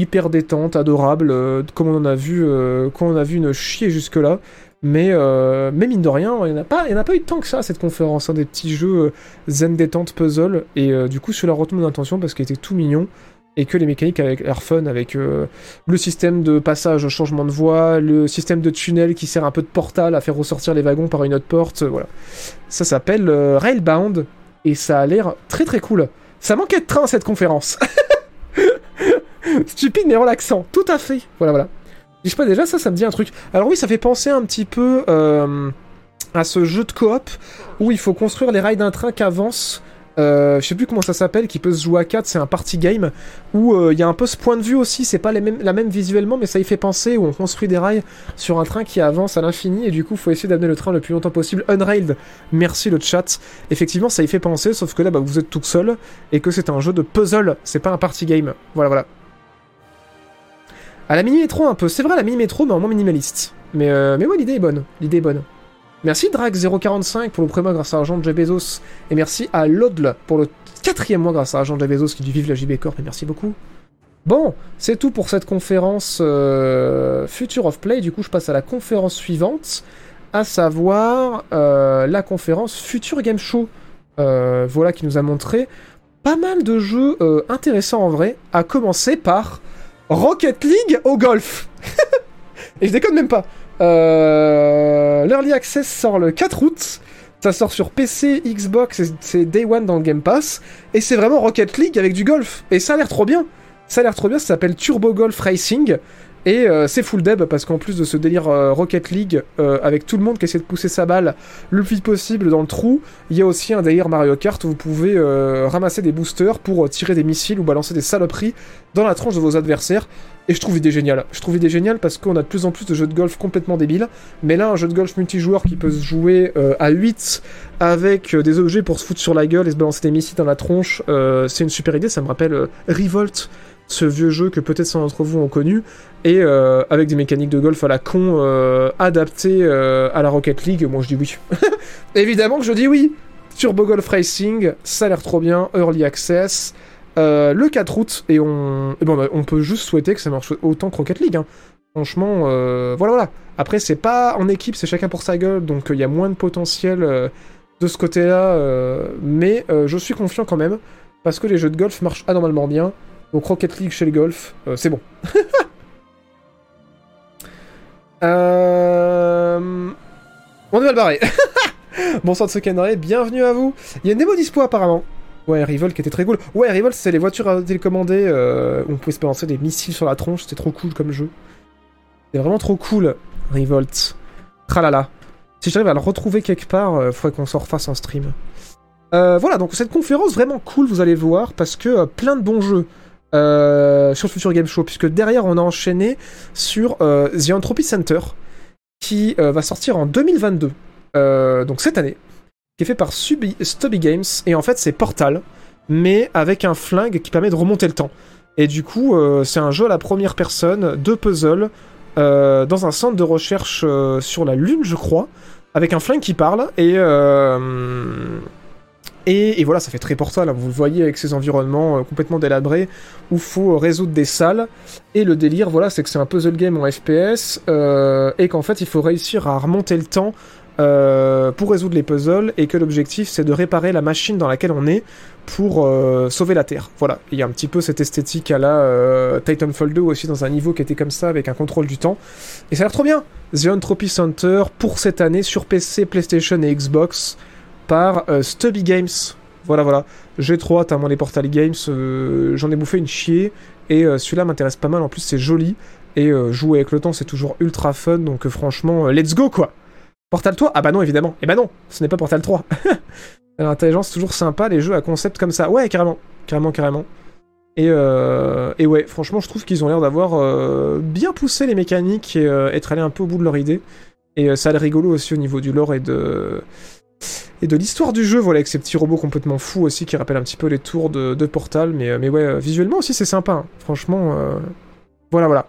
hyper détente, adorable, euh, comme on en a vu, euh, comme on a vu une chier jusque-là. Mais, euh, mais mine de rien, il n'y en, a pas- eu tant que ça cette conférence, hein, des petits jeux euh, zen détente puzzle. Et euh, du coup, celui-là retenu mon attention parce qu'il était tout mignon et que les mécaniques avaient l'air fun avec euh, le système de passage au changement de voie, le système de tunnel qui sert un peu de portal à faire ressortir les wagons par une autre porte, euh, voilà. Ça s'appelle euh, Railbound et ça a l'air très très cool. Ça manquait de train cette conférence. <laughs> Stupide mais relaxant, tout à fait. Voilà, voilà. Je sais pas déjà, ça, ça me dit un truc. Alors oui, ça fait penser un petit peu à ce jeu de coop où il faut construire les rails d'un train qui avance. Euh, je sais plus comment ça s'appelle, qui peut se jouer à 4, c'est un party game, où euh, il y a un peu ce point de vue aussi, c'est pas la même visuellement, mais ça y fait penser, où on construit des rails sur un train qui avance à l'infini, et du coup, faut essayer d'amener le train le plus longtemps possible. Unrailed, merci le chat. Effectivement, ça y fait penser, sauf que là, bah, vous êtes tout seul, et que c'est un jeu de puzzle, c'est pas un party game. Voilà, voilà. À la mini-métro un peu, c'est vrai, la mini-métro, mais en moins minimaliste. Mais, euh, mais ouais, l'idée est bonne, l'idée est bonne. Merci Drag045 pour le premier mois grâce à l'argent de Jeff. Et merci à Lodl pour le quatrième mois grâce à l'argent de Jeff qui dit vive la JB Corp. Et merci beaucoup. Bon, c'est tout pour cette conférence euh, Future of Play. Du coup, je passe à la conférence suivante, à savoir euh, la conférence Future Game Show. Euh, voilà qui nous a montré pas mal de jeux intéressants en vrai, à commencer par Rocket League au golf. <laughs> Et je déconne même pas. Euh, L'Early Access sort le 4 août. Ça sort sur PC, Xbox, c'est Day One dans le Game Pass. Et c'est vraiment Rocket League avec du golf. Et ça a l'air trop bien. Ça a l'air trop bien, ça s'appelle Turbo Golf Racing. Et euh, c'est full deb parce qu'en plus de ce délire euh, Rocket League avec tout le monde qui essaie de pousser sa balle le plus vite possible dans le trou, il y a aussi un délire Mario Kart où vous pouvez ramasser des boosters pour tirer des missiles ou balancer des saloperies dans la tranche de vos adversaires. Et je trouve l'idée géniale. Je trouve l'idée géniale parce qu'on a de plus en plus de jeux de golf complètement débiles. Mais là, un jeu de golf multijoueur qui peut se jouer euh, à 8 avec euh, des objets pour se foutre sur la gueule et se balancer des missiles dans la tronche, euh, c'est une super idée. Ça me rappelle Revolt ce vieux jeu que peut-être certains d'entre vous ont connu, et avec des mécaniques de golf à la con adaptées à la Rocket League, moi je dis oui. <laughs> Évidemment que je dis oui Turbo Golf Racing, ça a l'air trop bien, Early Access, euh, le 4 août, et on, bon, bah, on peut juste souhaiter que ça marche autant que League. hein. Franchement, euh, voilà, voilà. Après, c'est pas en équipe, c'est chacun pour sa gueule, donc il y a moins de potentiel euh, de ce côté-là, euh, mais euh, je suis confiant quand même, parce que les jeux de golf marchent anormalement bien, donc Rocket League chez le golf, euh, c'est bon. <laughs> euh... On est mal barré. <laughs> Bonsoir de ce bienvenue à vous. Il y a une démo dispo apparemment. Ouais, Revolt qui était très cool. Ouais, Revolt, c'est les voitures à télécommander euh, on pouvait se balancer des missiles sur la tronche, c'était trop cool comme jeu. C'était vraiment trop cool, Revolt. Tralala. Si j'arrive à le retrouver quelque part, euh, faudrait qu'on s'en refasse en stream. Euh, voilà, donc cette conférence vraiment cool, vous allez voir, parce que euh, plein de bons jeux sur le Future Game Show, puisque derrière on a enchaîné sur The Entropy Center, qui va sortir en 2022, euh, donc cette année, qui est fait par Stubby Games, et en fait c'est Portal, mais avec un flingue qui permet de remonter le temps. Et du coup, euh, c'est un jeu à la première personne, de puzzle, euh, dans un centre de recherche euh, sur la Lune, je crois, avec un flingue qui parle, et... euh, et, voilà, ça fait très portal, hein, vous le voyez avec ces environnements complètement délabrés, où faut résoudre des salles, et le délire, voilà, c'est que c'est un puzzle game en FPS, et qu'en fait, il faut réussir à remonter le temps euh, pour résoudre les puzzles, et que l'objectif, c'est de réparer la machine dans laquelle on est pour euh, sauver la Terre. Voilà, il y a un petit peu cette esthétique à la euh, Titanfall 2 aussi dans un niveau qui était comme ça, avec un contrôle du temps, et ça a l'air trop bien The Entropy Center, pour cette année, sur PC, PlayStation et Xbox, par euh, Stubby Games. Voilà, voilà. J'ai trop hâte à mon les Portal Games. euh, J'en ai bouffé une chier. Et celui-là m'intéresse pas mal. En plus, c'est joli. Et jouer avec le temps, c'est toujours ultra fun. Donc, franchement, let's go, quoi. Portal 3 Ah bah non, évidemment. Eh bah non, ce n'est pas Portal 3. L'intelligence, <laughs> toujours sympa, les jeux à concept comme ça. Ouais, carrément. Carrément, carrément. Et, euh, et ouais, franchement, je trouve qu'ils ont l'air d'avoir euh, bien poussé les mécaniques et euh, être allés un peu au bout de leur idée. Et euh, ça a l'air rigolo aussi au niveau du lore et de et de l'histoire du jeu, voilà, avec ces petits robots complètement fous aussi qui rappellent un petit peu les tours de, Portal, mais, euh, mais ouais, visuellement aussi c'est sympa, hein. franchement, voilà, voilà.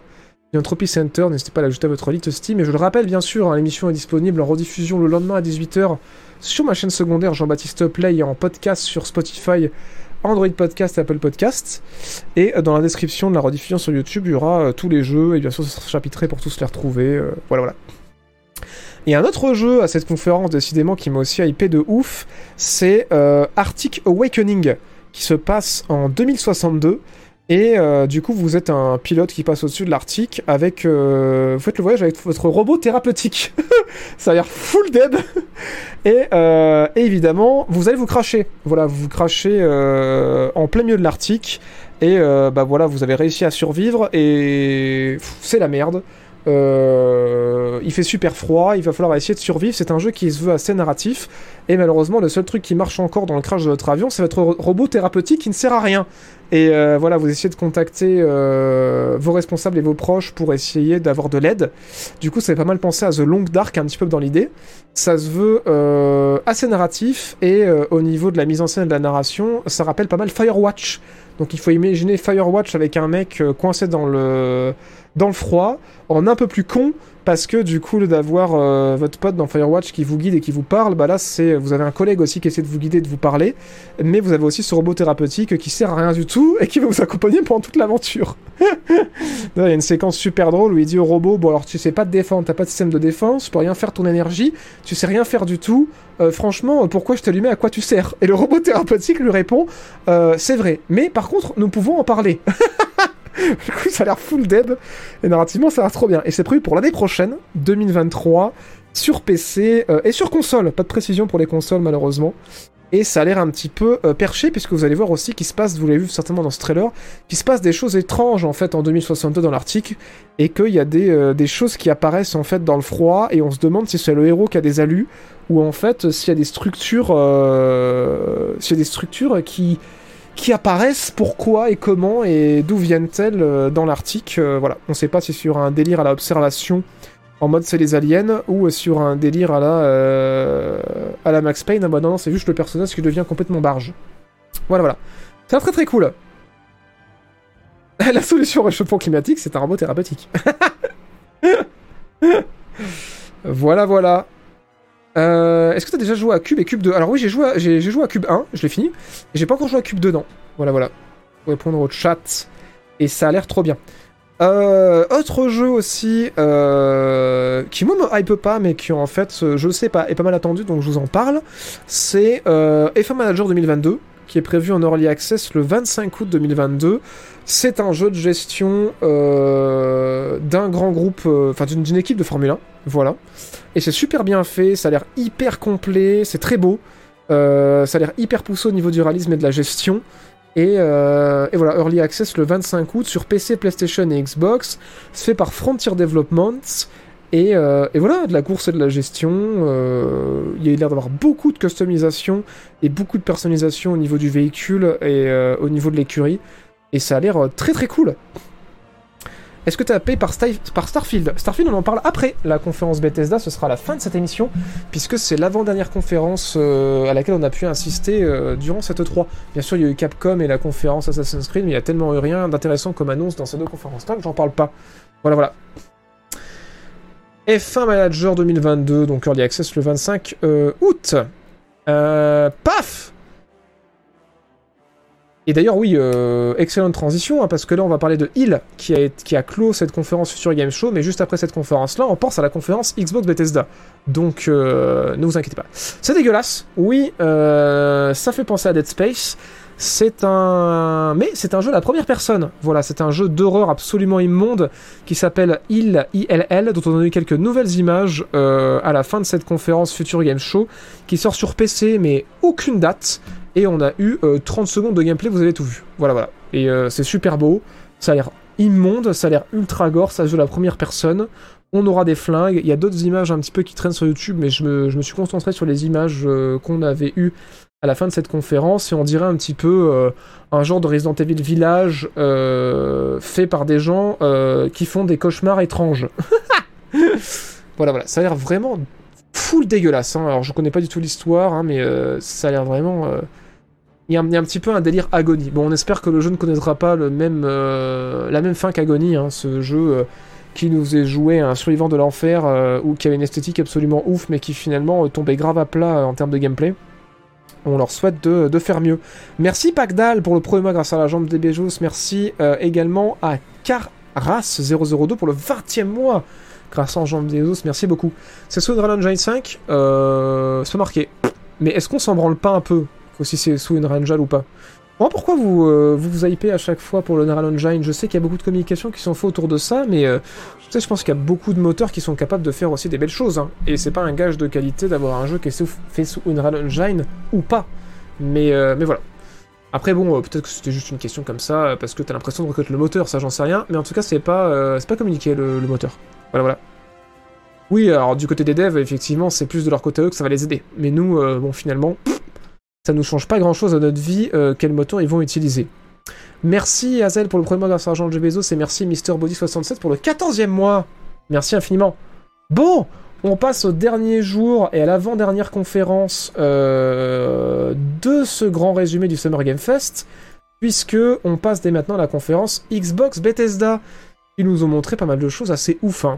Center, n'hésitez pas à l'ajouter à votre liste Steam, et je le rappelle bien sûr, hein, l'émission est disponible en rediffusion le lendemain à 18h sur ma chaîne secondaire Jean-Baptiste Play et en podcast sur Spotify, Android Podcast, Apple Podcast, et euh, dans la description de la rediffusion sur YouTube, il y aura euh, tous les jeux, et bien sûr ça sera chapitré pour tous les retrouver, euh, voilà, voilà. Et un autre jeu à cette conférence, décidément, qui m'a aussi hypé de ouf, c'est Arctic Awakening, qui se passe en 2062. Et euh, du coup, vous êtes un pilote qui passe au-dessus de l'Arctique avec. euh, vous faites le voyage avec votre robot thérapeutique. <laughs> Ça a l'air full dead. Et, euh, et évidemment, vous allez vous cracher. Voilà, vous vous crachez en plein milieu de l'Arctique. Et bah voilà, vous avez réussi à survivre. Et c'est la merde. Euh, il fait super froid, il va falloir essayer de survivre. C'est un jeu qui se veut assez narratif. Et malheureusement, le seul truc qui marche encore dans le crash de votre avion, c'est votre ro- robot thérapeutique qui ne sert à rien. Et euh, voilà, vous essayez de contacter euh, vos responsables et vos proches pour essayer d'avoir de l'aide. Du coup, ça fait pas mal penser à The Long Dark, un petit peu dans l'idée. Ça se veut assez narratif. Et au niveau de la mise en scène et de la narration, ça rappelle pas mal Firewatch. Donc il faut imaginer Firewatch avec un mec euh, coincé dans le dans le froid, en un peu plus con, parce que du coup, d'avoir euh, votre pote dans Firewatch qui vous guide et qui vous parle, bah là, c'est vous avez un collègue aussi qui essaie de vous guider, de vous parler, mais vous avez aussi ce robot thérapeutique qui sert à rien du tout et qui va vous accompagner pendant toute l'aventure. <laughs> il y a une séquence super drôle où il dit au robot, bon alors tu sais pas te défendre, t'as pas de système de défense, tu peux rien faire ton énergie, tu sais rien faire du tout, euh, franchement, pourquoi je t'allumais, à quoi tu sers? Et le robot thérapeutique lui répond, euh, c'est vrai, mais par contre, nous pouvons en parler. <laughs> <laughs> Du coup, ça a l'air full dead. Et narrativement, ça a l'air trop bien. Et c'est prévu pour l'année prochaine, 2023, sur PC euh, et sur console. Pas de précision pour les consoles, malheureusement. Et ça a l'air un petit peu euh, perché, puisque vous allez voir aussi qu'il se passe, vous l'avez vu certainement dans ce trailer, qu'il se passe des choses étranges en fait en 2062 dans l'Arctique, et qu'il y a des, euh, des choses qui apparaissent en fait dans le froid, et on se demande si c'est le héros qui a des alus, ou en fait s'il y a des structures, s'il y a des structures qui qui apparaissent, pourquoi et comment et d'où viennent-elles euh, dans l'Arctique. euh, voilà, on sait pas si sur un délire à la observation en mode c'est les aliens ou sur un délire à la euh, à la Max Payne. Ah bah non, non, c'est juste le personnage qui devient complètement barge. Voilà, voilà. C'est très très cool. <laughs> la solution au réchauffement climatique, c'est un robot thérapeutique. <laughs> voilà, voilà. Euh, Est-ce que tu as déjà joué à Cube et Cube 2 Alors oui, j'ai joué, j'ai joué à Cube 1, je l'ai fini. Et j'ai pas encore joué à Cube 2, non. Voilà, voilà. Pour répondre au chat. Et ça a l'air trop bien. Euh, autre jeu aussi, euh, qui moi me hype pas, mais qui en fait, je sais pas, est pas mal attendu, donc je vous en parle. C'est euh, F1 Manager 2022, qui est prévu en Early Access le 25 août 2022. C'est un jeu de gestion d'un grand groupe, enfin d'une équipe de Formule 1, voilà. Et c'est super bien fait, ça a l'air hyper complet, c'est très beau. Euh, ça a l'air hyper poussé au niveau du réalisme et de la gestion. Et, euh, et voilà, Early Access le 25 août sur PC, PlayStation et Xbox. C'est fait par Frontier Developments. Et, euh, et voilà, de la course et de la gestion. il y a l'air d'avoir beaucoup de customisation et beaucoup de personnalisation au niveau du véhicule et au niveau de l'écurie. Et ça a l'air très très cool. Est-ce que tu as payé par, Starfield? Starfield, on en parle après la conférence Bethesda. Ce sera la fin de cette émission, puisque c'est l'avant-dernière conférence euh, à laquelle on a pu insister euh, durant cette 3. Bien sûr, il y a eu Capcom et la conférence Assassin's Creed, mais il y a tellement eu rien d'intéressant comme annonce dans ces deux conférences-là que j'en parle pas. Voilà, voilà. F1 Manager 2022, donc Early Access le 25 euh, août. Paf Et d'ailleurs, oui, euh, excellente transition, hein, parce que là, on va parler de Hill, qui a, clos cette conférence Future Game Show, mais juste après cette conférence-là, on pense à la conférence Xbox Bethesda. Donc, euh, ne vous inquiétez pas. C'est dégueulasse, oui, euh, ça fait penser à Dead Space. C'est un... Mais c'est un jeu à la première personne. Voilà, c'est un jeu d'horreur absolument immonde qui s'appelle ILL, ILL, dont on a eu quelques nouvelles images à la fin de cette conférence Future Game Show, qui sort sur PC, mais aucune date. Et on a eu euh, 30 secondes de gameplay, vous avez tout vu. Voilà, voilà. Et euh, c'est super beau, ça a l'air immonde, ça a l'air ultra gore, ça joue la première personne. On aura des flingues, il y a d'autres images un petit peu qui traînent sur YouTube, mais je me, suis concentré sur les images euh, qu'on avait eues à la fin de cette conférence, et on dirait un petit peu euh, un genre de Resident Evil Village euh, fait par des gens euh, qui font des cauchemars étranges. <laughs> voilà, voilà, ça a l'air vraiment full dégueulasse. hein. Alors je connais pas du tout l'histoire, hein, mais euh, ça a l'air vraiment... euh, Il y, a un- petit peu un délire Agony. Bon, on espère que le jeu ne connaîtra pas le même, euh, la même fin qu'Agony, hein, ce jeu qui nous est joué un survivant de l'enfer, ou qui avait une esthétique absolument ouf, mais qui finalement tombait grave à plat en termes de gameplay. On leur souhaite de, faire mieux. Merci Pacdal pour le premier mois grâce à la jambe des Béjos. Merci également à Carras002 pour le 20e mois grâce à des Béjos. Merci beaucoup. C'est sous Unreal Engine 5 euh, C'est marqué. Mais est-ce qu'on s'en branle pas un peu si c'est sous Unreal Engine ou pas? Moi, pourquoi vous, euh, vous vous hypez à chaque fois pour le Unreal Engine Je sais qu'il y a beaucoup de communications qui sont faites autour de ça, mais euh, je pense qu'il y a beaucoup de moteurs qui sont capables de faire aussi des belles choses. hein. Et c'est pas un gage de qualité d'avoir un jeu qui est fait sous Unreal Engine ou pas. Mais, euh, mais voilà. Après, bon, euh, peut-être que c'était juste une question comme ça, parce que t'as l'impression de reconnaître le moteur, ça j'en sais rien. Mais en tout cas, c'est pas, communiqué le moteur. Voilà, voilà. Oui, alors du côté des devs, effectivement, c'est plus de leur côté à eux que ça va les aider. Mais nous, euh, bon, finalement, ça nous change pas grand-chose à notre vie euh, quel moteur ils vont utiliser. Merci Hazel pour le premier mois grâce à l'argent de Bezos et merci MrBody67 pour le 14e mois. Merci infiniment. Bon, on passe au dernier jour et à l'avant-dernière conférence euh, de ce grand résumé du Summer Game Fest, puisque on passe dès maintenant à la conférence Xbox Bethesda. Ils nous ont montré pas mal de choses assez ouf. hein.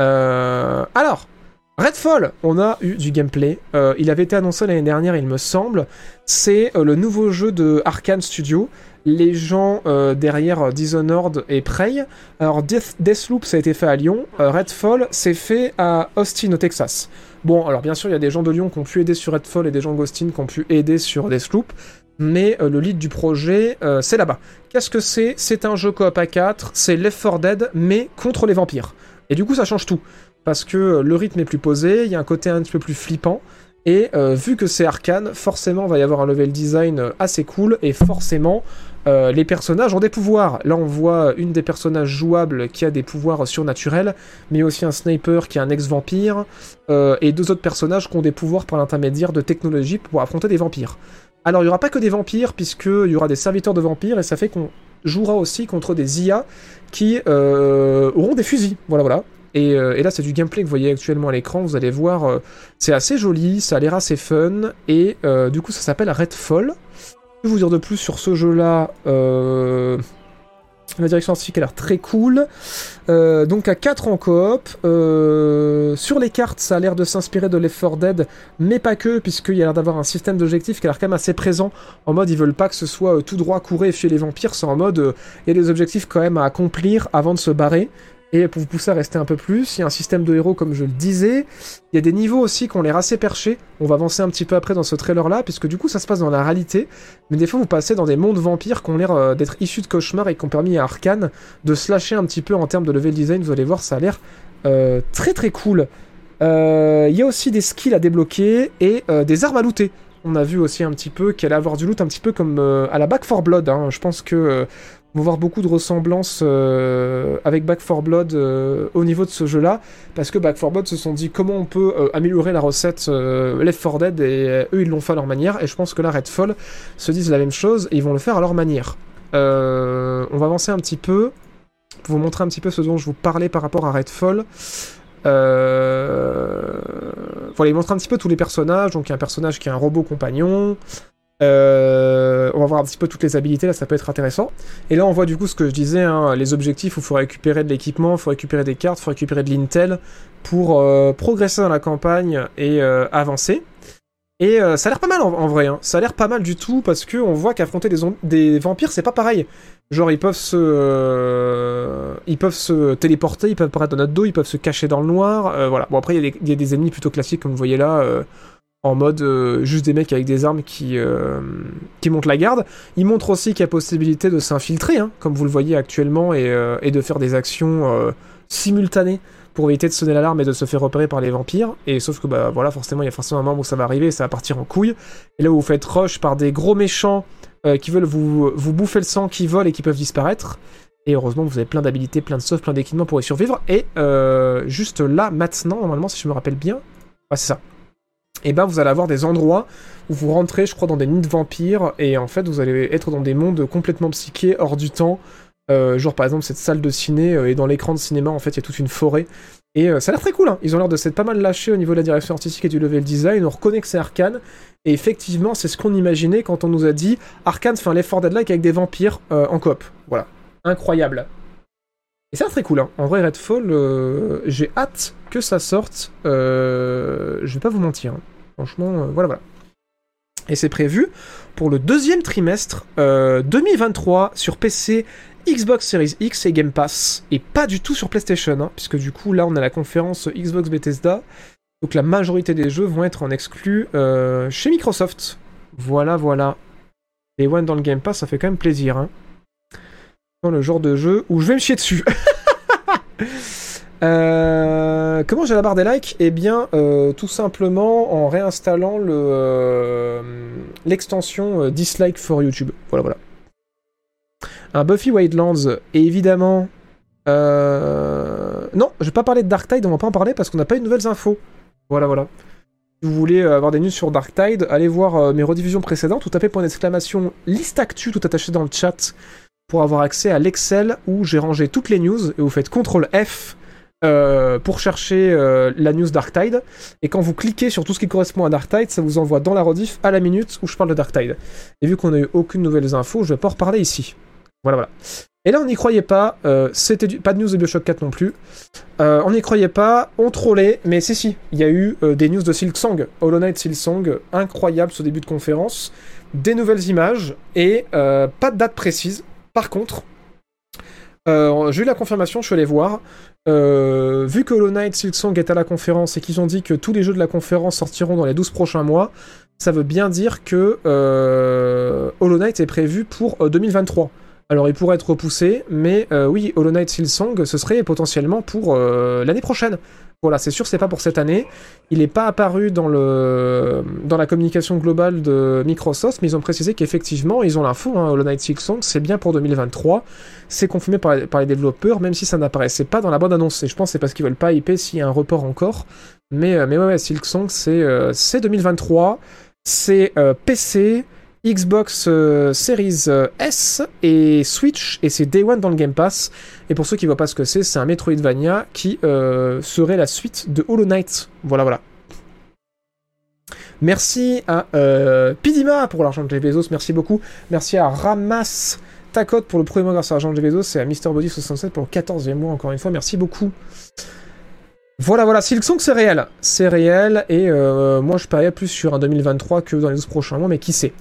Euh, alors, Redfall, on a eu du gameplay. Euh, il avait été annoncé l'année dernière, il me semble. C'est euh, le nouveau jeu de Arkane Studio. Les gens derrière Dishonored et Prey. Alors, Death- Deathloop, ça a été fait à Lyon. Redfall, c'est fait à Austin, au Texas. Bon, alors bien sûr, il y a des gens de Lyon qui ont pu aider sur Redfall et des gens d'Austin qui ont pu aider sur Deathloop. Mais euh, le lead du projet, euh, c'est là-bas. Qu'est-ce que c'est? C'est un jeu coop à 4, c'est Left 4 Dead, mais contre les vampires. Et du coup, ça change tout. Parce que euh, le rythme est plus posé, il y a un côté un petit peu plus flippant. Et vu que c'est arcane, forcément, il va y avoir un level design assez cool. Et forcément, les personnages ont des pouvoirs. Là, on voit une des personnages jouables qui a des pouvoirs surnaturels, mais aussi un sniper qui est un ex-vampire, et deux autres personnages qui ont des pouvoirs par l'intermédiaire de technologies pour affronter des vampires. Alors, il n'y aura pas que des vampires, puisqu'il y aura des serviteurs de vampires, et ça fait qu'on jouera aussi contre des IA qui euh, auront des fusils. Voilà, voilà. Et, euh, et là, c'est du gameplay que vous voyez actuellement à l'écran. Vous allez voir, euh, c'est assez joli, ça a l'air assez fun. Et du coup, ça s'appelle Redfall. Que vous dire de plus sur ce jeu-là La direction artistique a l'air très cool. Euh, donc à 4 en coop. Euh, sur les cartes, ça a l'air de s'inspirer de Left 4 Dead, mais pas que, puisqu'il y a l'air d'avoir un système d'objectifs qui a l'air quand même assez présent. En mode, ils veulent pas que ce soit euh, tout droit, courir et fuir les vampires. C'est en mode, il y des objectifs quand même à accomplir avant de se barrer. Et pour vous pousser à rester un peu plus, il y a un système de héros comme je le disais. Il y a des niveaux aussi qui ont l'air assez perchés. On va avancer un petit peu après dans ce trailer là, puisque du coup ça se passe dans la réalité. Mais des fois vous passez dans des mondes vampires qui ont l'air euh, d'être issus de cauchemars et qui ont permis à Arkane de se lâcher un petit peu en termes de level design. Vous allez voir, ça a l'air euh, très très cool. Euh, Il y a aussi des skills à débloquer et euh, des armes à looter. On a vu aussi un petit peu qu'elle allait avoir du loot un petit peu comme euh, à la Back 4 Blood. hein. Je pense que euh, on va voir beaucoup de ressemblances euh, avec Back 4 Blood euh, au niveau de ce jeu-là, parce que Back 4 Blood se sont dit comment on peut euh, améliorer la recette Left 4 Dead, et eux ils l'ont fait à leur manière, et je pense que là Redfall se disent la même chose, et ils vont le faire à leur manière. On va avancer un petit peu, pour vous montrer un petit peu ce dont je vous parlais par rapport à Redfall. Voilà, il montre un petit peu tous les personnages, donc il y a un personnage qui est un robot compagnon, euh, on va voir un petit peu toutes les habilités, là ça peut être intéressant. Et là on voit du coup ce que je disais, hein, les objectifs où il faut récupérer de l'équipement, il faut récupérer des cartes, il faut récupérer de l'intel pour euh, progresser dans la campagne et euh, avancer. Et ça a l'air pas mal en, vrai, hein. ça a l'air pas mal du tout parce que on voit qu'affronter des, vampires c'est pas pareil. Genre ils peuvent se, ils peuvent se téléporter, ils peuvent apparaître dans notre dos, ils peuvent se cacher dans le noir. voilà. Bon après il y, y a des ennemis plutôt classiques comme vous voyez là. En mode euh, juste des mecs avec des armes qui, euh, qui montent la garde. Il montre aussi qu'il y a possibilité de s'infiltrer, hein, comme vous le voyez actuellement, et, euh, de faire des actions simultanées pour éviter de sonner l'alarme et de se faire repérer par les vampires. Et sauf que bah voilà, forcément, il y a forcément un moment où ça va arriver et ça va partir en couille. Et là où vous faites rush par des gros méchants qui veulent vous, bouffer le sang, qui volent et qui peuvent disparaître. Et heureusement, vous avez plein d'habilités, plein de sauves, plein d'équipements pour y survivre. Et juste là, maintenant, normalement, si je me rappelle bien, ouais, c'est ça et ben vous allez avoir des endroits où vous rentrez, je crois, dans des nids de vampires, et en fait vous allez être dans des mondes complètement psychés, hors du temps. Euh, genre par exemple cette salle de ciné, euh, et dans l'écran de cinéma en fait il y a toute une forêt. Et euh, ça a l'air très cool, hein. ils ont l'air de s'être pas mal lâchés au niveau de la direction artistique et du level design, on reconnaît que c'est Arkane, et effectivement c'est ce qu'on imaginait quand on nous a dit Arkane fait un Left 4 Dead-like avec des vampires en coop. Voilà, incroyable. Et l'air très cool, hein. en vrai Redfall, euh, j'ai hâte que ça sorte, euh, je vais pas vous mentir. hein. Franchement, euh, voilà, voilà. Et c'est prévu pour le deuxième trimestre euh, 2023 sur PC, Xbox Series X et Game Pass, et pas du tout sur PlayStation, hein, puisque du coup là on a la conférence Xbox Bethesda, donc la majorité des jeux vont être en exclu euh, chez Microsoft. Voilà, voilà. Et One dans le Game Pass, ça fait quand même plaisir. Hein. Le genre de jeu où je vais me chier dessus. <laughs> Euh, comment j'ai la barre des likes? Eh bien, euh, tout simplement en réinstallant euh, l'extension Dislike for YouTube. Voilà, voilà. Un Buffy Wildlands, et évidemment... Non, je vais pas parler de Dark Tide, on va pas en parler parce qu'on n'a pas eu de nouvelles infos. Voilà, voilà. Si vous voulez avoir des news sur Dark Tide, allez voir mes rediffusions précédentes, tout tapez point d'exclamation liste actu tout attaché dans le chat pour avoir accès à l'Excel où j'ai rangé toutes les news et vous faites CTRL F euh, pour chercher euh, la news Dark Tide. Et quand vous cliquez sur tout ce qui correspond à Dark Tide, ça vous envoie dans la rediff à la minute où je parle de Dark Tide. Et vu qu'on n'a eu aucune nouvelle info, je vais pas en reparler ici. Voilà, voilà. Et là, on n'y croyait pas. euh, c'était du... pas de news de Bioshock 4 non plus. On n'y croyait pas. On trollait. Mais si, si. Il y a eu des news de Silksong. Hollow Knight Silksong. Incroyable ce début de conférence. Des nouvelles images. Et pas de date précise. Par contre, euh, j'ai eu la confirmation, je suis allé voir. Euh, vu que Hollow Knight Silksong est à la conférence et qu'ils ont dit que tous les jeux de la conférence sortiront dans les 12 prochains mois, ça veut bien dire que euh, Hollow Knight est prévu pour euh, 2023. Alors il pourrait être repoussé, mais oui, Hollow Knight Silksong, ce serait potentiellement pour l'année prochaine. Voilà, c'est sûr, c'est pas pour cette année. Il n'est pas apparu dans, le, dans la communication globale de Microsoft, mais ils ont précisé qu'effectivement, ils ont l'info, hein, Hollow Knight Silksong, c'est bien pour 2023. C'est confirmé par, les développeurs, même si ça n'apparaissait pas dans la bande annonce. Et je pense que c'est parce qu'ils veulent pas hyper s'il y a un report encore. Mais, euh, mais ouais, ouais Silksong, c'est euh, c'est 2023. C'est euh, PC, Xbox euh, Series euh, S et Switch, et c'est Day One dans le Game Pass. Et pour ceux qui voient pas ce que c'est, c'est un Metroidvania qui euh, serait la suite de Hollow Knight. Voilà, voilà. Merci à Pidima pour l'argent de Jeff Bezos, merci beaucoup. Merci à Ramas ta cote pour le premier mois grâce à Argent GV2, c'est à MrBody67 pour le 14e mois, encore une fois. Merci beaucoup. Voilà, voilà, Silksong c'est réel. C'est réel, et moi je pariais plus sur un 2023 que dans les 12 prochains mois, mais qui sait?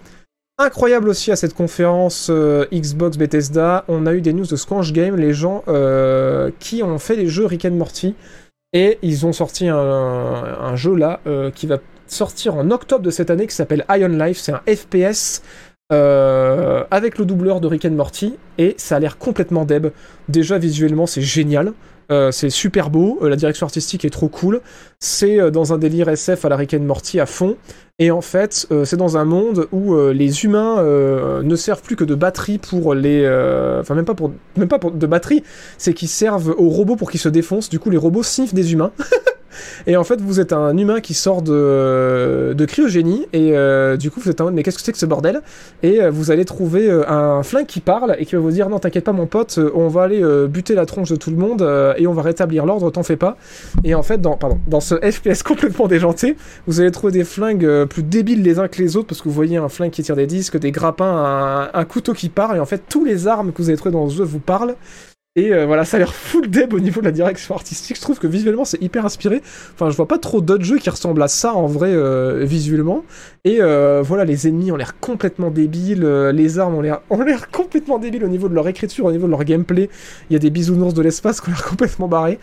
Incroyable aussi à cette conférence euh, Xbox Bethesda, on a eu des news de Squanch Game, les gens euh, qui ont fait les jeux Rick and Morty, et ils ont sorti un, jeu là qui va sortir en octobre de cette année qui s'appelle Iron Life, c'est un FPS euh, avec le doubleur de Rick and Morty, et ça a l'air complètement deb. Déjà visuellement, c'est génial. Euh, c'est super beau, euh, la direction artistique est trop cool. C'est dans un délire SF à la Rick and Morty à fond. Et en fait, c'est dans un monde où les humains ne servent plus que de batterie pour les. Enfin, même pas pour, même pas pour de batterie, c'est qu'ils servent aux robots pour qu'ils se défoncent. Du coup, les robots sniffent des humains. <laughs> Et en fait, vous êtes un humain qui sort de, de cryogénie, et euh, du coup, vous êtes en mode, mais qu'est-ce que c'est que ce bordel? Et euh, vous allez trouver euh, un flingue qui parle, et qui va vous dire, non, t'inquiète pas, mon pote, on va aller buter la tronche de tout le monde, et on va rétablir l'ordre, t'en fais pas. Et en fait, dans, pardon, dans ce <laughs> FPS complètement déjanté, vous allez trouver des flingues plus débiles les uns que les autres, parce que vous voyez un flingue qui tire des disques, des grappins, un, couteau qui parle, et en fait, tous les armes que vous avez trouvées dans ce jeu vous parlent. Et euh, voilà, ça a l'air full deb au niveau de la direction artistique. Je trouve que visuellement c'est hyper inspiré. Enfin, je vois pas trop d'autres jeux qui ressemblent à ça en vrai euh, visuellement. Et euh, voilà, les ennemis ont l'air complètement débiles. les armes ont l'air, <laughs> ont l'air complètement débiles au niveau de leur écriture, au niveau de leur gameplay. Il y a des bisounours de l'espace qui ont l'air <laughs> complètement barrés.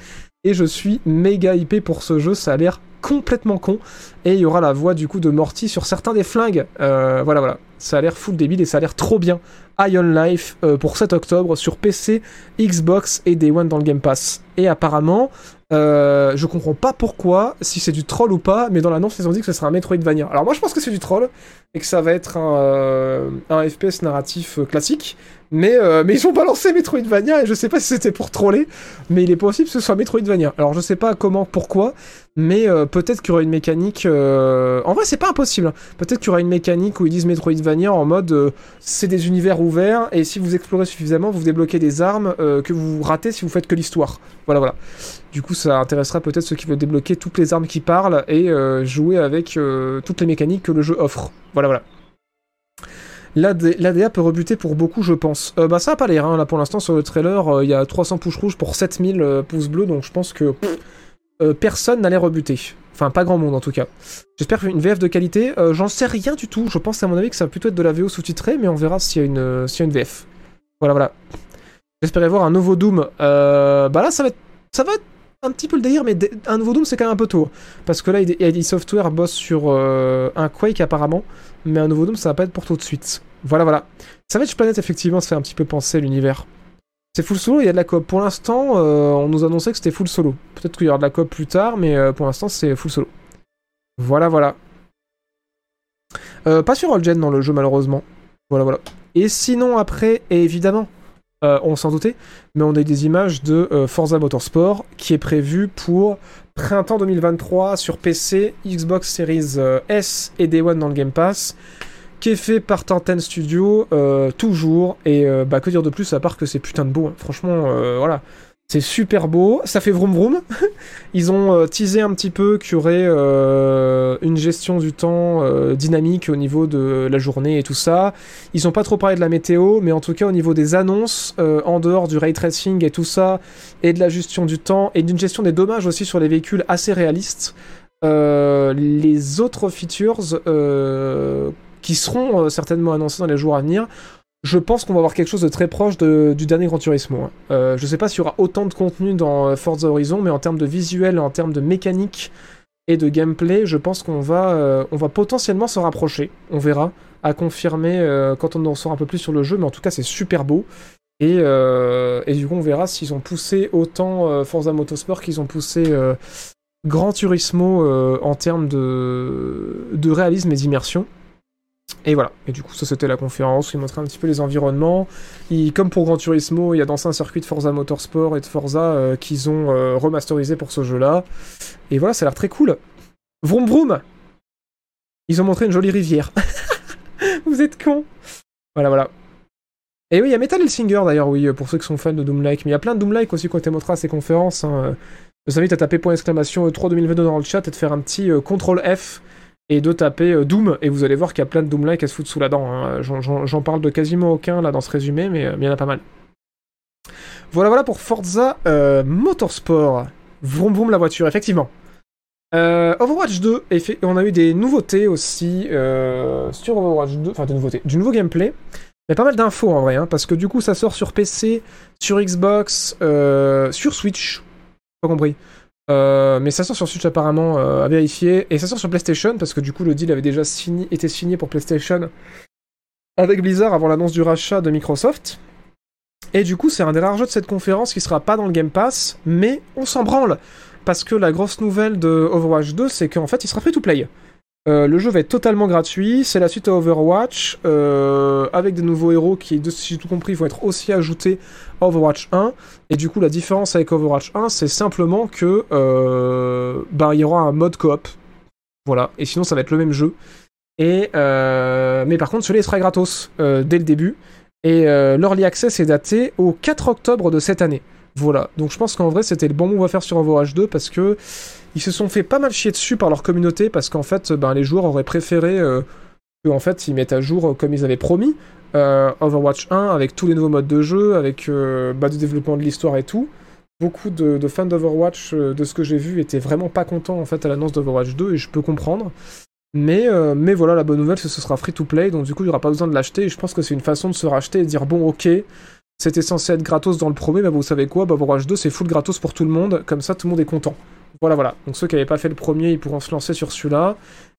Et je suis méga hypé pour ce jeu. Ça a l'air complètement con. Et il y aura la voix du coup de Morty sur certains des flingues. voilà, voilà. Ça a l'air full débile et ça a l'air trop bien. Ion Life euh, pour 7 octobre sur PC, Xbox et Day One dans le Game Pass. Et apparemment, euh, je comprends pas pourquoi, si c'est du troll ou pas, mais dans l'annonce ils ont dit que ce sera un Metroidvania. Alors moi je pense que c'est du troll et que ça va être un, euh, FPS narratif classique. Mais, euh, mais ils ont balancé Metroidvania et je sais pas si c'était pour troller, mais il est possible que ce soit Metroidvania. Alors je sais pas comment, pourquoi, mais euh, peut-être qu'il y aura une mécanique. Euh, en vrai, c'est pas impossible. Hein. Peut-être qu'il y aura une mécanique où ils disent Metroidvania en mode c'est des univers ouverts et si vous explorez suffisamment, vous débloquez des armes que vous ratez si vous faites que l'histoire. Voilà, voilà. Du coup, ça intéressera peut-être ceux qui veulent débloquer toutes les armes qui parlent et jouer avec toutes les mécaniques que le jeu offre. Voilà, voilà. L'ADA peut rebuter pour beaucoup, je pense. Euh, bah, ça a pas l'air, hein. là pour l'instant sur le trailer, euh, il y a 300 pouces rouges pour 7000 euh, pouces bleus, donc je pense que personne n'allait rebuter. Enfin, pas grand monde en tout cas. J'espère une VF de qualité. J'en sais rien du tout. Je pense à mon avis que ça va plutôt être de la VO sous-titrée, mais on verra s'il y, y a une VF. Voilà, voilà. J'espérais voir un nouveau Doom. bah là, ça va être, ça va être un petit peu le délire, mais un nouveau Doom, c'est quand même un peu tôt. Parce que là, ID Software bosse sur un Quake apparemment, mais un nouveau Doom, ça va pas être pour tout de suite. Voilà, voilà. Savage Planet, effectivement, ça fait un petit peu penser l'univers. C'est full solo, il y a de la coop. Pour l'instant, euh, on nous annonçait que c'était full solo. Peut-être qu'il y aura de la coop plus tard, mais euh, pour l'instant, c'est full solo. Voilà, voilà. Euh, pas sur All-Gen dans le jeu, malheureusement. Voilà, voilà. Et sinon, après, évidemment, on s'en doutait, mais on a eu des images de Forza Motorsport qui est prévu pour printemps 2023 sur PC, Xbox Series S et Day One dans le Game Pass qui est fait par Tanten Studio, euh, toujours. Et euh, bah, que dire de plus à part que c'est putain de beau. Hein. Franchement, euh, voilà. C'est super beau, ça fait vroom vroom. <laughs> Ils ont teasé un petit peu qu'il y aurait une gestion du temps dynamique au niveau de la journée et tout ça. Ils ont pas trop parlé de la météo, mais en tout cas au niveau des annonces, en dehors du ray tracing et tout ça, et de la gestion du temps, et d'une gestion des dommages aussi sur les véhicules assez réalistes, les autres features qui seront euh, certainement annoncés dans les jours à venir, je pense qu'on va avoir quelque chose de très proche du dernier Grand Turismo. Hein. Euh, je sais pas s'il y aura autant de contenu dans euh, Forza Horizon, mais en termes de visuel, en termes de mécanique et de gameplay, je pense qu'on va, on va potentiellement se rapprocher. On verra, à confirmer quand on en saura un peu plus sur le jeu, mais en tout cas c'est super beau. Et, et, du coup on verra s'ils ont poussé autant Forza Motorsport qu'ils ont poussé Grand Turismo en termes de, de réalisme et d'immersion. Et voilà, et du coup ça c'était la conférence, il montrait un petit peu les environnements. comme pour Gran Turismo, il y a d'anciens circuits de Forza Motorsport et de Forza euh, qu'ils ont euh, remasterisé pour ce jeu-là. Et voilà, ça a l'air très cool. Vroom vroom Ils ont montré une jolie rivière. <laughs> Vous êtes cons Voilà, voilà. Et oui, il y a Metal Hellsinger d'ailleurs, oui, pour ceux qui sont fans de Doom-like. Mais il y a plein de Doom-like aussi qui ont été à ces conférences. Hein. Je vous invite à taper point exclamation 3 2022 dans le chat et de faire un petit euh, CTRL F et de taper euh, Doom, et vous allez voir qu'il y a plein de Doom-like à se foutre sous la dent. hein. J'en- parle de quasiment aucun là dans ce résumé, mais euh, mais il y en a pas mal. Voilà, voilà pour Forza euh, Motorsport. Vroom vroom la voiture, effectivement. Overwatch 2, effe- on a eu des nouveautés aussi sur Overwatch 2, enfin des nouveautés, du nouveau gameplay. Il pas mal d'infos en vrai, hein, parce que du coup ça sort sur PC, sur Xbox, sur Switch, pas compris. Euh, mais ça sort sur Switch apparemment euh, à vérifier, et ça sort sur PlayStation, parce que du coup le deal avait déjà été signé pour PlayStation avec Blizzard avant l'annonce du rachat de Microsoft. Et du coup c'est un des rares jeux de cette conférence qui sera pas dans le Game Pass, mais on s'en branle parce que la grosse nouvelle de Overwatch 2, c'est qu'en fait, il sera free to play. Euh, le jeu va être totalement gratuit, c'est la suite à Overwatch, euh, avec des nouveaux héros qui, si j'ai tout compris, vont être aussi ajoutés à Overwatch 1. Et du coup, la différence avec Overwatch 1, c'est simplement que euh, bah, il y aura un mode coop. Voilà, et sinon, ça va être le même jeu. Et, mais par contre, celui-là il sera gratos dès le début. Et l'Early Access est daté au 4 octobre de cette année. Voilà, donc je pense qu'en vrai c'était le bon move à faire sur Overwatch 2 parce que ils se sont fait pas mal chier dessus par leur communauté parce qu'en fait ben, les joueurs auraient préféré euh, fait ils mettent à jour euh, comme ils avaient promis euh, Overwatch 1 avec tous les nouveaux modes de jeu, avec euh, bah, du développement de l'histoire et tout. Beaucoup de, fans d'Overwatch, de ce que j'ai vu, étaient vraiment pas contents en fait à l'annonce d'Overwatch 2 et je peux comprendre. Mais, mais voilà, la bonne nouvelle c'est que ce sera free to play, donc du coup il n'y aura pas besoin de l'acheter et je pense que c'est une façon de se racheter et de dire bon ok, c'était censé être gratos dans le premier, bah vous savez quoi, bah Overwatch 2 c'est full gratos pour tout le monde, comme ça tout le monde est content. Voilà, voilà. Donc ceux qui n'avaient pas fait le premier, ils pourront se lancer sur celui-là.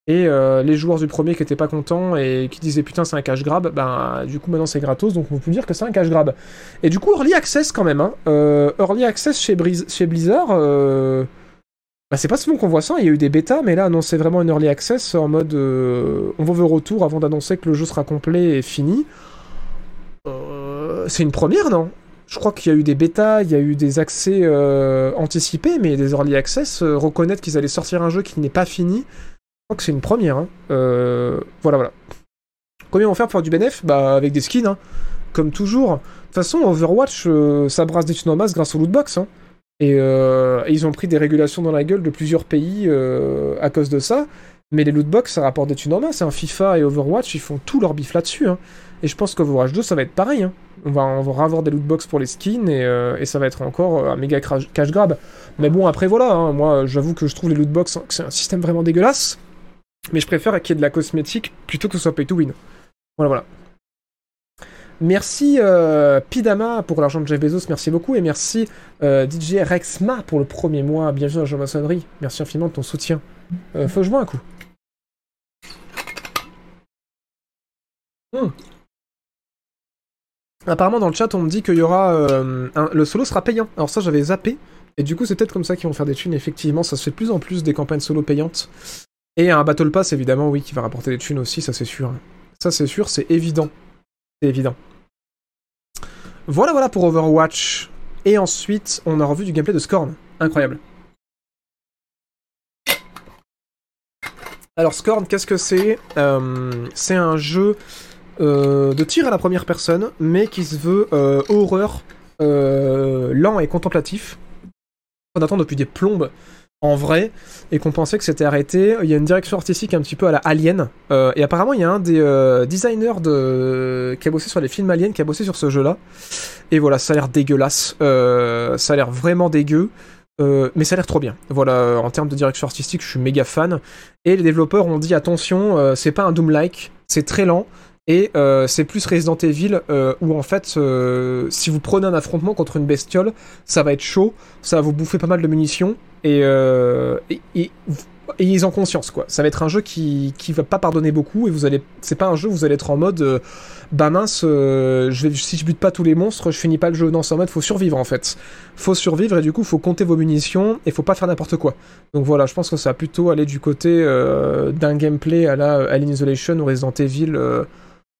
Et euh, les joueurs du premier qui étaient pas contents et qui disaient putain c'est un cash grab, bah du coup maintenant c'est gratos, donc on peut dire que c'est un cash grab. Et du coup Early Access quand même, hein. Euh, Early Access chez, Blizzard, euh, bah, c'est pas souvent qu'on voit ça, il y a eu des bêtas, mais là non c'est vraiment une Early Access en mode euh, on veut retour avant d'annoncer que le jeu sera complet et fini. C'est une première, non? Je crois qu'il y a eu des bêtas, il y a eu des accès euh, anticipés, mais des early access, euh, reconnaître qu'ils allaient sortir un jeu qui n'est pas fini, je crois que c'est une première. hein. Euh, voilà, voilà. Combien on faire pour faire du bénéf? Bah, avec des skins, hein. comme toujours. De toute façon, Overwatch, ça brasse des thunes grâce au lootbox. Hein. Et, ils ont pris des régulations dans la gueule de plusieurs pays à cause de ça. Mais les lootbox, ça rapporte des thunes en masse. FIFA et Overwatch, ils font tout leur bif là-dessus. Et je pense qu'Overwatch 2, ça va être pareil. On, va, on avoir des lootbox pour les skins et, euh, ça va être encore euh, un méga cash grab. Mais bon, après, voilà. hein. Moi, j'avoue que je trouve les lootbox, hein, c'est un système vraiment dégueulasse. Mais je préfère qu'il y ait de la cosmétique plutôt que ce soit pay to win. Voilà, voilà. Merci euh, Pidama pour l'argent de Jeff Bezos, merci beaucoup. Et merci DJ Rexma pour le premier mois. Bienvenue dans la maçonnerie. Merci infiniment de ton soutien. Faut que je un coup. Hmm. Apparemment dans le chat on me dit qu'il y aura euh, le solo sera payant. Alors ça j'avais zappé et du coup c'est peut-être comme ça qu'ils vont faire des thunes. Effectivement ça se fait de plus en plus des campagnes solo payantes et un battle pass évidemment oui qui va rapporter des thunes aussi ça c'est sûr. Ça c'est sûr c'est évident c'est évident. Voilà voilà pour Overwatch et ensuite on a revu du gameplay de Scorn incroyable. Alors Scorn, qu'est-ce que c'est? Euh, C'est un jeu de tir à la première personne, mais qui se veut euh, horreur, euh, lent et contemplatif. On attend depuis des plombes en vrai, et qu'on pensait que c'était arrêté. Il y a une direction artistique un petit peu à la Alien, euh, et apparemment il y a un des euh, designers de... qui a bossé sur les films Alien, qui a bossé sur ce jeu-là. Et voilà, ça a l'air dégueulasse, Euh, ça a l'air vraiment dégueu. Euh, mais ça a l'air trop bien. Voilà, euh, en termes de direction artistique, je suis méga fan. Et les développeurs ont dit attention, euh, c'est pas un Doom-like, c'est très lent. Et euh, c'est plus Resident Evil euh, où en fait, euh, si vous prenez un affrontement contre une bestiole, ça va être chaud, ça va vous bouffer pas mal de munitions et, euh, et, et- en conscience quoi. Ça va être un jeu qui qui va pas pardonner beaucoup et vous allez, c'est pas un jeu où vous allez être en mode euh, bah mince, euh, je si je bute pas tous les monstres, je finis pas le jeu. Non, c'est en mode faut survivre en fait. Faut survivre et du coup faut compter vos munitions et faut pas faire n'importe quoi. Donc voilà, je pense que ça va plutôt aller du côté euh, d'un gameplay à la Alien Isolation ou Resident Evil euh,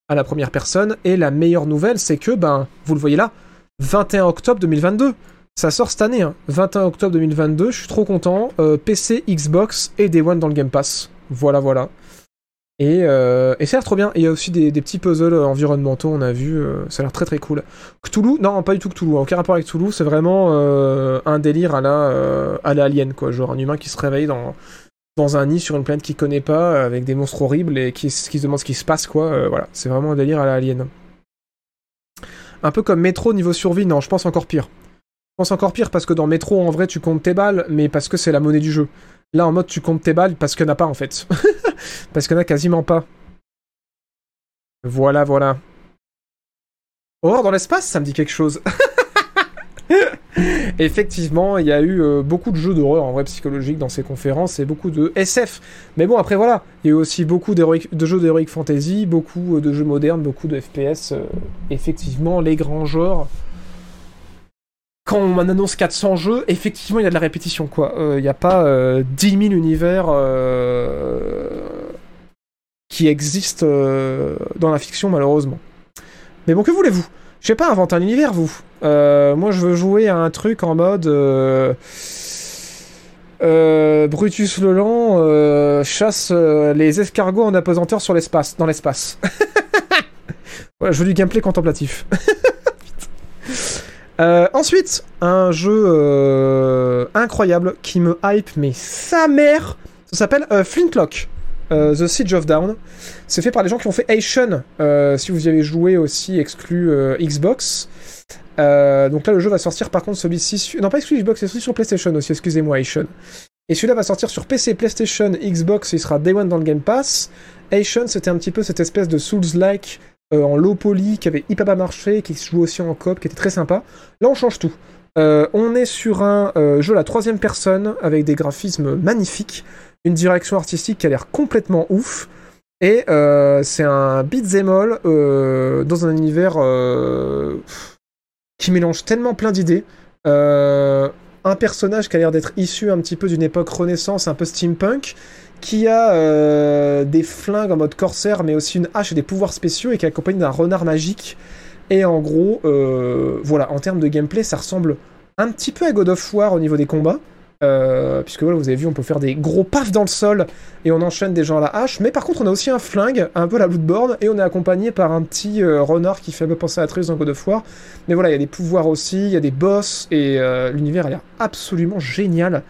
à la première personne. Et la meilleure nouvelle, c'est que, ben, vous le voyez là, 21 octobre 2022. Ça sort cette année, hein. 21 octobre 2022, je suis trop content. Euh, PC, Xbox et Day One dans le Game Pass. Voilà, voilà. Et, euh, et ça a l'air trop bien. Il y a aussi des, petits puzzles environnementaux, on a vu. euh, ça a l'air très très cool. Cthulhu Non, pas du tout Cthulhu. Aucun rapport avec Cthulhu. C'est vraiment un délire à la, à la Alien, quoi. Genre un humain qui se réveille dans, dans un nid sur une planète qu'il connaît pas, avec des monstres horribles et qui, se demandent ce qui se passe, quoi. Euh, voilà, c'est vraiment un délire à la Alien. Un peu comme Metro niveau survie, non, je pense encore pire. Je pense encore pire parce que dans Metro, en vrai, tu comptes tes balles, mais parce que c'est la monnaie du jeu. Là, en mode, tu comptes tes balles parce qu'il n'y en a pas, en fait. <laughs> parce qu'il n'y en a quasiment pas. Voilà, voilà. Horreur dans l'espace, ça me dit quelque chose. <laughs> <laughs> Effectivement, il y a eu euh, beaucoup de jeux d'horreur en vrai psychologique dans ces conférences et beaucoup de SF. Mais bon, après voilà, il y a eu aussi beaucoup de jeux d'heroic fantasy, beaucoup euh, de jeux modernes, beaucoup de FPS. Euh, effectivement, les grands genres. Quand on annonce 400 jeux, effectivement, il y a de la répétition, quoi. Il n'y a pas 10 000 univers qui existent dans la fiction, malheureusement. Mais bon, que voulez-vous? Je sais pas inventer un univers, vous. Euh, moi, je veux jouer à un truc en mode. Euh, euh, Brutus le Lent chasse les escargots en apesanteur sur l'espace, dans l'espace. <laughs> je veux du gameplay contemplatif. <laughs> ensuite, un jeu incroyable qui me hype, mais sa mère, ça s'appelle Flintlock. The Siege of Down. C'est fait par des gens qui ont fait Asian, euh, si vous y avez joué aussi, exclu Xbox. Donc là, le jeu va sortir par contre celui-ci. Non, pas exclu Xbox, c'est sur PlayStation aussi, excusez-moi, Asian. Et celui-là va sortir sur PC, PlayStation, Xbox, il sera Day One dans le Game Pass. Asian, c'était un petit peu cette espèce de Souls-like en low poly qui avait hyper pas marché, qui se joue aussi en coop, qui était très sympa. Là, on change tout. on est sur un jeu à la troisième personne avec des graphismes magnifiques une direction artistique qui a l'air complètement ouf. Et euh, c'est un beat'em all euh, dans un univers euh, qui mélange tellement plein d'idées. un personnage qui a l'air d'être issu un petit peu d'une époque renaissance, un peu steampunk, qui a des flingues en mode corsaire, mais aussi une hache et des pouvoirs spéciaux, et qui est accompagné d'un renard magique. Et en gros, voilà, en termes de gameplay, ça ressemble un petit peu à God of War au niveau des combats. Euh, puisque voilà, vous avez vu, on peut faire des gros pafs dans le sol et on enchaîne des gens à la hache. Mais par contre, on a aussi un flingue, un peu la Bloodborne, et on est accompagné par un petit euh, renard qui fait un peu penser à Atreus dans God of War. Mais voilà, il y a des pouvoirs aussi, il y a des boss, et euh, l'univers a l'air absolument génial.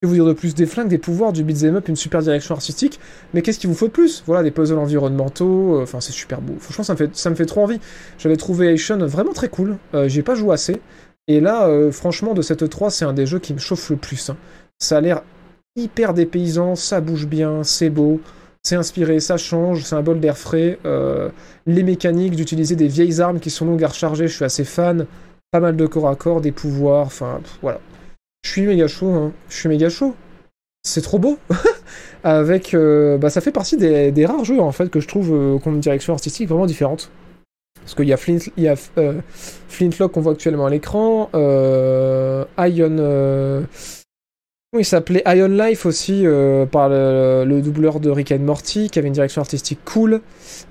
Que vous dire de plus? Des flingues, des pouvoirs, du beat'em up, une super direction artistique. Mais qu'est-ce qu'il vous faut de plus? Voilà, des puzzles environnementaux, enfin c'est super beau. Franchement, ça me fait, trop envie. J'avais trouvé Asian vraiment très cool. J'ai pas joué assez. Et là, euh, franchement, de cette 3, c'est un des jeux qui me chauffe le plus. Hein. Ça a l'air hyper dépaysant, ça bouge bien, c'est beau, c'est inspiré, ça change, c'est un bol d'air frais. Euh, les mécaniques d'utiliser des vieilles armes qui sont longues à recharger, je suis assez fan. Pas mal de corps à corps, des pouvoirs, enfin voilà. Je suis méga chaud, hein. je suis méga chaud. C'est trop beau. <laughs> Avec, euh, bah, ça fait partie des, rares jeux en fait que je trouve qui ont une direction artistique vraiment différente. Parce qu'il y a, euh, Flintlock qu'on voit actuellement à l'écran, euh, Ion. Euh, il s'appelait? Ion Life aussi, par le, doubleur de Rick and Morty, qui avait une direction artistique cool,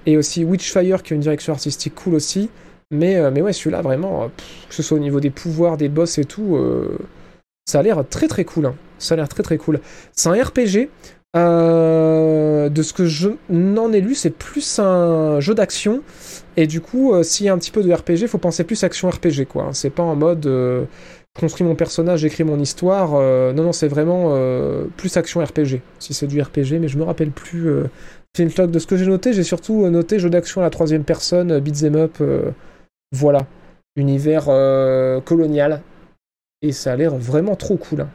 et aussi Witchfire, qui a une direction artistique cool aussi. Mais, mais ouais, celui-là, vraiment, que ce soit au niveau des pouvoirs, des boss et tout, ça a l'air très très cool. Hein. Ça a l'air très très cool. C'est un RPG. De ce que je n'en ai lu, c'est plus un jeu d'action et du coup, euh, s'il y a un petit peu de RPG, faut penser plus action RPG, quoi. C'est pas en mode euh, construis mon personnage, j'écris mon histoire. Euh, non, non, c'est vraiment plus action RPG. Si c'est du RPG, mais je me rappelle plus. De ce que j'ai noté, j'ai surtout noté jeu d'action à la troisième personne, beat'em up. voilà. Univers colonial. Et ça a l'air vraiment trop cool. Hein.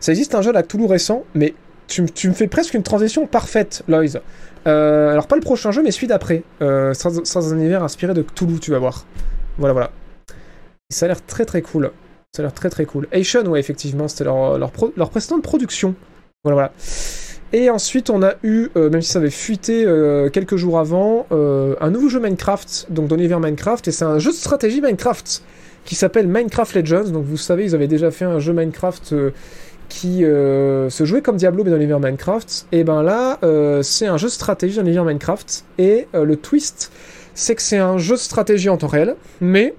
Ça existe un jeu à Toulouse récent, mais tu, me fais presque une transition parfaite, Loïs. Euh, alors pas le prochain jeu, mais celui d'après. Euh, sans, un univers inspiré de Cthulhu, tu vas voir. Voilà, voilà. ça a l'air très très cool. Ça a l'air très très cool. Asian, ouais, effectivement, c'était leur, leur, précédente production. Voilà, voilà. Et ensuite, on a eu, euh, même si ça avait fuité quelques jours avant, un nouveau jeu Minecraft, donc dans l'univers Minecraft, et c'est un jeu de stratégie Minecraft qui s'appelle Minecraft Legends. Donc vous savez, ils avaient déjà fait un jeu Minecraft qui euh, se jouait comme Diablo mais dans l'univers Minecraft, et ben là euh, c'est un jeu de stratégie dans l'univers Minecraft, et euh, le twist c'est que c'est un jeu de stratégie en temps réel, mais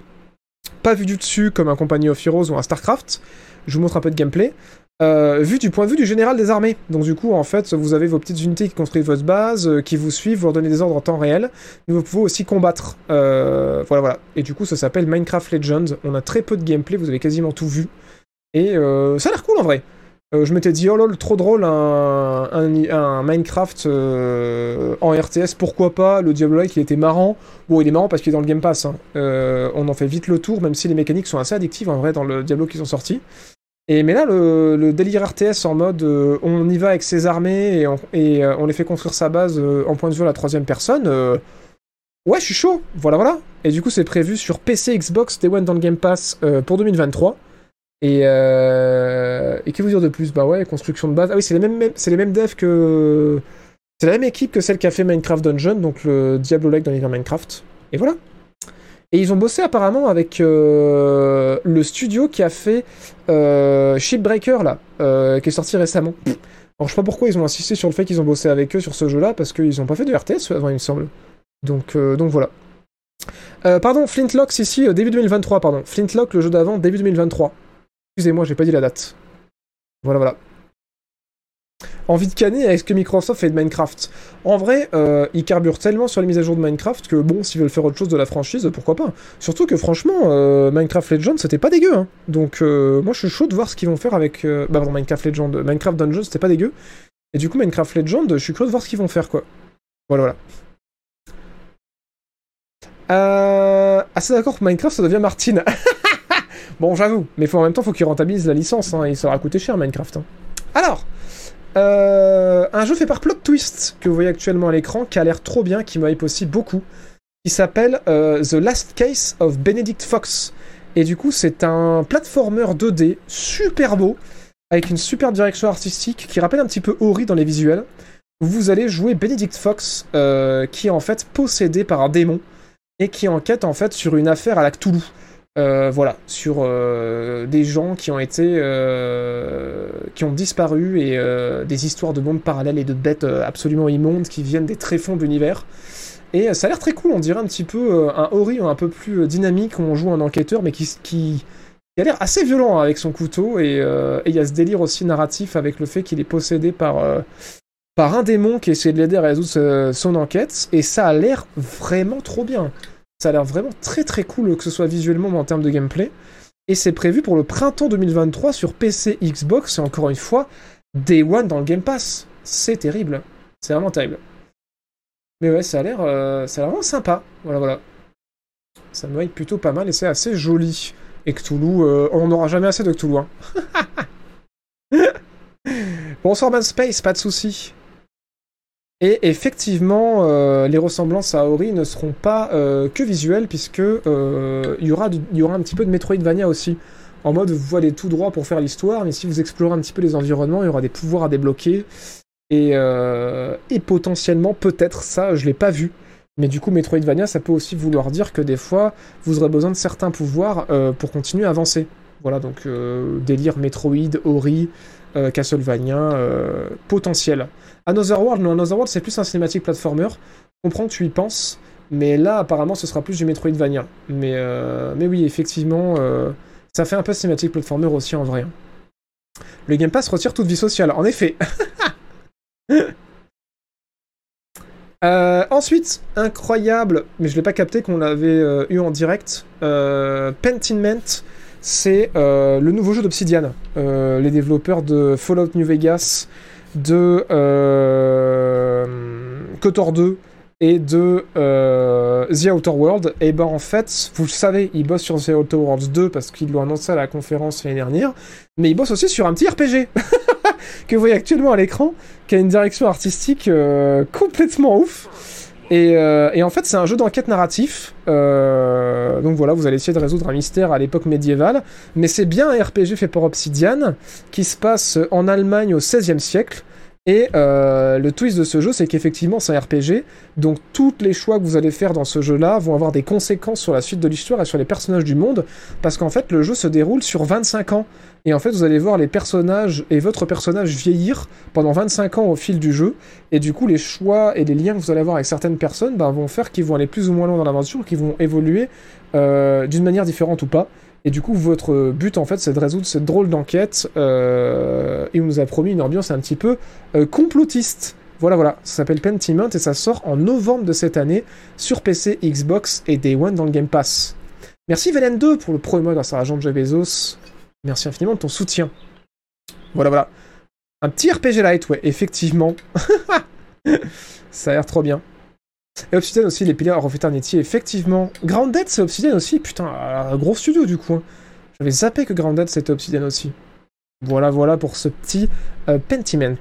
pas vu du dessus comme un Company of Heroes ou un StarCraft, je vous montre un peu de gameplay, vu du point de vue du général des armées. Donc du coup, en fait, vous avez vos petites unités qui construisent votre base, qui vous suivent, vous leur donnez des ordres en temps réel, mais vous pouvez aussi combattre. voilà, voilà. Et du coup, ça s'appelle Minecraft Legends. On a très peu de gameplay, vous avez quasiment tout vu. Et ça a l'air cool en vrai. Euh, je m'étais dit, oh lol, trop drôle, un, un, Minecraft euh, en RTS, pourquoi pas Le Diablo-like, il était marrant. Bon, il est marrant parce qu'il est dans le Game Pass. hein. Euh, on en fait vite le tour, même si les mécaniques sont assez addictives en vrai dans le Diablo qui sont sortis. Et mais là, le, le délire RTS en mode on y va avec ses armées et on, et, on les fait construire sa base en point de vue à la troisième personne. ouais, je suis chaud. Voilà, voilà. Et du coup, c'est prévu sur PC, Xbox, Day One dans le Game Pass pour 2023. Et, euh, et que vous dire de plus? Bah ouais, construction de base. Ah oui, c'est les mêmes, les mêmes devs que. C'est la même équipe que celle qui a fait Minecraft Dungeon, donc le Diablo-like dans l'univers Minecraft. Et voilà. Et ils ont bossé apparemment avec euh, le studio qui a fait euh, Shipbreaker, là, euh, qui est sorti récemment. Alors je sais pas pourquoi ils ont insisté sur le fait qu'ils ont bossé avec eux sur ce jeu-là, parce qu'ils ont pas fait de RTS avant, il me semble. Donc, euh, donc voilà. Pardon, Flintlocks ici, début 2023, pardon. Flintlock, le jeu d'avant, début 2023. Excusez-moi, j'ai pas dit la date. Voilà, voilà. Envie de canner avec ce que Microsoft fait de Minecraft? En vrai, euh, ils carburent tellement sur les mises à jour de Minecraft que bon, s'ils veulent faire autre chose de la franchise, pourquoi pas? Surtout que franchement, euh, Minecraft Legends, c'était pas dégueu. Hein. Donc euh, moi, je suis chaud de voir ce qu'ils vont faire avec... Bah pardon, Minecraft Legends. Minecraft Dungeons, c'était pas dégueu. Et du coup, Minecraft Legends, je suis curieux de voir ce qu'ils vont faire, quoi. Voilà, voilà. Euh... Ah, c'est d'accord, Minecraft, ça devient Martine. <laughs> bon, j'avoue. Mais faut, en même temps, faut qu'ils rentabilisent la licence. Hein. Il sera coûté cher, Minecraft. hein. Alors... Euh, un jeu fait par Plot Twist que vous voyez actuellement à l'écran, qui a l'air trop bien, qui me hype aussi beaucoup, qui s'appelle euh, The Last Case of Benedict Fox. Et du coup, c'est un platformer 2D super beau, avec une super direction artistique qui rappelle un petit peu Ori dans les visuels. Vous allez jouer Benedict Fox, euh, qui est en fait possédé par un démon et qui enquête en fait sur une affaire à la Cthulhu. Euh, voilà, sur euh, des gens qui ont été, euh, qui ont disparu et des histoires de mondes parallèles et de bêtes absolument immondes qui viennent des tréfonds de l'univers. Et ça a l'air très cool, on dirait un petit peu un Ori un peu plus dynamique où on joue un enquêteur mais qui, qui, qui a l'air assez violent avec son couteau et il y a ce délire aussi narratif avec le fait qu'il est possédé par, par un démon qui essaie de l'aider à résoudre son enquête et ça a l'air vraiment trop bien. Ça a l'air vraiment très très cool que ce soit visuellement mais en termes de gameplay. Et c'est prévu pour le printemps 2023 sur PC, Xbox et encore une fois, Day One dans le Game Pass. C'est terrible. C'est vraiment terrible. Mais ouais, ça a l'air euh, vraiment sympa. Voilà, voilà. Ça me hype plutôt pas mal et c'est assez joli. Et Cthulhu, euh, on n'aura jamais assez de Cthulhu. Hein. <laughs> Bonsoir Man Space, pas de soucis. Et effectivement, euh, les ressemblances à Ori ne seront pas euh, que visuelles, puisque euh, il y, aura un petit peu de Metroidvania aussi. En mode, vous allez tout droit pour faire l'histoire, mais si vous explorez un petit peu les environnements, il y aura des pouvoirs à débloquer. Et, et potentiellement, peut-être ça, je l'ai pas vu. Mais du coup, Metroidvania, ça peut aussi vouloir dire que des fois, vous aurez besoin de certains pouvoirs pour continuer à avancer. Voilà, donc délire Metroid, Ori, Castlevania, potentiel. Another World, non, Another World, c'est plus un cinématique platformer. Je comprends tu y penses, mais là, apparemment, ce sera plus du Metroidvania. Mais, euh, mais oui, effectivement, euh, ça fait un peu cinématique platformer aussi en vrai. Le Game Pass retire toute vie sociale, en effet. <laughs> Euh, ensuite, incroyable, mais je l'ai pas capté qu'on l'avait eu en direct. Pentiment, c'est le nouveau jeu d'Obsidian, les développeurs de Fallout New Vegas, de euh, KOTOR 2 et de euh, The Outer World. Et ben en fait, vous le savez, ils bossent sur The Outer Worlds 2 parce qu'ils l'ont annoncé à la conférence l'année dernière, mais ils bossent aussi sur un petit RPG <laughs> que vous voyez actuellement à l'écran, qui a une direction artistique euh, complètement ouf. Et, euh, et en fait, c'est un jeu d'enquête narratif. Euh, donc voilà, vous allez essayer de résoudre un mystère à l'époque médiévale. Mais c'est bien un RPG fait par Obsidian, qui se passe en Allemagne au XVIe siècle. Et euh, le twist de ce jeu, c'est qu'effectivement, c'est un RPG. Donc tous les choix que vous allez faire dans ce jeu-là vont avoir des conséquences sur la suite de l'histoire et sur les personnages du monde. Parce qu'en fait, le jeu se déroule sur 25 ans. Et en fait, vous allez voir les personnages et votre personnage vieillir pendant 25 ans au fil du jeu. Et du coup, les choix et les liens que vous allez avoir avec certaines personnes ben, vont faire qu'ils vont aller plus ou moins loin dans l'aventure, qu'ils vont évoluer euh, d'une manière différente ou pas. Et du coup, votre but, en fait, c'est de résoudre cette drôle d'enquête. Euh, et on nous a promis une ambiance un petit peu euh, complotiste. Voilà, voilà. Ça s'appelle Pentiment et ça sort en novembre de cette année sur PC, Xbox et Day One dans le Game Pass. Merci Velen2 pour le premier mois grâce à l'agent de Jeff Bezos. Merci infiniment de ton soutien. Voilà, voilà. Un petit RPG light, ouais, effectivement. <laughs> ça a l'air trop bien. Et Obsidian aussi, les Pillars of Eternity, effectivement. Grounded, c'est Obsidian aussi, putain, un gros studio du coup. hein. J'avais zappé que Grounded c'était Obsidian aussi. Voilà, voilà pour ce petit euh, Pentiment.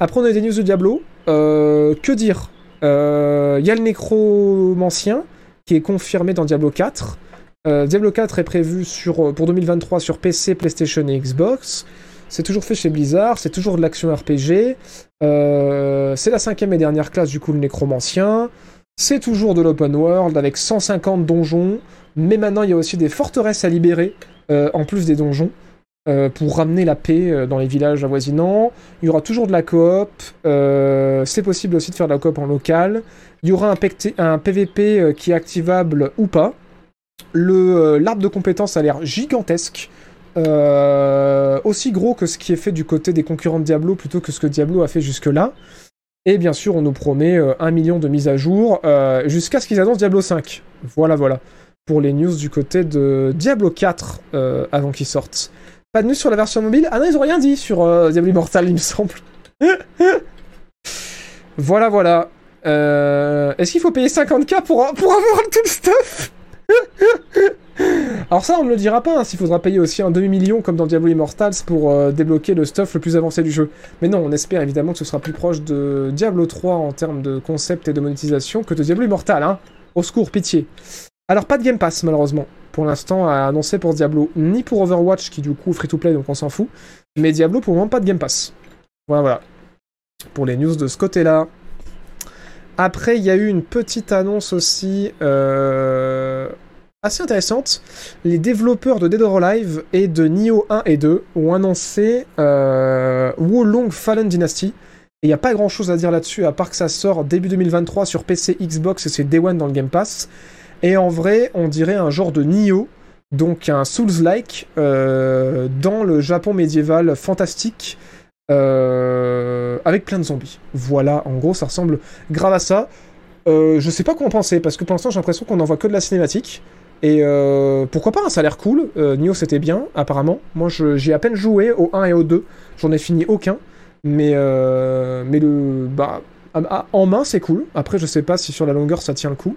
Après, on a des news de Diablo. Euh, que dire? Il y a le nécromancien qui est confirmé dans Diablo 4. Euh, Diablo 4 est prévu pour 2023 sur PC, PlayStation et Xbox. C'est toujours fait chez Blizzard, c'est toujours de l'action RPG. Euh, c'est la cinquième et dernière classe du coup le nécromancien. C'est toujours de l'open world avec 150 donjons. Mais maintenant il y a aussi des forteresses à libérer euh, en plus des donjons. euh, pour ramener la paix dans les villages avoisinants. Il y aura toujours de la coop. c'est possible aussi de faire de la coop en local. Il y aura un, un PVP qui est activable ou pas. L'arbre de compétences a l'air gigantesque. Euh, aussi gros que ce qui est fait du côté des concurrents de Diablo plutôt que ce que Diablo a fait jusque-là. Et bien sûr, on nous promet euh, un million de mises à jour euh, jusqu'à ce qu'ils annoncent Diablo 5. Voilà, voilà. Pour les news du côté de Diablo 4 euh, avant qu'ils sortent. Pas de news sur la version mobile? Ah non, ils ont rien dit sur Diablo Immortal, il me semble. <laughs> voilà, voilà. Est-ce qu'il faut payer 50k pour, pour avoir tout le stuff? <laughs> Alors ça, on ne le dira pas, hein, s'il faudra payer aussi un demi-million comme dans Diablo Immortals pour euh, débloquer le stuff le plus avancé du jeu. Mais non, on espère évidemment que ce sera plus proche de Diablo 3 en termes de concept et de monétisation que de Diablo Immortal, hein. Au secours, pitié. Alors pas de Game Pass, malheureusement. Pour l'instant, à annoncer pour Diablo, ni pour Overwatch, qui du coup free-to-play, donc on s'en fout. Mais Diablo, pour le moment, pas de Game Pass. Voilà, voilà. Pour les news de ce côté-là. Après, il y a eu une petite annonce aussi euh, assez intéressante. Les développeurs de Dead or Alive et de Nioh 1 et 2 ont annoncé euh, Wolong Fallen Dynasty. Et il n'y a pas grand chose à dire là-dessus, à part que ça sort début 2023 sur PC, Xbox et c'est Day One dans le Game Pass. Et en vrai, on dirait un genre de Nioh, donc un Souls-like, euh, dans le Japon médiéval fantastique, euh, avec plein de zombies. Voilà, en gros, ça ressemble grave à ça. Euh, je sais pas quoi en penser, parce que pour l'instant, j'ai l'impression qu'on n'en voit que de la cinématique. Et euh, pourquoi pas, hein, ça a l'air cool. Euh, Nioh, c'était bien, apparemment. Moi, j'ai à peine joué au 1 et au 2. J'en ai fini aucun. Mais, euh, mais le, bah, en main, c'est cool. Après, je sais pas si sur la longueur, ça tient le coup.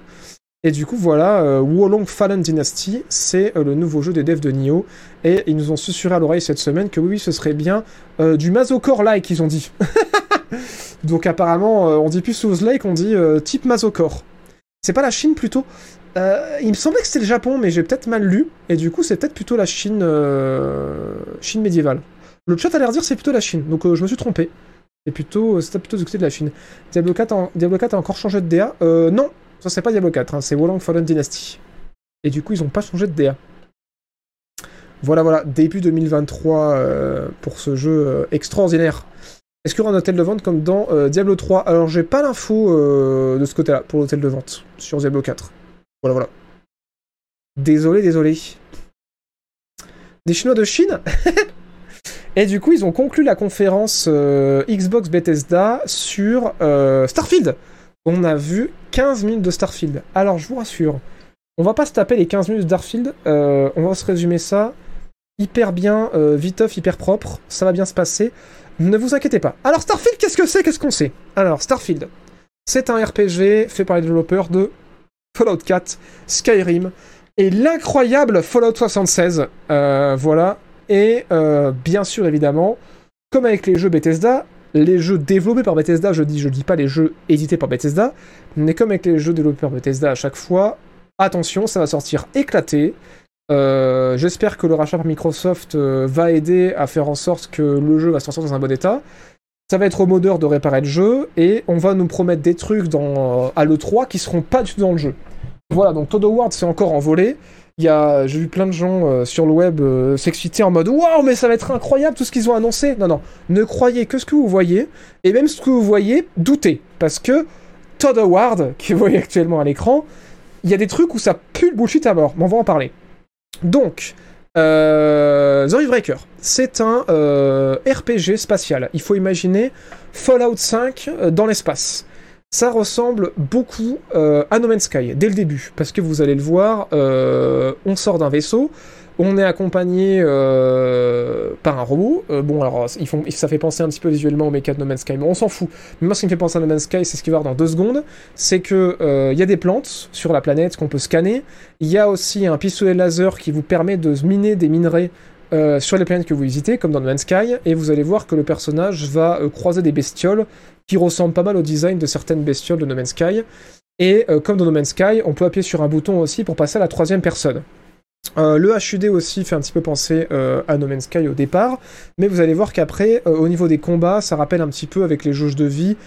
Et du coup, voilà, euh, Wolong Fallen Dynasty, c'est euh, le nouveau jeu des devs de Nioh. Et ils nous ont susurré à l'oreille cette semaine que oui, oui, ce serait bien euh, du Masocore-like, ils ont dit. <laughs> Donc apparemment, on dit plus Souls-like, on dit type Masocore. C'est pas la Chine plutôt? Il me semblait que c'était le Japon, mais j'ai peut-être mal lu. Et du coup, c'est peut-être plutôt la Chine, Chine médiévale. Le chat a l'air de dire c'est plutôt la Chine, donc je me suis trompé. C'est plutôt, c'était plutôt du côté de la Chine. Diablo 4, en- Diablo 4 a encore changé de DA Non, ça c'est pas Diablo 4, hein, c'est Wolong Fallen Dynasty. Et du coup, ils ont pas changé de DA. Voilà, voilà, début 2023 euh, pour ce jeu euh, extraordinaire. Est-ce qu'il y aura un hôtel de vente comme dans euh, Diablo 3 Alors, j'ai pas l'info de ce côté-là pour l'hôtel de vente sur Diablo 4. Voilà, voilà. Désolé, désolé. Des Chinois de Chine? <laughs> Et du coup, ils ont conclu la conférence Xbox Bethesda sur Starfield. On a vu 15 minutes de Starfield. Alors, je vous rassure, on va pas se taper les 15 minutes de Starfield. euh, on va se résumer ça hyper bien, euh, viteuf, hyper propre. Ça va bien se passer. Ne vous inquiétez pas. Alors, Starfield, qu'est-ce que c'est? Qu'est-ce qu'on sait? Alors, Starfield, c'est un RPG fait par les développeurs de Fallout 4, Skyrim et l'incroyable Fallout 76. Euh, voilà. Et euh, bien sûr, évidemment, comme avec les jeux Bethesda, les jeux développés par Bethesda, je dis, je dis pas les jeux édités par Bethesda, mais comme avec les jeux développés par Bethesda à chaque fois, attention, ça va sortir éclaté. Euh, J'espère que le rachat par Microsoft euh, va aider à faire en sorte que le jeu va sortir dans un bon état. Ça va être au modeur de réparer le jeu et on va nous promettre des trucs dans, euh, à l'E3 qui seront pas du tout dans le jeu. Voilà, donc Todd Howard s'est encore envolé. Il y a, j'ai vu plein de gens euh, sur le web euh, s'exciter en mode waouh, mais ça va être incroyable tout ce qu'ils ont annoncé. Non, non, ne croyez que ce que vous voyez et même ce que vous voyez, doutez parce que Todd Howard, <laughs> qui vous voyez actuellement à l'écran, il y a des trucs où ça pue le bullshit à mort. Mais on va en parler. Donc, euh, The Breaker, c'est un euh, RPG spatial. Il faut imaginer Fallout 5 euh, dans l'espace. Ça ressemble beaucoup euh, à No Man's Sky dès le début, parce que vous allez le voir, euh, on sort d'un vaisseau, On est accompagné euh, par un robot. Euh, bon, alors, ça fait penser un petit peu visuellement au mecha de No Man's Sky, mais on s'en fout. Mais moi, ce qui me fait penser à No Man's Sky, c'est ce qu'il va y avoir dans deux secondes. C'est que il y a des plantes sur la planète qu'on peut scanner. Il y a aussi un pistolet laser qui vous permet de miner des minerais sur les planètes que vous visitez, comme dans No Man's Sky, et vous allez voir que le personnage va croiser des bestioles qui ressemblent pas mal au design de certaines bestioles de No Man's Sky. Et comme dans No Man's Sky, on peut appuyer sur un bouton aussi pour passer à la troisième personne. Euh, le HUD aussi fait un petit peu penser euh, à No Man's Sky au départ, mais vous allez voir qu'après, euh, au niveau des combats, ça rappelle un petit peu avec les jauges de vie,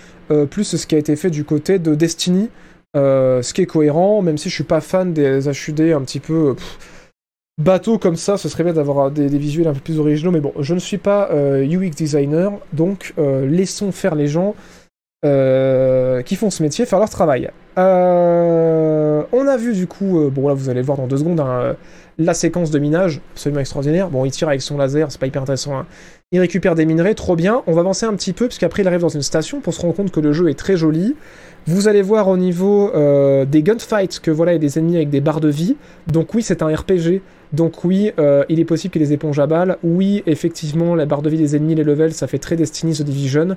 plus ce qui a été fait du côté de Destiny, ce qui est cohérent, même si je suis pas fan des HUD un petit peu bateau comme ça, ce serait bien d'avoir des, visuels un peu plus originaux, mais bon, je ne suis pas UX designer, donc laissons faire les gens qui font ce métier faire leur travail. on a vu du coup, bon là vous allez voir dans deux secondes, hein, la séquence de minage, absolument extraordinaire. Bon, il tire avec son laser, c'est pas hyper intéressant. Hein. Il récupère des minerais, trop bien. On va avancer un petit peu, puisqu'après il arrive dans une station pour se rendre compte que le jeu est très joli. Vous allez voir au niveau euh, des gunfights que voilà, il y a des ennemis avec des barres de vie. Donc oui, c'est un RPG. Donc oui, euh, il est possible qu'il y ait des éponges à balles. Oui, effectivement, la barre de vie des ennemis, les levels, ça fait très Destiny The Division.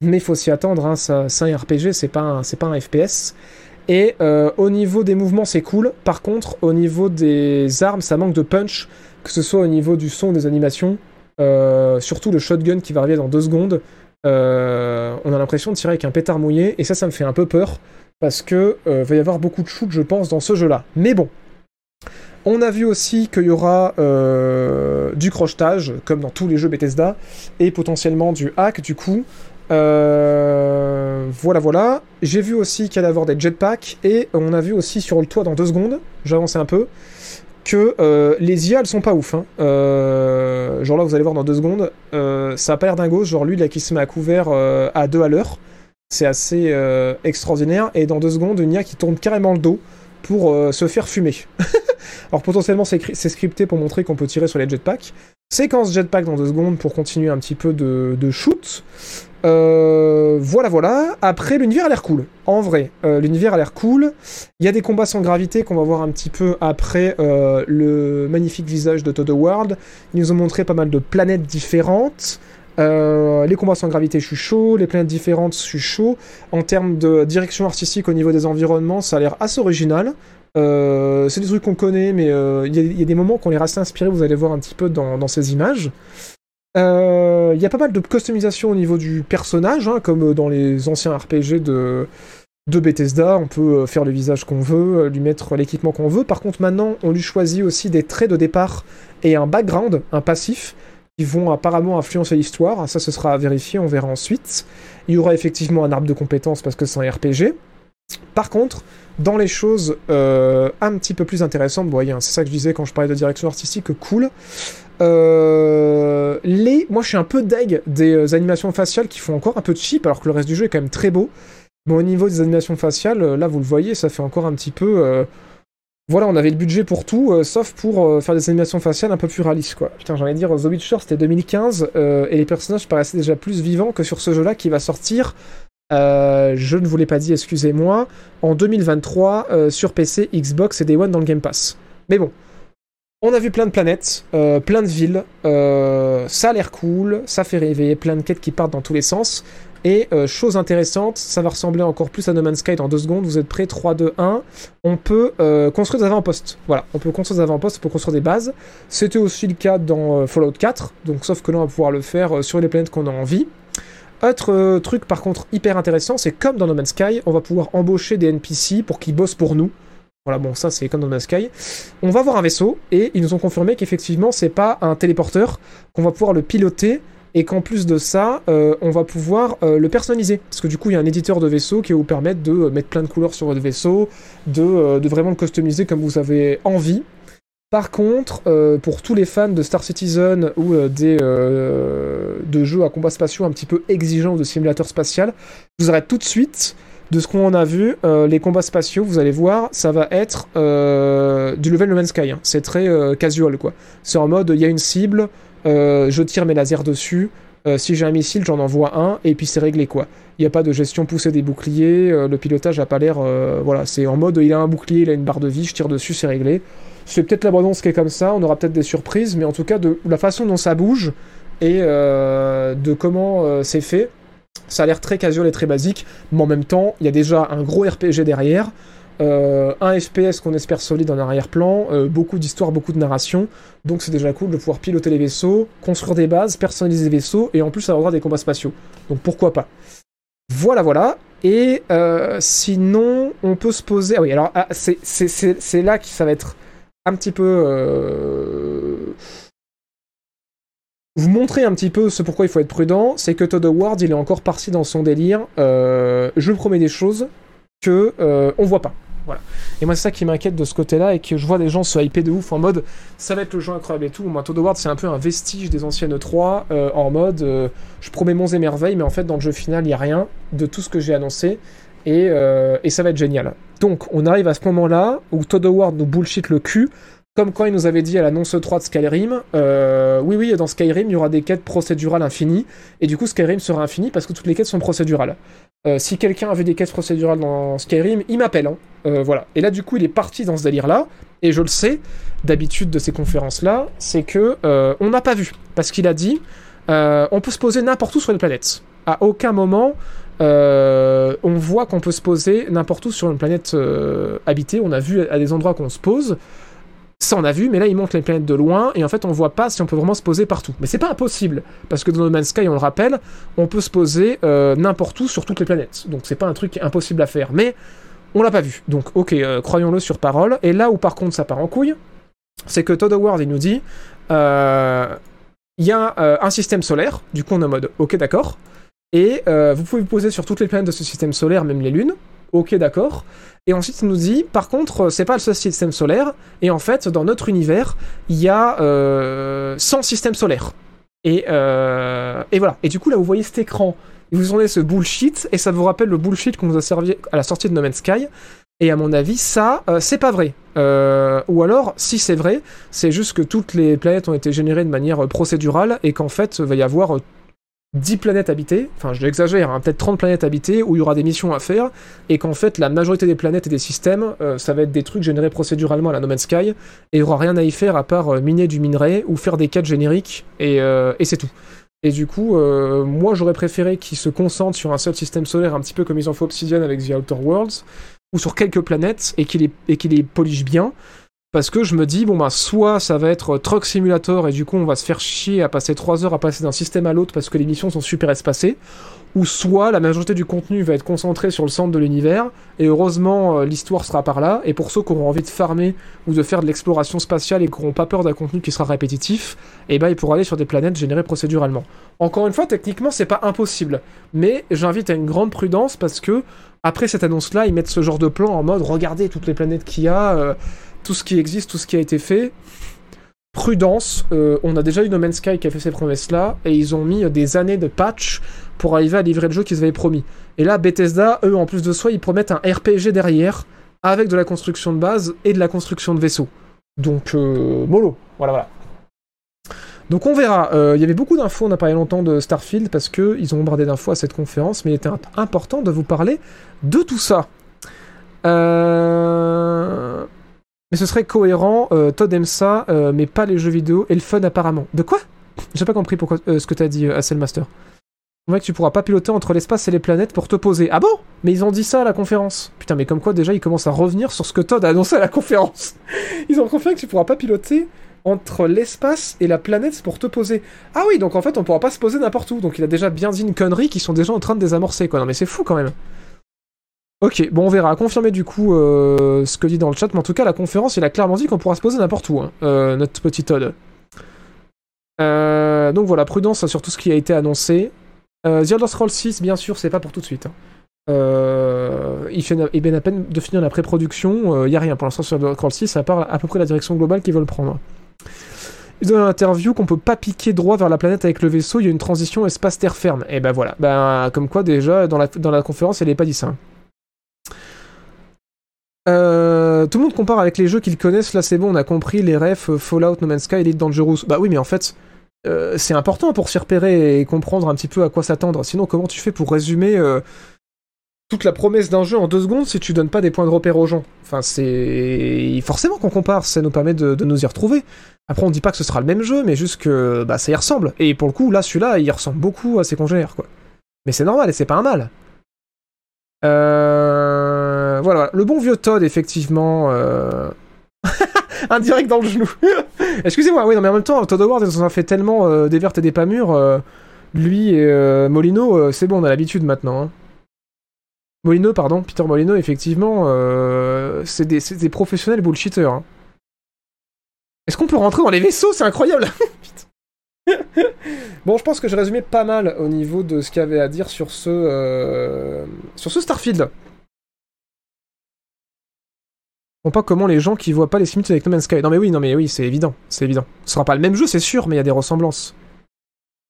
Mais faut s'y attendre, hein, c'est un RPG, c'est pas, un FPS. Et euh, au niveau des mouvements, c'est cool. Par contre, au niveau des armes, ça manque de punch, que ce soit au niveau du son, des animations. Euh, surtout le shotgun qui va arriver dans deux secondes. Euh, on a l'impression de tirer avec un pétard mouillé, et ça, ça me fait un peu peur, parce que va y avoir beaucoup de shoot, je pense, dans ce jeu-là. Mais bon. On a vu aussi qu'il y aura du crochetage, comme dans tous les jeux Bethesda, et potentiellement du hack, du coup. Euh, voilà, voilà. J'ai vu aussi qu'il allait avoir des jetpacks et on a vu aussi sur le toit dans deux secondes, j'avance un peu, que euh, les IA elles sont pas ouf. Hein. Euh, genre là, vous allez voir dans deux secondes, ça a pas l'air gauche, genre lui là qui se met à couvert à deux à l'heure. C'est assez extraordinaire. Et dans deux secondes, une IA qui tourne carrément le dos pour se faire fumer. <laughs> Alors potentiellement c'est scripté pour montrer qu'on peut tirer sur les jetpacks. Séquence jetpack dans deux secondes pour continuer un petit peu de shoot. Euh, voilà, voilà. Après, l'univers a l'air cool. En vrai, euh, l'univers a l'air cool. Il y a des combats sans gravité qu'on va voir un petit peu après euh, le magnifique visage de Todd World. Ils nous ont montré pas mal de planètes différentes. les combats sans gravité, je suis chaud. Les planètes différentes, je suis chaud. En termes de direction artistique au niveau des environnements, ça a l'air assez original. c'est des trucs qu'on connaît, mais il y, a des moments qu'on est assez inspirés, vous allez voir un petit peu dans ces images. Il euh, y a pas mal de customisation au niveau du personnage, hein, comme dans les anciens RPG de, de Bethesda. On peut euh, faire le visage qu'on veut, euh, lui mettre l'équipement qu'on veut. Par contre, maintenant, on lui choisit aussi des traits de départ et un background, un passif, qui vont apparemment influencer l'histoire. Ça, ce sera à vérifier, on verra ensuite. Il y aura effectivement un arbre de compétences parce que c'est un RPG. Par contre, dans les choses un petit peu plus intéressantes, voyez, hein, c'est ça que je disais quand je parlais de direction artistique, cool. Euh, les... Moi, je suis un peu deg des euh, animations faciales qui font encore un peu cheap, alors que le reste du jeu est quand même très beau. Mais au niveau des animations faciales, euh, là, vous le voyez, ça fait encore un petit peu... Voilà, on avait le budget pour tout, sauf pour faire des animations faciales un peu plus réalistes, quoi. Putain, de dire, The Witcher, c'était 2015, et les personnages paraissaient déjà plus vivants que sur ce jeu-là qui va sortir... je ne vous l'ai pas dit, excusez-moi, en 2023 sur PC, Xbox et Day One dans le Game Pass. Mais bon, on a vu plein de planètes, euh, plein de villes, euh, ça a l'air cool, ça fait rêver, plein de quêtes qui partent dans tous les sens. Et euh, chose intéressante, ça va ressembler encore plus à No Man's Sky dans deux secondes. Vous êtes prêts? 3, 2, 1. On peut construire des avant-postes. Voilà, on peut construire des avant-postes, on peut construire des bases. C'était aussi le cas dans Fallout 4, donc sauf que là on va pouvoir le faire sur les planètes qu'on a envie. Autre truc par contre hyper intéressant, c'est comme dans No Man's Sky, on va pouvoir embaucher des NPC pour qu'ils bossent pour nous. Voilà, bon, ça c'est comme dans No Sky. On va voir un vaisseau et ils nous ont confirmé qu'effectivement c'est pas un téléporteur, qu'on va pouvoir le piloter et qu'en plus de ça, euh, on va pouvoir euh, le personnaliser. Parce que du coup, il y a un éditeur de vaisseau qui va vous permettre de euh, mettre plein de couleurs sur votre vaisseau, de, vraiment le customiser comme vous avez envie. Par contre, pour tous les fans de Star Citizen ou des de jeux à combat spatiaux un petit peu exigeants de simulateur spatial, je vous arrête tout de suite de ce qu'on a vu, euh, les combats spatiaux, vous allez voir, ça va être euh, du level No Man's Sky. Hein. C'est très euh, casual, quoi. C'est en mode, il y a une cible, je tire mes lasers dessus, si j'ai un missile, j'en envoie un, et puis c'est réglé, quoi. Il n'y a pas de gestion poussée des boucliers, le pilotage n'a pas l'air... voilà, c'est en mode, il a un bouclier, il a une barre de vie, je tire dessus, c'est réglé. C'est peut-être l'abondance qui est comme ça, on aura peut-être des surprises, mais en tout cas, de la façon dont ça bouge, et de comment c'est fait, ça a l'air très casual et très basique, mais en même temps, il y a déjà un gros RPG derrière, euh, un FPS qu'on espère solide en arrière-plan, euh, beaucoup d'histoire, beaucoup de narration, donc c'est déjà cool de pouvoir piloter les vaisseaux, construire des bases, personnaliser les vaisseaux, et en plus avoir des combats spatiaux. Donc pourquoi pas. Voilà, voilà. Et euh, sinon, on peut se poser... Ah oui, alors ah, c'est- là que ça va être un petit peu... Vous montrer un petit peu ce pourquoi il faut être prudent, c'est que Todd Howard, il est encore parti dans son délire. Euh, je promets des choses que euh, on voit pas. Voilà. Et moi, c'est ça qui m'inquiète de ce côté-là et que je vois des gens se hyper de ouf en mode ça va être le jeu incroyable et tout. Moi, Todd Howard, c'est un peu un vestige des anciennes 3 euh, en mode euh, je promets monts et merveilles, mais en fait, dans le jeu final, il n'y a rien de tout ce que j'ai annoncé et, euh, et ça va être génial. Donc, on arrive à ce moment-là où Todd Howard nous bullshit le cul. Comme quand il nous avait dit à l'annonce 3 de Skyrim, euh, oui, oui, dans Skyrim, il y aura des quêtes procédurales infinies, et du coup, Skyrim sera infini parce que toutes les quêtes sont procédurales. Euh, si quelqu'un a vu des quêtes procédurales dans Skyrim, il m'appelle. Hein. Euh, voilà. Et là, du coup, il est parti dans ce délire-là. Et je le sais, d'habitude de ces conférences-là, c'est que on n'a pas vu. Parce qu'il a dit, on peut se poser n'importe où sur les planètes. À aucun moment, on voit qu'on peut se poser n'importe où sur une planète habitée. On a vu à des endroits qu'on se pose. Ça, on a vu, mais là, il montre les planètes de loin, et en fait, on voit pas si on peut vraiment se poser partout. Mais c'est pas impossible, parce que dans No Man's Sky, on le rappelle, on peut se poser euh, n'importe où sur toutes les planètes. Donc, c'est pas un truc impossible à faire. Mais on l'a pas vu. Donc, ok, euh, croyons-le sur parole. Et là où, par contre, ça part en couille, c'est que Todd Howard, il nous dit euh, il y a un système solaire, du coup, on est en mode ok, d'accord. Et vous pouvez vous poser sur toutes les planètes de ce système solaire, même les lunes. Ok, d'accord. Et ensuite, il nous dit, par contre, euh, c'est pas le seul système solaire. Et en fait, dans notre univers, il y a euh, 100 systèmes solaires. Et, euh, et voilà. Et du coup, là, vous voyez cet écran. Vous en est ce bullshit. Et ça vous rappelle le bullshit qu'on nous a servi à la sortie de No Man's Sky. Et à mon avis, ça, euh, c'est pas vrai. Ou alors, si c'est vrai, c'est juste que toutes les planètes ont été générées de manière procédurale et qu'en fait, il va y avoir 10 planètes habitées, enfin j'exagère, hein, peut-être 30 planètes habitées où il y aura des missions à faire, et qu'en fait la majorité des planètes et des systèmes, euh, ça va être des trucs générés procéduralement à la No Man's Sky, et il n'y aura rien à y faire à part euh, miner du minerai ou faire des quêtes génériques, et, euh, et c'est tout. Et du coup, moi j'aurais préféré qu'ils se concentrent sur un seul système solaire, un petit peu comme ils ont fait Obsidian avec The Outer Worlds, ou sur quelques planètes, et qu'ils les, qu'ils les polijent bien, parce que je me dis, bon bah, soit ça va être Truck Simulator et du coup on va se faire chier à passer 3 heures à passer d'un système à l'autre parce que les missions sont super espacées, ou soit la majorité du contenu va être concentré sur le centre de l'univers, et heureusement euh, l'histoire sera par là, et pour ceux qui auront envie de farmer ou de faire de l'exploration spatiale et qui n'auront pas peur d'un contenu qui sera répétitif, et ben ils pourront aller sur des planètes générées procéduralement. Encore une fois, techniquement c'est pas impossible, mais j'invite à une grande prudence parce que après cette annonce-là, ils mettent ce genre de plan en mode regardez toutes les planètes qu'il y a. euh, tout ce qui existe, tout ce qui a été fait. Prudence, euh, on a déjà eu No Man's Sky qui a fait ces promesses-là, et ils ont mis euh, des années de patch pour arriver à livrer le jeu qu'ils avaient promis. Et là, Bethesda, eux, en plus de soi, ils promettent un RPG derrière, avec de la construction de base et de la construction de vaisseaux. Donc, euh, mollo, voilà, voilà. Donc on verra. Euh, Il y avait beaucoup d'infos, on a parlé longtemps de Starfield, parce que ils ont bombardé d'infos à cette conférence, mais il était imp- important de vous parler de tout ça. Euh... Mais ce serait cohérent, euh, Todd aime ça, euh, mais pas les jeux vidéo et le fun apparemment. De quoi? J'ai pas compris pourquoi, euh, ce que t'as dit, Hassel Master. On tu pourras pas piloter entre l'espace et les planètes pour te poser. Ah bon? Mais ils ont dit ça à la conférence. Putain, mais comme quoi déjà ils commencent à revenir sur ce que Todd a annoncé à la conférence. <laughs> Ils ont confirmé que tu pourras pas piloter entre l'espace et la planète pour te poser. Ah oui, donc en fait on pourra pas se poser n'importe où. Donc il a déjà bien dit une connerie qui sont déjà en train de désamorcer quoi. Non mais c'est fou quand même. Ok, bon on verra. Confirmer du coup euh, ce que dit dans le chat, mais en tout cas la conférence il a clairement dit qu'on pourra se poser n'importe où, hein, euh, notre petit Todd. Euh, donc voilà, prudence sur tout ce qui a été annoncé. The Elder Scrolls 6, bien sûr, c'est pas pour tout de suite. hein. Il fait il vient à peine de finir la pré-production, il y a rien pour l'instant sur The Elder Scrolls 6, à part à peu près la direction globale qu'ils veulent prendre. Il dit dans l'interview qu'on peut pas piquer droit vers la planète avec le vaisseau, il y a une transition espace-terre ferme. Et ben voilà, ben comme quoi déjà dans la, conférence elle est pas dit ça. Euh, tout le monde compare avec les jeux qu'ils connaissent, là c'est bon, on a compris les refs euh, Fallout, No Man's Sky, Elite Dangerous. Bah oui, mais en fait, euh, c'est important pour s'y repérer et comprendre un petit peu à quoi s'attendre. Sinon, comment tu fais pour résumer toute la promesse d'un jeu en deux secondes si tu donnes pas des points de repère aux gens? Enfin, c'est forcément qu'on compare, ça nous permet de, nous y retrouver. Après, on dit pas que ce sera le même jeu, mais juste que bah, ça y ressemble. Et pour le coup, là, celui-là, il ressemble beaucoup à ses congénères, quoi. Mais c'est normal et c'est pas un mal. Voilà, le bon vieux Todd, effectivement. Euh... <laughs> un direct dans le genou. <laughs> Excusez-moi, oui, non, mais en même temps, Todd Howard, ils en fait tellement euh, des vertes et des pas mûres. euh, lui et euh, Molino, euh, c'est bon, on a l'habitude maintenant. hein. Molino, pardon, Peter Molino, effectivement, euh, c'est des, professionnels bullshitters. hein. Est-ce qu'on peut rentrer dans les vaisseaux? C'est incroyable. <laughs> Bon, je pense que j'ai résumé pas mal au niveau de ce qu'il y avait à dire sur ce, euh, sur ce Starfield. Comprends pas comment les gens qui voient pas les similitudes avec No Man's Sky. Non mais oui, non mais oui, c'est évident, c'est évident. Ce sera pas le même jeu, c'est sûr, mais il y a des ressemblances.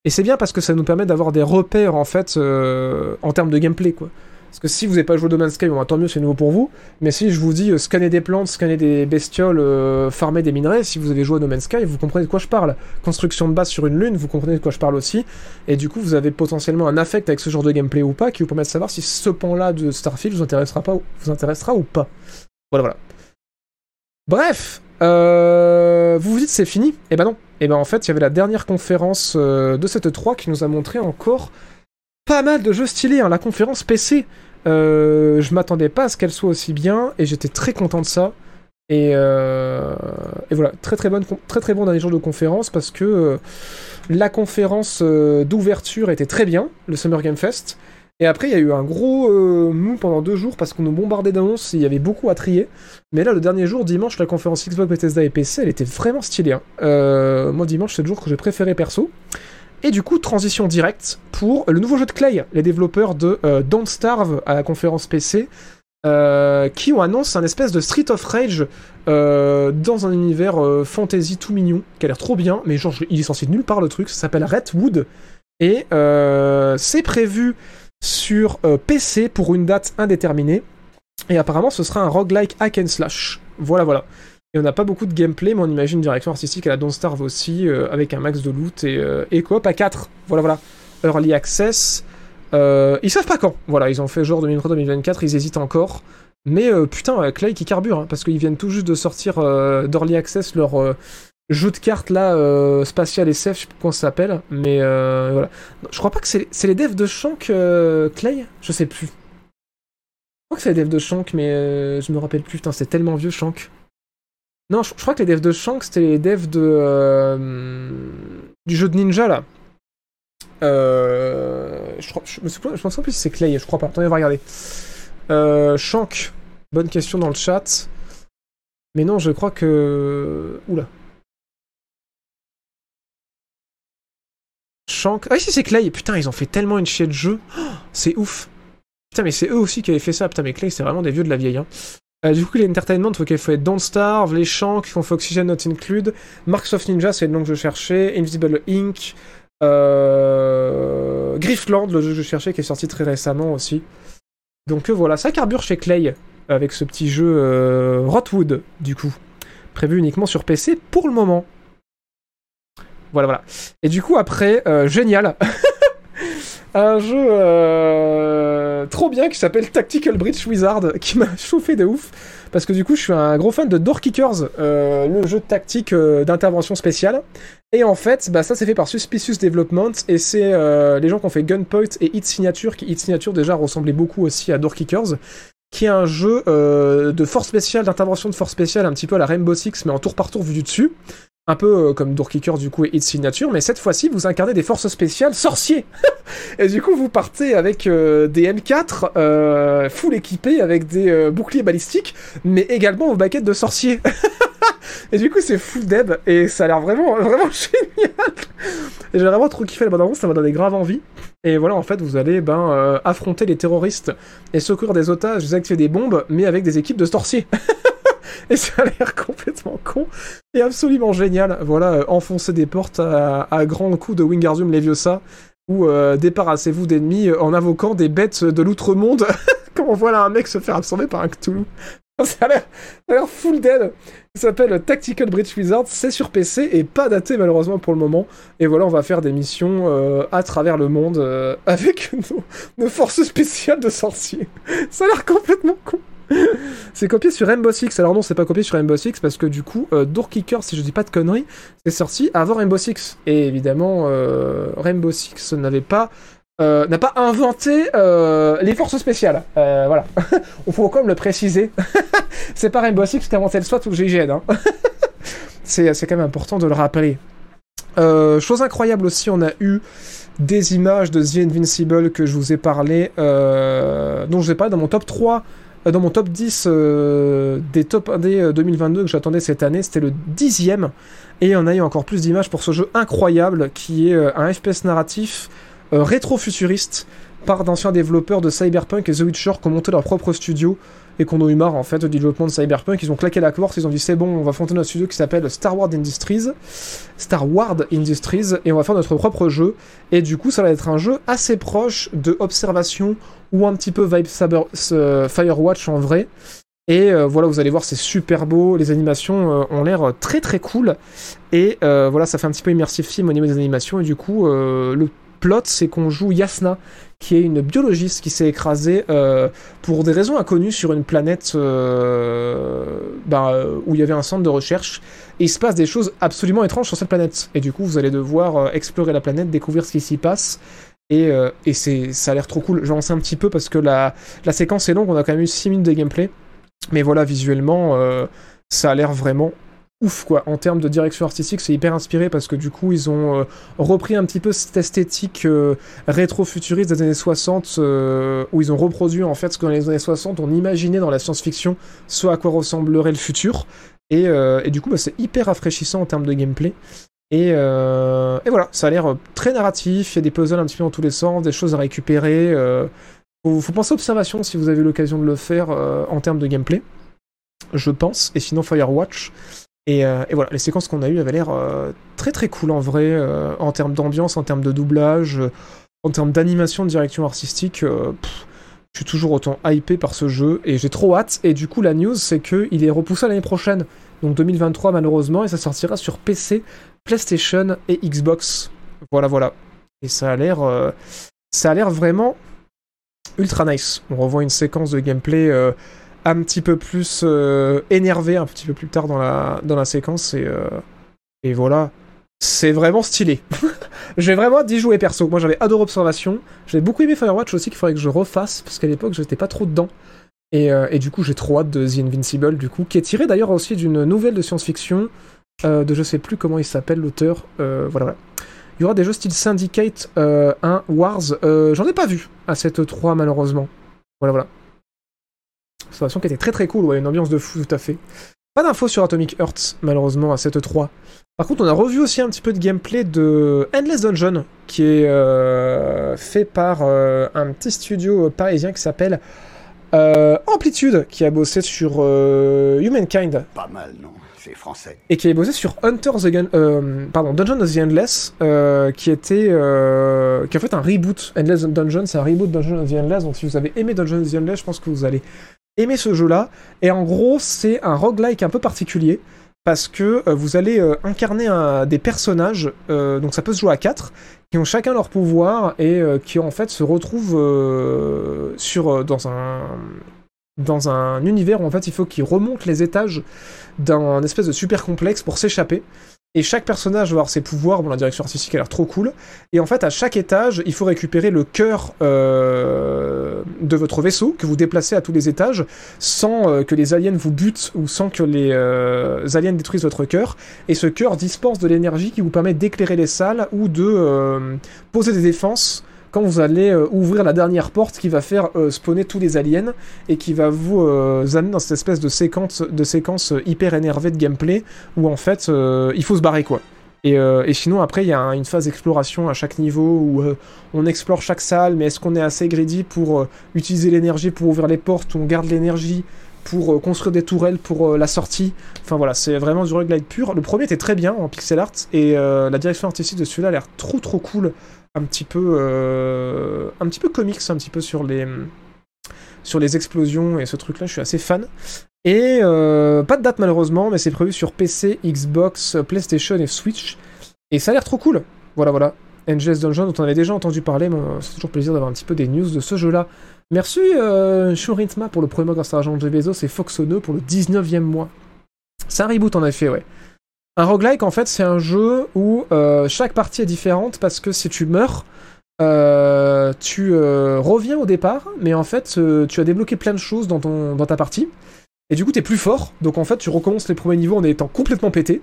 Et c'est bien parce que ça nous permet d'avoir des repères en fait euh, en termes de gameplay quoi. Parce que si vous n'avez pas joué au No Man's Sky, bon, bah, tant mieux, c'est nouveau pour vous. Mais si je vous dis euh, scanner des plantes, scanner des bestioles, euh, farmer des minerais, si vous avez joué à No Man's Sky, vous comprenez de quoi je parle. Construction de base sur une lune, vous comprenez de quoi je parle aussi. Et du coup, vous avez potentiellement un affect avec ce genre de gameplay ou pas, qui vous permet de savoir si ce pan-là de Starfield vous intéressera, pas, ou- vous intéressera ou pas. Voilà, voilà. Bref, euh, vous vous dites c'est fini Eh ben non. Eh ben en fait, il y avait la dernière conférence euh, de cette 3 qui nous a montré encore pas mal de jeux stylés. hein. La conférence PC, euh, je m'attendais pas à ce qu'elle soit aussi bien et j'étais très content de ça. Et, voilà, très très, bonne, bon dernier jour de conférence parce que la conférence d'ouverture était très bien, le Summer Game Fest. Et après, il y a eu un gros euh, mou pendant deux jours parce qu'on nous bombardait d'annonces, il y avait beaucoup à trier. Mais là, le dernier jour, dimanche, la conférence Xbox, Bethesda et PC, elle était vraiment stylée. hein. Euh, moi, dimanche, c'est le jour que j'ai préféré perso. Et du coup, transition directe pour le nouveau jeu de Clay, les développeurs de euh, Don't Starve à la conférence PC, qui ont annoncé un espèce de Street of Rage dans un univers fantasy tout mignon, qui a l'air trop bien, mais genre, il est censé nulle part le truc, ça s'appelle Redwood, et c'est prévu sur euh, PC pour une date indéterminée, et apparemment ce sera un roguelike hack and slash. Voilà, voilà. Et on n'a pas beaucoup de gameplay, mais on imagine une direction artistique à la Don't Starve aussi, euh, avec un max de loot et, euh, et coop à 4. Voilà, voilà. Early access. Euh, ils savent pas quand. Voilà, ils ont fait genre 2023-2024, ils hésitent encore. Mais euh, putain, Clay qui carbure, hein, parce qu'ils viennent tout juste de sortir euh, d'Early Access leur jeu de cartes là, euh, spatial SF, je sais plus comment ça s'appelle. Mais euh, voilà. Je crois pas que c'est les devs de Shank euh, Clay? Je sais plus. Je crois que c'est les devs de Shank, mais euh, je me rappelle plus. Putain, c'est tellement vieux Shank. Non, je, crois que les devs de Shank, c'était les devs de euh, du jeu de ninja là. Je, crois, je, me souviens plus c'est Clay, je crois pas. Attendez, on va regarder. Shank, bonne question dans le chat. Mais non, je crois que. Oula. Shank. Ah, si, c'est Clay. Putain, ils ont fait tellement une chier de jeu. <gasps> C'est ouf. Putain, mais c'est eux aussi qui avaient fait ça. Putain, mais Clay, c'est vraiment des vieux de la vieille. Hein. Euh, du coup, les Entertainment, faut qu'il faut être Don't Starve, les Shank, qui ont fait Oxygen Not Include, Marks of Ninja, c'est le nom que je cherchais, Invisible Inc., euh... Griffland, le jeu que je cherchais, qui est sorti très récemment aussi. Donc euh, voilà, ça carbure chez Clay, avec ce petit jeu euh, Rotwood, du coup, prévu uniquement sur PC pour le moment. Voilà. Et du coup, après, euh, génial <laughs> un jeu euh, trop bien qui s'appelle Tactical Bridge Wizard qui m'a <laughs> chauffé de ouf parce que du coup je suis un gros fan de Door Kickers, euh, le jeu tactique d'intervention spéciale. Et en fait, bah, ça c'est fait par Suspicious Development et c'est les gens qui ont fait Gunpoint et Hit Signature qui Hit Signature déjà ressemblait beaucoup aussi à Door Kickers qui est un jeu de force spéciale, d'intervention de force spéciale, un petit peu à la Rainbow Six, mais en tour par tour vu du dessus. Un peu euh, comme Doorkicker du coup et Hit Signature, mais cette fois-ci vous incarnez des forces spéciales sorciers. <laughs> et du coup vous partez avec euh, des M4 euh, full équipés avec des euh, boucliers balistiques, mais également vos baquettes de sorciers. <laughs> et du coup c'est full deb et ça a l'air vraiment <laughs> vraiment génial. et j'ai vraiment trop kiffé la bande ça m'a donné grave envie. Et voilà en fait vous allez ben affronter les terroristes et secourir des otages, désactiver des bombes, mais avec des équipes de sorciers. <laughs> et ça a l'air complètement con et absolument génial. Voilà, euh, enfoncer des portes à, grands coups de Wingardium Leviosa ou euh, débarrassez-vous d'ennemis euh, en invoquant des bêtes de l'outre-monde. <laughs> Comme on voit un mec se faire absorber par un Cthulhu. <laughs> ça a l'air full dead. Ça s'appelle Tactical Bridge Wizard, c'est sur PC et pas daté malheureusement pour le moment. Et voilà, on va faire des missions à travers le monde avec nos, nos, forces spéciales de sorciers. ça a l'air complètement con. <laughs> c'est copié sur Rainbow Six. Alors non, c'est pas copié sur Rainbow Six parce que du coup, euh, Doorkicker, si je dis pas de conneries, c'est sorti avant Rainbow Six. Et évidemment, euh, Rainbow Six n'avait pas euh, n'a pas inventé euh, les forces spéciales. Euh, voilà. <laughs> Il faut quand même le préciser. <laughs> c'est pas Rainbow Six qui a inventé le SWAT ou le GIGN. Hein. c'est, quand même important de le rappeler. Chose incroyable aussi, on a eu des images de The Invincible que je vous ai parlé, dont je vous ai parlé dans mon top 3 euh, dans mon top 10 euh, des top 1D 2022 que j'attendais cette année, c'était le dixième. Et on a eu encore plus d'images pour ce jeu incroyable qui est euh, un FPS narratif euh, rétro-futuriste par d'anciens développeurs de Cyberpunk et The Witcher qui ont monté leur propre studio et qu'on a eu marre en fait du développement de Cyberpunk. Ils ont claqué la porte, ils ont dit c'est bon, on va fonder notre studio qui s'appelle Star Wars Industries, Star Wars Industries, et on va faire notre propre jeu. Et du coup, ça va être un jeu assez proche de Observation ou un petit peu Vibe Saber, Firewatch en vrai. Et euh, voilà, vous allez voir, c'est super beau. Les animations euh, ont l'air très très cool. Et euh, voilà, ça fait un petit peu immersif film au niveau des animations. Et du coup, le plot, c'est qu'on joue Yasna, qui est une biologiste qui s'est écrasée pour des raisons inconnues sur une planète bah, où il y avait un centre de recherche. Et il se passe des choses absolument étranges sur cette planète. Et du coup, vous allez devoir explorer la planète, découvrir ce qui s'y passe. Et, euh, et c'est, ça a l'air trop cool. J'en sais un petit peu parce que la, séquence est longue, on a quand même eu 6 minutes de gameplay. Mais voilà, visuellement, euh, ça a l'air vraiment ouf quoi. En termes de direction artistique, c'est hyper inspiré parce que du coup, ils ont euh, repris un petit peu cette esthétique rétro-futuriste des années 60 euh, où ils ont reproduit en fait ce que dans les années 60 on imaginait dans la science-fiction, ce à quoi ressemblerait le futur. Et, et du coup, bah, c'est hyper rafraîchissant en termes de gameplay. Et, euh, et voilà, ça a l'air euh, très narratif, il y a des puzzles un petit peu dans tous les sens, des choses à récupérer. euh, faut, faut penser à observation si vous avez l'occasion de le faire euh, en termes de gameplay, je pense. Et sinon, Firewatch. Et, voilà, les séquences qu'on a eues avaient l'air très très cool en vrai, en termes d'ambiance, en termes de doublage, en termes d'animation, de direction artistique. je suis toujours autant hypé par ce jeu et j'ai trop hâte. Et du coup, la news, c'est qu'il est repoussé l'année prochaine, donc 2023 malheureusement, et ça sortira sur PC, PlayStation et Xbox. Voilà, voilà. Et ça a l'air, euh, ça a l'air vraiment ultra nice. On revoit une séquence de gameplay euh, un petit peu plus euh, énervée un petit peu plus tard dans la, dans la séquence et, euh, et voilà. C'est vraiment stylé. <laughs> J'ai vraiment hâte d'y jouer perso. Moi j'avais adoré Observation. J'avais beaucoup aimé Firewatch aussi qu'il faudrait que je refasse parce qu'à l'époque j'étais pas trop dedans. Et, et du coup j'ai trop hâte de The Invincible du coup qui est tiré d'ailleurs aussi d'une nouvelle de science-fiction de je sais plus comment il s'appelle l'auteur. Euh, voilà voilà. Il y aura des jeux style Syndicate euh, 1, Wars. Euh, J'en ai pas vu à cette 3 malheureusement. Voilà voilà. Observation qui était très très cool, ouais, une ambiance de fou tout à fait. Pas d'infos sur Atomic Hearts malheureusement à cette 3. Par contre, on a revu aussi un petit peu de gameplay de Endless Dungeon, qui est euh, fait par euh, un petit studio parisien qui s'appelle euh, Amplitude, qui a bossé sur euh, Humankind Pas mal, non Français. et qui a bossé sur Hunter the Gun, euh, Dungeon of the Endless, euh, qui était, euh, qui a fait un reboot. Endless Dungeon, c'est un reboot de Dungeon of the Endless. Donc si vous avez aimé Dungeon of the Endless, je pense que vous allez aimer ce jeu-là. Et en gros, c'est un roguelike un peu particulier parce que vous allez incarner des personnages, donc ça peut se jouer à 4, qui ont chacun leur pouvoir et qui en fait se retrouvent sur, dans un dans un univers où en fait il faut qu'ils remontent les étages d'un espèce de super complexe pour s'échapper. Et chaque personnage va avoir ses pouvoirs. Bon, la direction artistique a l'air trop cool. Et en fait, à chaque étage, il faut récupérer le cœur euh, de votre vaisseau que vous déplacez à tous les étages sans euh, que les aliens vous butent ou sans que les euh, aliens détruisent votre cœur. Et ce cœur dispense de l'énergie qui vous permet d'éclairer les salles ou de poser des défenses quand vous allez euh, ouvrir la dernière porte qui va faire euh, spawner tous les aliens et qui va vous euh, amener dans cette espèce de séquence, de séquence euh, hyper énervée de gameplay où en fait il faut se barrer quoi. Et, sinon après il y a un- une phase d'exploration à chaque niveau où on explore chaque salle mais est-ce qu'on est assez greedy pour utiliser l'énergie pour ouvrir les portes ou on garde l'énergie pour construire des tourelles pour la sortie? Enfin voilà, c'est vraiment du roguelite pur. Le premier était très bien en pixel art et la direction artistique de celui-là a l'air trop trop cool. Un petit peu, euh, un petit peu comics, un petit peu sur les sur les explosions et ce truc-là. Je suis assez fan. Et euh, pas de date malheureusement, mais c'est prévu sur PC, Xbox, PlayStation et Switch. Et ça a l'air trop cool. Voilà, voilà. NGS Dungeon, dont on avait déjà entendu parler, mais euh, c'est toujours plaisir d'avoir un petit peu des news de ce jeu-là. Merci euh, Shuritma pour le premier mois grâce à l'argent de Bezos et Foxono pour le 19e mois. C'est un reboot en effet, ouais. Un roguelike, en fait, c'est un jeu où euh, chaque partie est différente parce que si tu meurs, euh, tu euh, reviens au départ, mais en fait, tu as débloqué plein de choses dans, dans ta partie. Et du coup, t'es plus fort. Donc en fait, tu recommences les premiers niveaux en étant complètement pété.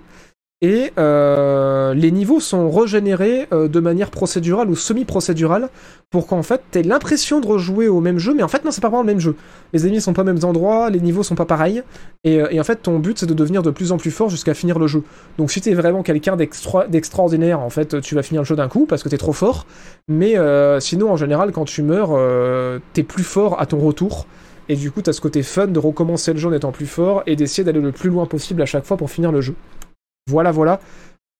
Et euh, les niveaux sont régénérés euh, de manière procédurale ou semi-procédurale pour qu'en fait t'aies l'impression de rejouer au même jeu, mais en fait non, c'est pas vraiment le même jeu. Les ennemis sont pas aux mêmes endroits, les niveaux sont pas pareils, et, euh, et en fait ton but c'est de devenir de plus en plus fort jusqu'à finir le jeu. Donc si t'es vraiment quelqu'un d'extra- d'extraordinaire, en fait tu vas finir le jeu d'un coup parce que t'es trop fort, mais sinon en général quand tu meurs, t'es plus fort à ton retour. Et du coup, t'as ce côté fun de recommencer le jeu en étant plus fort et d'essayer d'aller le plus loin possible à chaque fois pour finir le jeu. Voilà, voilà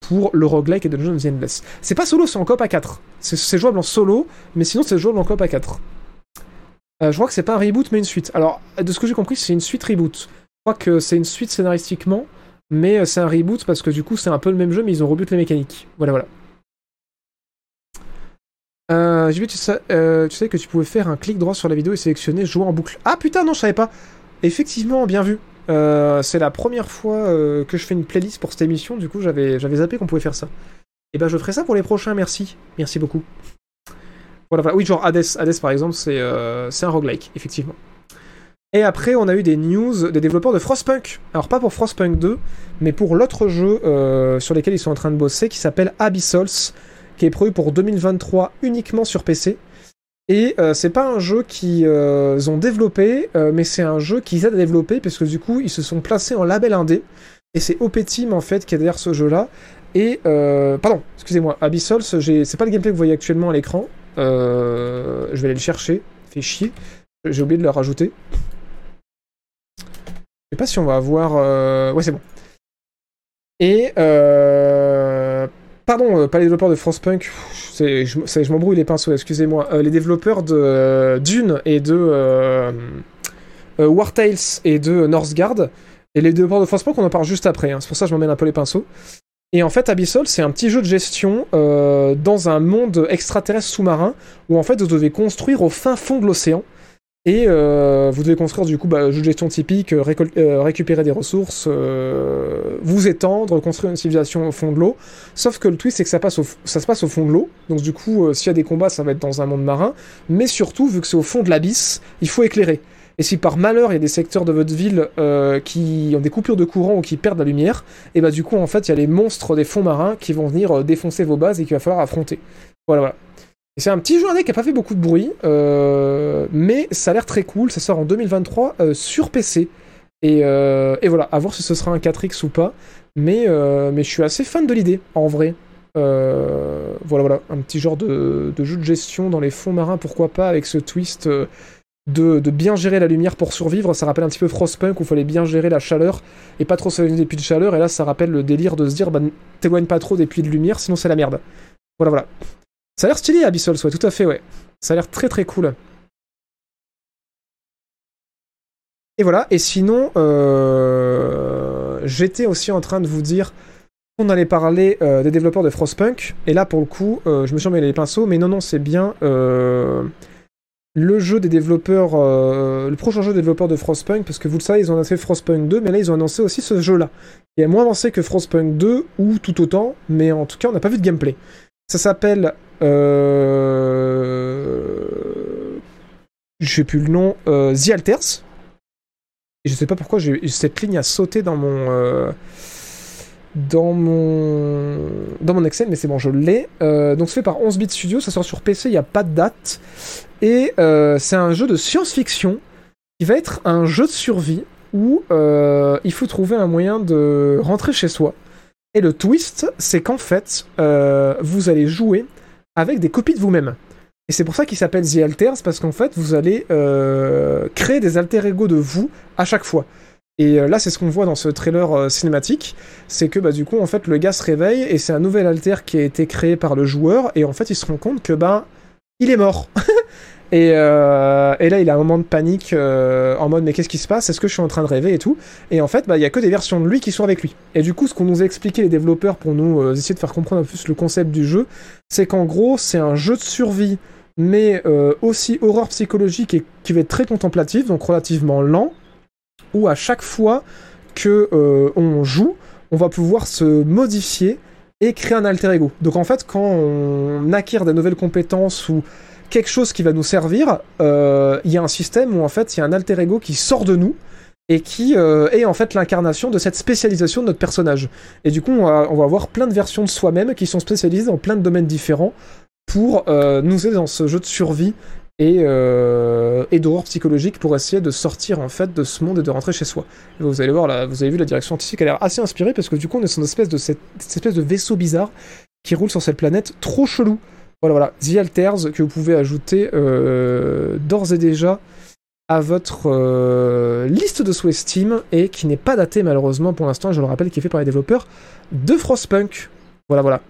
pour le roguelike et Dungeons Endless. C'est pas solo, c'est en coop à 4. C'est- jouable en solo, mais sinon c'est jouable en coop à 4. Euh, je crois que c'est pas un reboot, mais une suite. Alors, de ce que j'ai compris, c'est une suite reboot. Je crois que c'est une suite scénaristiquement, mais euh, c'est un reboot parce que du coup, c'est un peu le même jeu, mais ils ont reboot les mécaniques. Voilà, voilà. Euh, j'ai vu, tu sais, tu sais que tu pouvais faire un clic droit sur la vidéo et sélectionner jouer en boucle. Ah putain, non, je savais pas. Effectivement, bien vu. Euh, c'est la première fois euh, que je fais une playlist pour cette émission, du coup j'avais j'avais zappé qu'on pouvait faire ça. Et ben je ferai ça pour les prochains, merci. Merci beaucoup. Voilà, voilà. Oui, genre Hades, Hades par exemple, c'est euh, c'est un roguelike, effectivement. Et après, on a eu des news des développeurs de Frostpunk. Alors pas pour Frostpunk 2, mais pour l'autre jeu sur lequel ils sont en train de bosser, qui s'appelle Abyssals, qui est prévu pour 2023 uniquement sur PC. Et euh, c'est pas un jeu qu'ils euh, ont développé, euh, mais c'est un jeu qu'ils aident à développer, parce que du coup, ils se sont placés en label indé. Et c'est OP Team, en fait, qui est derrière ce jeu-là. Et, pardon, excusez-moi, Abyssals, c'est pas le gameplay que vous voyez actuellement à l'écran. Je vais aller le chercher, fait chier. J'ai oublié de le rajouter. Je sais pas si on va avoir... Ouais, c'est bon. Et... Euh... Pardon, euh, pas les développeurs de Frostpunk, c'est- je, je m'embrouille les pinceaux, excusez-moi. Euh, les développeurs de euh, Dune et de War Tales et de Northgard. Et les développeurs de Frostpunk, on en parle juste après, hein, c'est pour ça que je m'emmène un peu les pinceaux. Et en fait, Abyssal, c'est un petit jeu de gestion dans un monde extraterrestre sous-marin où en fait vous devez construire au fin fond de l'océan. Et euh, vous devez construire du coup bah, jeu de gestion typique, euh, euh, récupérer des ressources, vous étendre, construire une civilisation au fond de l'eau. Sauf que le twist, c'est que ça, se passe au fond de l'eau. Donc du coup, s'il y a des combats, ça va être dans un monde marin. Mais surtout, vu que c'est au fond de l'abysse, il faut éclairer. Et si par malheur, il y a des secteurs de votre ville qui ont des coupures de courant ou qui perdent la lumière, et bah du coup, en fait, il y a les monstres des fonds marins qui vont venir défoncer vos bases et qu'il va falloir affronter. Voilà, voilà. C'est un petit jeu indé qui a pas fait beaucoup de bruit, euh, mais ça a l'air très cool. Ça sort en 2023 euh, sur PC. Et, euh, et voilà, à voir si ce sera un 4X ou pas. Mais, mais je suis assez fan de l'idée, en vrai. Voilà, voilà, un petit genre de, de jeu de gestion dans les fonds marins, pourquoi pas, avec ce twist de, de bien gérer la lumière pour survivre. Ça rappelle un petit peu Frostpunk où il fallait bien gérer la chaleur et pas trop s'éloigner des puits de chaleur. Et là, ça rappelle le délire de se dire, bah, t'éloigne pas trop des puits de lumière, sinon c'est la merde. Voilà, voilà. Ça a l'air stylé, Abyssal, ouais, tout à fait, ouais. Ça a l'air très très cool. Et voilà, et sinon, euh, j'étais aussi en train de vous dire qu'on allait parler euh, des développeurs de Frostpunk, et là pour le coup, euh, je me suis emmêlé les pinceaux, mais non, non, c'est bien le jeu des développeurs, le prochain jeu des développeurs de Frostpunk, parce que vous le savez, ils ont annoncé Frostpunk 2, mais là ils ont annoncé aussi ce jeu-là. Il est moins avancé que Frostpunk 2, ou tout autant, mais en tout cas, on n'a pas vu de gameplay. Ça s'appelle. Euh... Je sais plus le nom. euh, The Alters. Et je sais pas pourquoi cette ligne a sauté dans mon. euh, Dans mon. Dans mon Excel, mais c'est bon, je l'ai. Euh, donc c'est fait par 11 bits Studio, ça sort sur PC, il n'y a pas de date. Et euh, c'est un jeu de science-fiction qui va être un jeu de survie où il faut trouver un moyen de rentrer chez soi. Et le twist, c'est qu'en fait, euh, vous allez jouer avec des copies de vous-même. Et c'est pour ça qu'il s'appelle The Alters, parce qu'en fait, vous allez euh, créer des alter ego de vous à chaque fois. Et euh, là, c'est ce qu'on voit dans ce trailer cinématique, c'est que bah, du coup, en fait, le gars se réveille et c'est un nouvel alter qui a été créé par le joueur, et en fait, il se rend compte que bah, il est mort. <laughs> et, euh, et là, il a un moment de panique euh, en mode mais qu'est-ce qui se passe? Est-ce que je suis en train de rêver et tout? Et en fait, bah, il y a que des versions de lui qui sont avec lui. Et du coup, ce qu'on nous a expliqué les développeurs pour nous euh, essayer de faire comprendre un peu plus le concept du jeu, c'est qu'en gros, c'est un jeu de survie, mais aussi horreur psychologique et qui va être très contemplatif, donc relativement lent, où à chaque fois que on joue, on va pouvoir se modifier et créer un alter ego. Donc en fait, quand on acquiert des nouvelles compétences ou quelque chose qui va nous servir, euh, il y a un système où en fait il y a un alter ego qui sort de nous et qui euh, est en fait l'incarnation de cette spécialisation de notre personnage. Et du coup, on va, avoir plein de versions de soi-même qui sont spécialisées dans plein de domaines différents pour euh, nous aider dans ce jeu de survie et, et d'horreur psychologique pour essayer de sortir en fait de ce monde et de rentrer chez soi. Vous allez voir, là, vous avez vu la direction artistique a l'air assez inspirée parce que du coup on est sur une espèce de espèce de vaisseau bizarre qui roule sur cette planète trop chelou. Voilà, voilà, The Alters que vous pouvez ajouter euh, d'ores et déjà à votre euh, liste de souhaits Steam et qui n'est pas daté malheureusement pour l'instant, je le rappelle, qui est fait par les développeurs de Frostpunk. Voilà, voilà.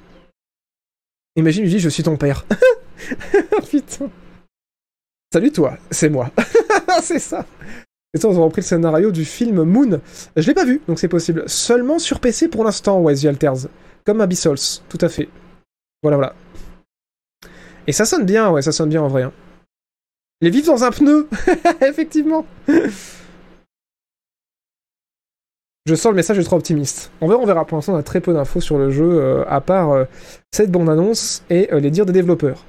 Imagine, lui dit, je suis ton père. <laughs> Putain. Salut toi, c'est moi. <laughs> c'est ça. Et ça, ils ont repris le scénario du film Moon. Je l'ai pas vu, donc c'est possible. Seulement sur PC pour l'instant, ouais, The Alters. Comme Abyssals, tout à fait. Voilà, voilà. Et ça sonne bien, ouais, ça sonne bien en vrai. hein. Les vivre dans un pneu <laughs> Effectivement Je sens le message est trop optimiste. On verra, on verra. Pour l'instant, on a très peu d'infos sur le jeu, euh, à part euh, cette bande-annonce et euh, les dires des développeurs.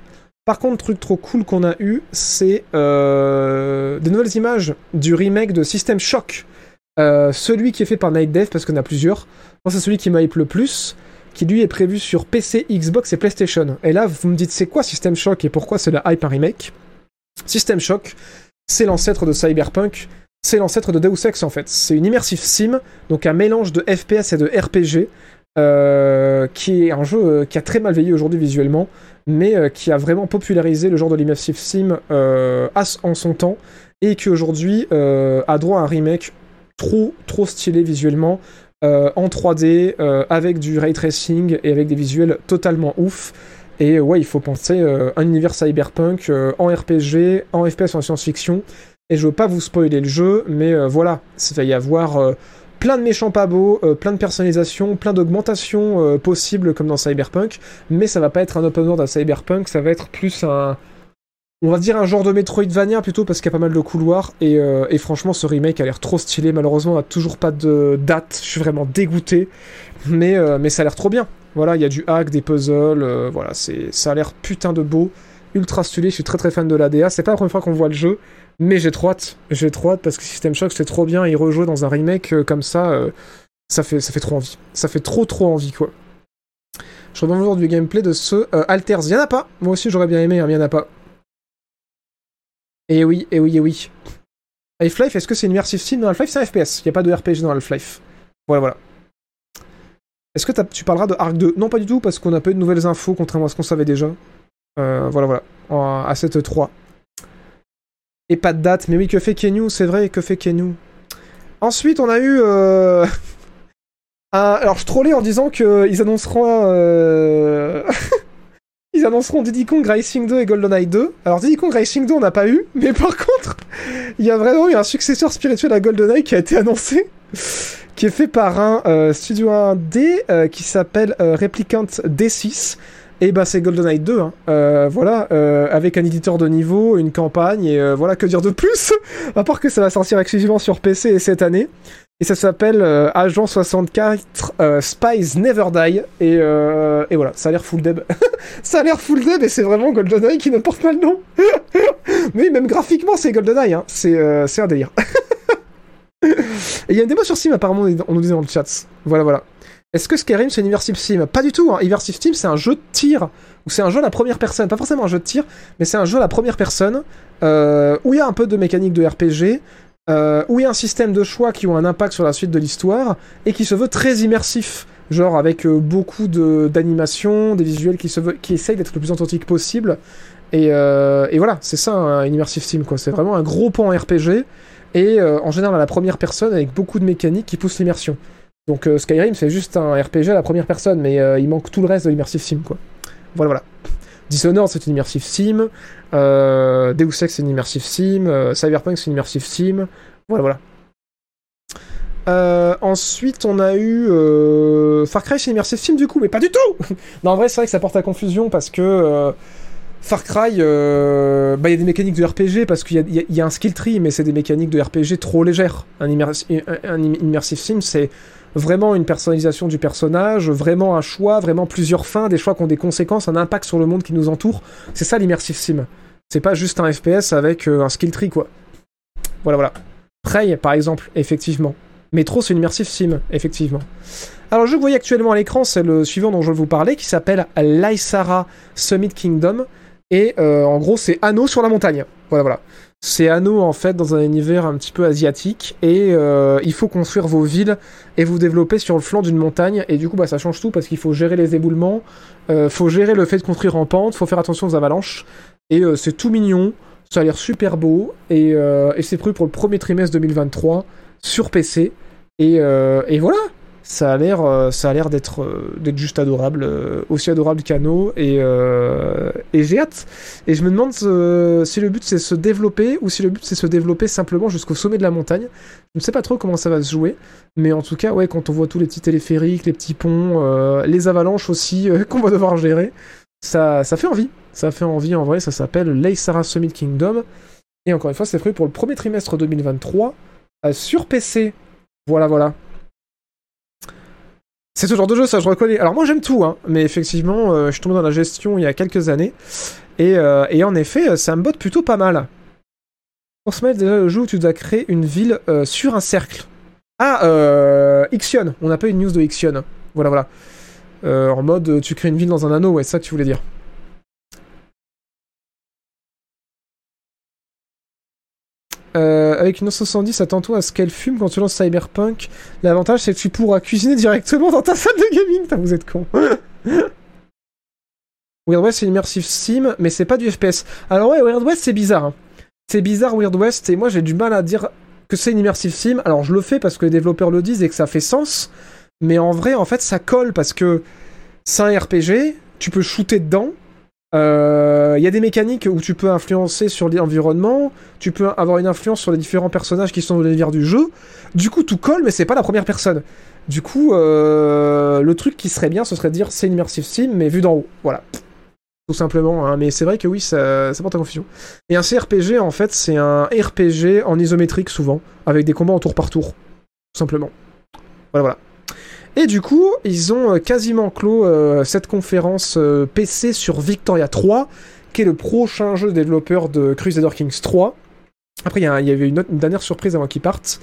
Par contre, truc trop cool qu'on a eu, c'est des nouvelles images du remake de System Shock. Celui qui est fait par Night Dev, parce qu'on a plusieurs. C'est celui qui m'hype le plus, qui lui est prévu sur PC, Xbox et PlayStation. Et là, vous me dites, c'est quoi System Shock et pourquoi c'est la hype un remake? System Shock, c'est l'ancêtre de Cyberpunk, c'est l'ancêtre de Deus Ex en fait. C'est une immersive sim, donc un mélange de FPS et de RPG, euh, qui est un jeu euh, qui a très mal vieilli aujourd'hui visuellement, mais euh, qui a vraiment popularisé le genre de l'immersive sim en son temps, et qui aujourd'hui a droit à un remake trop trop stylé visuellement, euh, en 3D, euh, avec du ray tracing et avec des visuels totalement ouf. Et ouais, il faut penser euh, un univers cyberpunk euh, en RPG, en FPS en science-fiction. Et je veux pas vous spoiler le jeu, mais voilà, il va y avoir plein de méchants pas beaux, plein de personnalisation, plein d'augmentations possibles comme dans Cyberpunk, mais ça va pas être un open world à Cyberpunk, ça va être plus un... On va dire un genre de Metroidvania plutôt parce qu'il y a pas mal de couloirs et, euh, franchement ce remake a l'air trop stylé. Malheureusement on a toujours pas de date, je suis vraiment dégoûté, mais, euh, mais ça a l'air trop bien. Voilà, il y a du hack, des puzzles, euh, voilà, c'est, ça a l'air putain de beau, ultra stylé, je suis très très fan de l'ADA. C'est pas la première fois qu'on voit le jeu, mais j'ai trop hâte, j'ai trop hâte parce que System Shock c'était trop bien, et rejouer dans un remake comme ça, ça, fait, trop envie. Ça fait trop trop envie quoi. Je reviens voir du gameplay de ce Alters. Il y en a pas, moi aussi j'aurais bien aimé, hein, en a pas. Et oui, et oui, et oui. Half-Life, est-ce que c'est une immersive sim dans Half-Life? C'est un FPS, il n'y a pas de RPG dans Half-Life. Voilà, voilà. Est-ce que tu parleras de Arc 2 Non, pas du tout, parce qu'on n'a pas eu de nouvelles infos, contrairement à ce qu'on savait déjà. Euh, voilà, voilà. À cette 3. Et pas de date, mais oui, que fait Kenyu? C'est vrai, que fait Kenyu? Ensuite, on a eu... euh, <laughs> Alors, je trollais en disant qu'ils annonceront... euh, <laughs> Ils annonceront Diddy Kong Racing 2 et GoldenEye 2. Alors Diddy Kong Racing 2 on n'a pas eu, <laughs> mais par contre, il y a vraiment eu un successeur spirituel à GoldenEye qui a été annoncé, <laughs> qui est fait par un euh, studio 1D euh, qui s'appelle euh, Replicant D6. Et bah c'est GoldenEye 2, hein. Euh, voilà, euh, avec un éditeur de niveau, une campagne, et euh, voilà, que dire de plus? <laughs> À part que ça va sortir exclusivement sur PC et cette année. Et ça s'appelle euh, Agent 64 euh, Spies Never Die. Et, euh, et voilà, ça a l'air full deb. <laughs> ça a l'air full deb et c'est vraiment GoldenEye qui ne porte pas le nom. <laughs> Mais même graphiquement, c'est GoldenEye. Hein. C'est un délire. <laughs> et il y a une démo sur Steam, apparemment, on nous disait dans le chat. Voilà, voilà. Est-ce que Skyrim c'est une Immersive Sim Pas du tout. Hein. Immersive Sim c'est un jeu de tir ou c'est un jeu à la première personne. Pas forcément un jeu de tir, mais c'est un jeu à la première personne où il y a un peu de mécanique de RPG, où il y a un système de choix qui ont un impact sur la suite de l'histoire et qui se veut très immersif. Genre avec euh, beaucoup de- d'animation, des visuels qui, se qui essayent d'être le plus authentique possible. Et, euh, et voilà, c'est ça un Immersive Sim quoi. C'est vraiment un gros pan RPG et euh, en général à la première personne avec beaucoup de mécaniques qui poussent l'immersion. Donc Skyrim c'est juste un RPG à la première personne, mais il manque tout le reste de l'immersive sim quoi. Voilà voilà. Dishonored, c'est une immersive sim. Euh, Deus Ex, c'est une immersive sim. euh, Cyberpunk, c'est une immersive sim. Voilà, voilà. Euh, ensuite, on a eu euh, Far Cry, c'est une immersive sim du coup, mais pas du tout <laughs> Non, en vrai, c'est vrai que ça porte à confusion parce que Far Cry, bah, il y a des mécaniques de RPG parce qu'il y a- un skill tree, mais c'est des mécaniques de RPG trop légères. Un immersive sim, c'est vraiment une personnalisation du personnage, vraiment un choix, vraiment plusieurs fins, des choix qui ont des conséquences, un impact sur le monde qui nous entoure. C'est ça l'immersive sim. C'est pas juste un FPS avec euh, un skill tree, quoi. Voilà, voilà. Prey, par exemple, effectivement. Metro, c'est une immersive sim, effectivement. Alors, le jeu que vous voyez actuellement à l'écran, c'est le suivant dont je vais vous parler, qui s'appelle Lysara Summit Kingdom. Et euh, en gros, c'est Anneau sur la montagne. Voilà, voilà. C'est Anneau, en fait, dans un univers un petit peu asiatique. Et euh, il faut construire vos villes et vous développer sur le flanc d'une montagne. Et du coup, bah, ça change tout parce qu'il faut gérer les éboulements, euh, faut gérer le fait de construire en pente, faut faire attention aux avalanches. Et euh, c'est tout mignon, ça a l'air super beau. Et, euh, c'est prévu pour le premier trimestre 2023 sur PC. Et, et voilà, ça a l'air, euh, ça a l'air d'être, euh, d'être juste adorable, euh, aussi adorable qu'Anno. Et, et j'ai hâte. Et je me demande si le but c'est se développer ou si le but c'est se développer simplement jusqu'au sommet de la montagne. Je ne sais pas trop comment ça va se jouer, mais en tout cas, ouais, quand on voit tous les petits téléphériques, les petits ponts, les avalanches aussi <laughs> qu'on va devoir gérer, ça, ça fait envie. Ça fait envie en vrai. Ça s'appelle Leysara Summit Kingdom. Et encore une fois, c'est prévu pour le premier trimestre 2023 euh, sur PC. Voilà, voilà. C'est ce genre de jeu, ça je reconnais. Alors moi j'aime tout, hein, mais effectivement, euh, je suis tombé dans la gestion il y a quelques années. Et, euh, et en effet, euh, ça me botte plutôt pas mal. Pour se mettre déjà le jeu où tu dois créer une ville sur un cercle. Ah, euh, Ixion. On n'a pas une news de Ixion. Voilà, voilà. En mode, tu crées une ville dans un anneau, ouais, c'est ça que tu voulais dire. Euh, avec une 970, attends-toi à ce qu'elle fume quand tu lances Cyberpunk. L'avantage, c'est que tu pourras cuisiner directement dans ta salle de gaming. Putain, vous êtes con. <laughs> Weird West, c'est une immersive sim, mais c'est pas du FPS. Alors ouais, Weird West, c'est bizarre. hein. C'est bizarre, Weird West, et moi, j'ai du mal à dire que c'est une immersive sim. Alors, je le fais parce que les développeurs le disent et que ça fait sens. Mais en vrai, en fait, ça colle parce que c'est un RPG, tu peux shooter dedans. Il y a des mécaniques où tu peux influencer sur l'environnement, tu peux avoir une influence sur les différents personnages qui sont dans l'univers du jeu. Du coup, tout colle, mais c'est pas la première personne. Du coup, euh, le truc qui serait bien, ce serait de dire c'est une immersive sim, mais vu d'en haut. Voilà. Tout simplement. hein. Mais c'est vrai que oui, ça, ça porte à confusion. Et un CRPG, en fait, c'est un RPG en isométrique souvent, avec des combats en tour par tour. Tout simplement. Voilà, voilà. Et du coup, ils ont euh, quasiment clos euh, cette conférence euh, PC sur Victoria 3, qui est le prochain jeu développeur de Crusader Kings 3. Après, il y, avait une, dernière surprise avant qu'ils partent.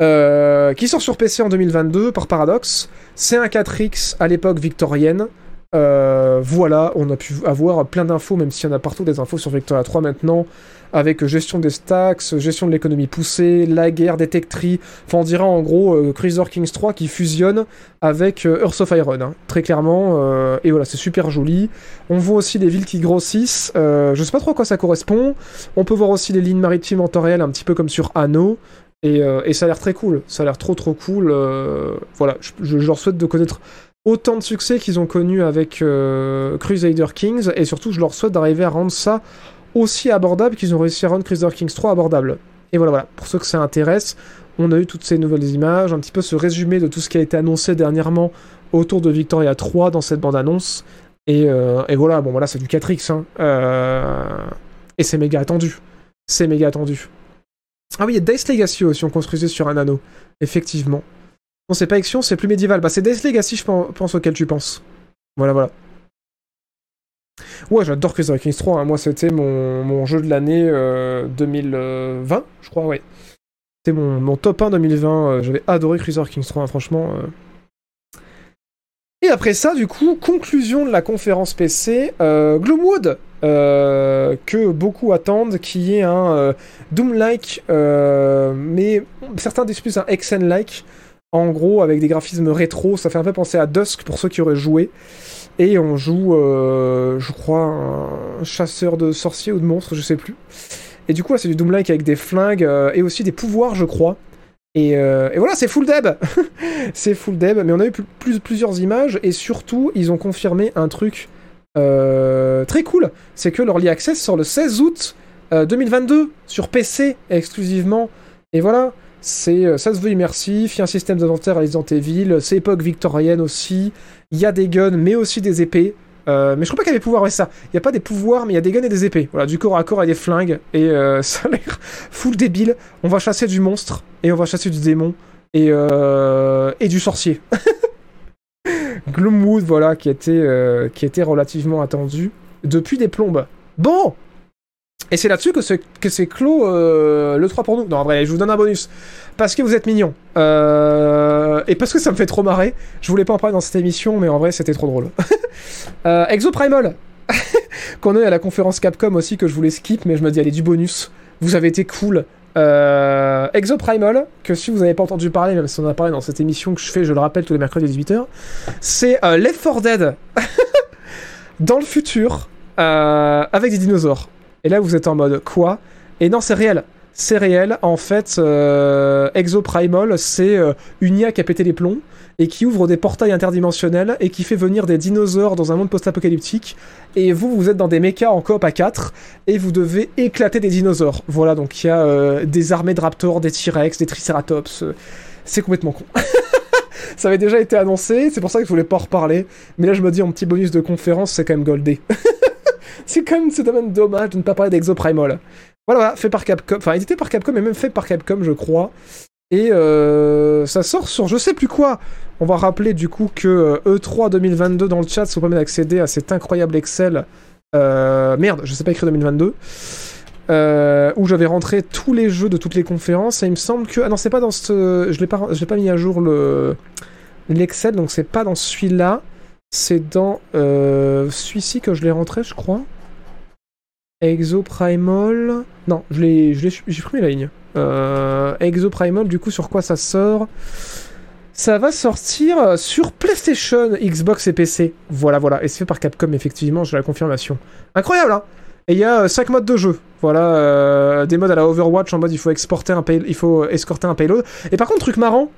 qui sort sur PC en 2022 par Paradox. C'est un 4X à l'époque victorienne. Euh, voilà, on a pu avoir plein d'infos, même s'il y en a partout des infos sur Victoria 3 maintenant, avec gestion des stacks, gestion de l'économie poussée, la guerre, détecterie. Enfin, on dirait en gros euh, Crusader Kings 3 qui fusionne avec euh, Earth of Iron, hein, très clairement. euh, et voilà, c'est super joli. On voit aussi les villes qui grossissent. je sais pas trop à quoi ça correspond. On peut voir aussi les lignes maritimes en temps réel, un petit peu comme sur Anno. Et, ça a l'air très cool. Ça a l'air trop trop cool. voilà, je leur souhaite de connaître autant de succès qu'ils ont connu avec euh, Crusader Kings. Et surtout, je leur souhaite d'arriver à rendre ça aussi abordable qu'ils ont réussi à rendre Crusader Kings 3 abordable. Et voilà. Pour ceux que ça intéresse, on a eu toutes ces nouvelles images, un petit peu ce résumé de tout ce qui a été annoncé dernièrement autour de Victoria 3 dans cette bande-annonce. Et, euh, et voilà, bon voilà, c'est du 4X. Hein. Euh, et c'est méga attendu. C'est méga attendu. Ah oui, il y a Dice Legacy aussi, on construisait sur un anneau. Effectivement. Non, c'est pas Action, c'est plus médiéval. Bah, c'est Dice Legacy, je pen- pense, auquel tu penses. Voilà, voilà. Ouais, j'adore Crusader Kings 3. hein. Moi, c'était mon, jeu de l'année euh, 2020, je crois, ouais. C'était mon, top 1 2020. euh, J'avais adoré Crusader Kings 3, hein, franchement. euh. Et après ça, du coup, conclusion de la conférence PC, euh, Gloomwood, euh, que beaucoup attendent, qui est un euh, Doom-like, euh, mais certains disent plus un Xen-like, en gros, avec des graphismes rétro, ça fait un peu penser à Dusk pour ceux qui auraient joué. Et on joue, euh, je crois, un chasseur de sorciers ou de monstres, je sais plus. Et du coup, c'est du Doom-like avec des flingues euh, et aussi des pouvoirs, je crois. Et, euh, voilà, c'est full deb <laughs> C'est full deb, mais on a eu plus- plus- plusieurs images et surtout, ils ont confirmé un truc très cool, c'est que l'Early Access sort le 16 août euh, 2022 sur PC exclusivement. Et voilà, c'est euh, ça se veut immersif, il y a un système d'inventaire à Resident c'est époque victorienne aussi, il y a des guns mais aussi des épées. Euh, mais je crois pas qu'il y avait des pouvoirs, ouais, ça. Il n'y a pas des pouvoirs, mais il y a des guns et des épées. Voilà, du corps à corps et des flingues. Et euh, <laughs> ça a l'air full débile. On va chasser du monstre, et on va chasser du démon, et, du sorcier. <laughs> Gloomwood, voilà, qui était relativement attendu depuis des plombes. Bon Et c'est là-dessus que c'est, que clos euh, le 3 pour nous. Non, en vrai, je vous donne un bonus. Parce que vous êtes mignons. Euh, et parce que ça me fait trop marrer. Je voulais pas en parler dans cette émission, mais en vrai, c'était trop drôle. <laughs> euh, Exoprimal <laughs> Qu'on eu à la conférence Capcom aussi, que je voulais skip, mais je me dis, allez, du bonus. Vous avez été cool. Euh, Exoprimal, que si vous n'avez pas entendu parler, même si on en a parlé dans cette émission que je fais, je le rappelle, tous les mercredis à 18h, c'est euh, Left 4 Dead <laughs> dans le futur avec des dinosaures. Et là, vous êtes en mode quoi? Et non, c'est réel. C'est réel. En fait, euh, Exoprimal, c'est euh, une IA qui a pété les plombs et qui ouvre des portails interdimensionnels et qui fait venir des dinosaures dans un monde post-apocalyptique. Et vous, vous êtes dans des mechas en coop à 4 et vous devez éclater des dinosaures. Voilà, donc il y a euh, des armées de raptors, des T-Rex, des Triceratops. euh, c'est complètement con. <laughs> ça avait déjà été annoncé, c'est pour ça que je voulais pas en reparler. Mais là, je me dis, en petit bonus de conférence, c'est quand même goldé. <laughs> c'est quand même, c'est dommage de ne pas parler d'Exoprimal. Voilà, voilà, fait par Capcom, enfin édité par Capcom et même fait par Capcom, je crois. Et euh, ça sort sur je sais plus quoi. On va rappeler du coup que euh, E3 2022 dans le chat, ça vous permet d'accéder à cet incroyable Excel. Euh, merde, je sais pas écrire 2022. Euh, où j'avais rentré tous les jeux de toutes les conférences. Et il me semble que. Ah non, c'est pas dans ce. Je l'ai pas, l'ai pas mis à jour le l'Excel, donc c'est pas dans celui-là. C'est dans euh, celui-ci que je l'ai rentré, je crois. Exoprimal. Non, je l'ai, j'ai supprimé la ligne. Euh, Exoprimal, du coup, sur quoi ça sort? Ça va sortir sur PlayStation, Xbox et PC. Voilà, voilà. Et c'est fait par Capcom, effectivement, j'ai la confirmation. Incroyable, hein Et il y a 5 modes de jeu. Voilà, euh, des modes à la Overwatch en mode il faut exporter un il faut escorter un payload. Et par contre, truc marrant,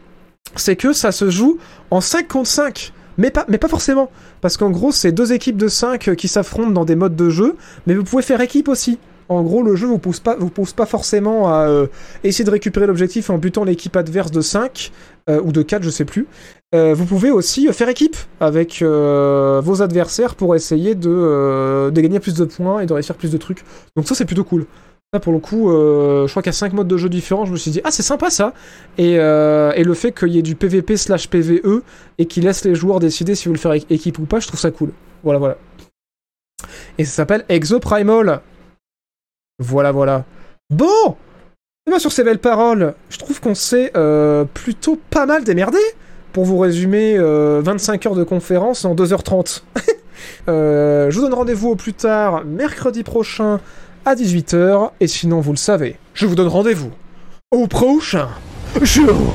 c'est que ça se joue en 5 contre 5. Mais pas, forcément. Parce qu'en gros, c'est deux équipes de 5 qui s'affrontent dans des modes de jeu. Mais vous pouvez faire équipe aussi. En gros, le jeu vous pousse pas, vous pousse pas forcément à euh, essayer de récupérer l'objectif en butant l'équipe adverse de 5 euh, ou de 4, je sais plus. Euh, vous pouvez aussi euh, faire équipe avec euh, vos adversaires pour essayer de, euh, de gagner plus de points et de réussir plus de trucs. Donc ça, c'est plutôt cool. Pour le coup, euh, je crois qu'il y a 5 modes de jeu différents. Je me suis dit, ah, c'est sympa ça. Et, euh, et le fait qu'il y ait du PVP slash PVE et qu'il laisse les joueurs décider s'ils veulent faire é- équipe ou pas, je trouve ça cool. Voilà, voilà. Et ça s'appelle Exoprimal. Voilà, voilà. Bon Et ben, sur ces belles paroles, je trouve qu'on s'est euh, plutôt pas mal démerdé pour vous résumer euh, 25 heures de conférence en 2h30. <laughs> Euh, je vous donne rendez-vous au plus tard mercredi prochain à 18h. Et sinon, vous le savez, je vous donne rendez-vous au prochain jour.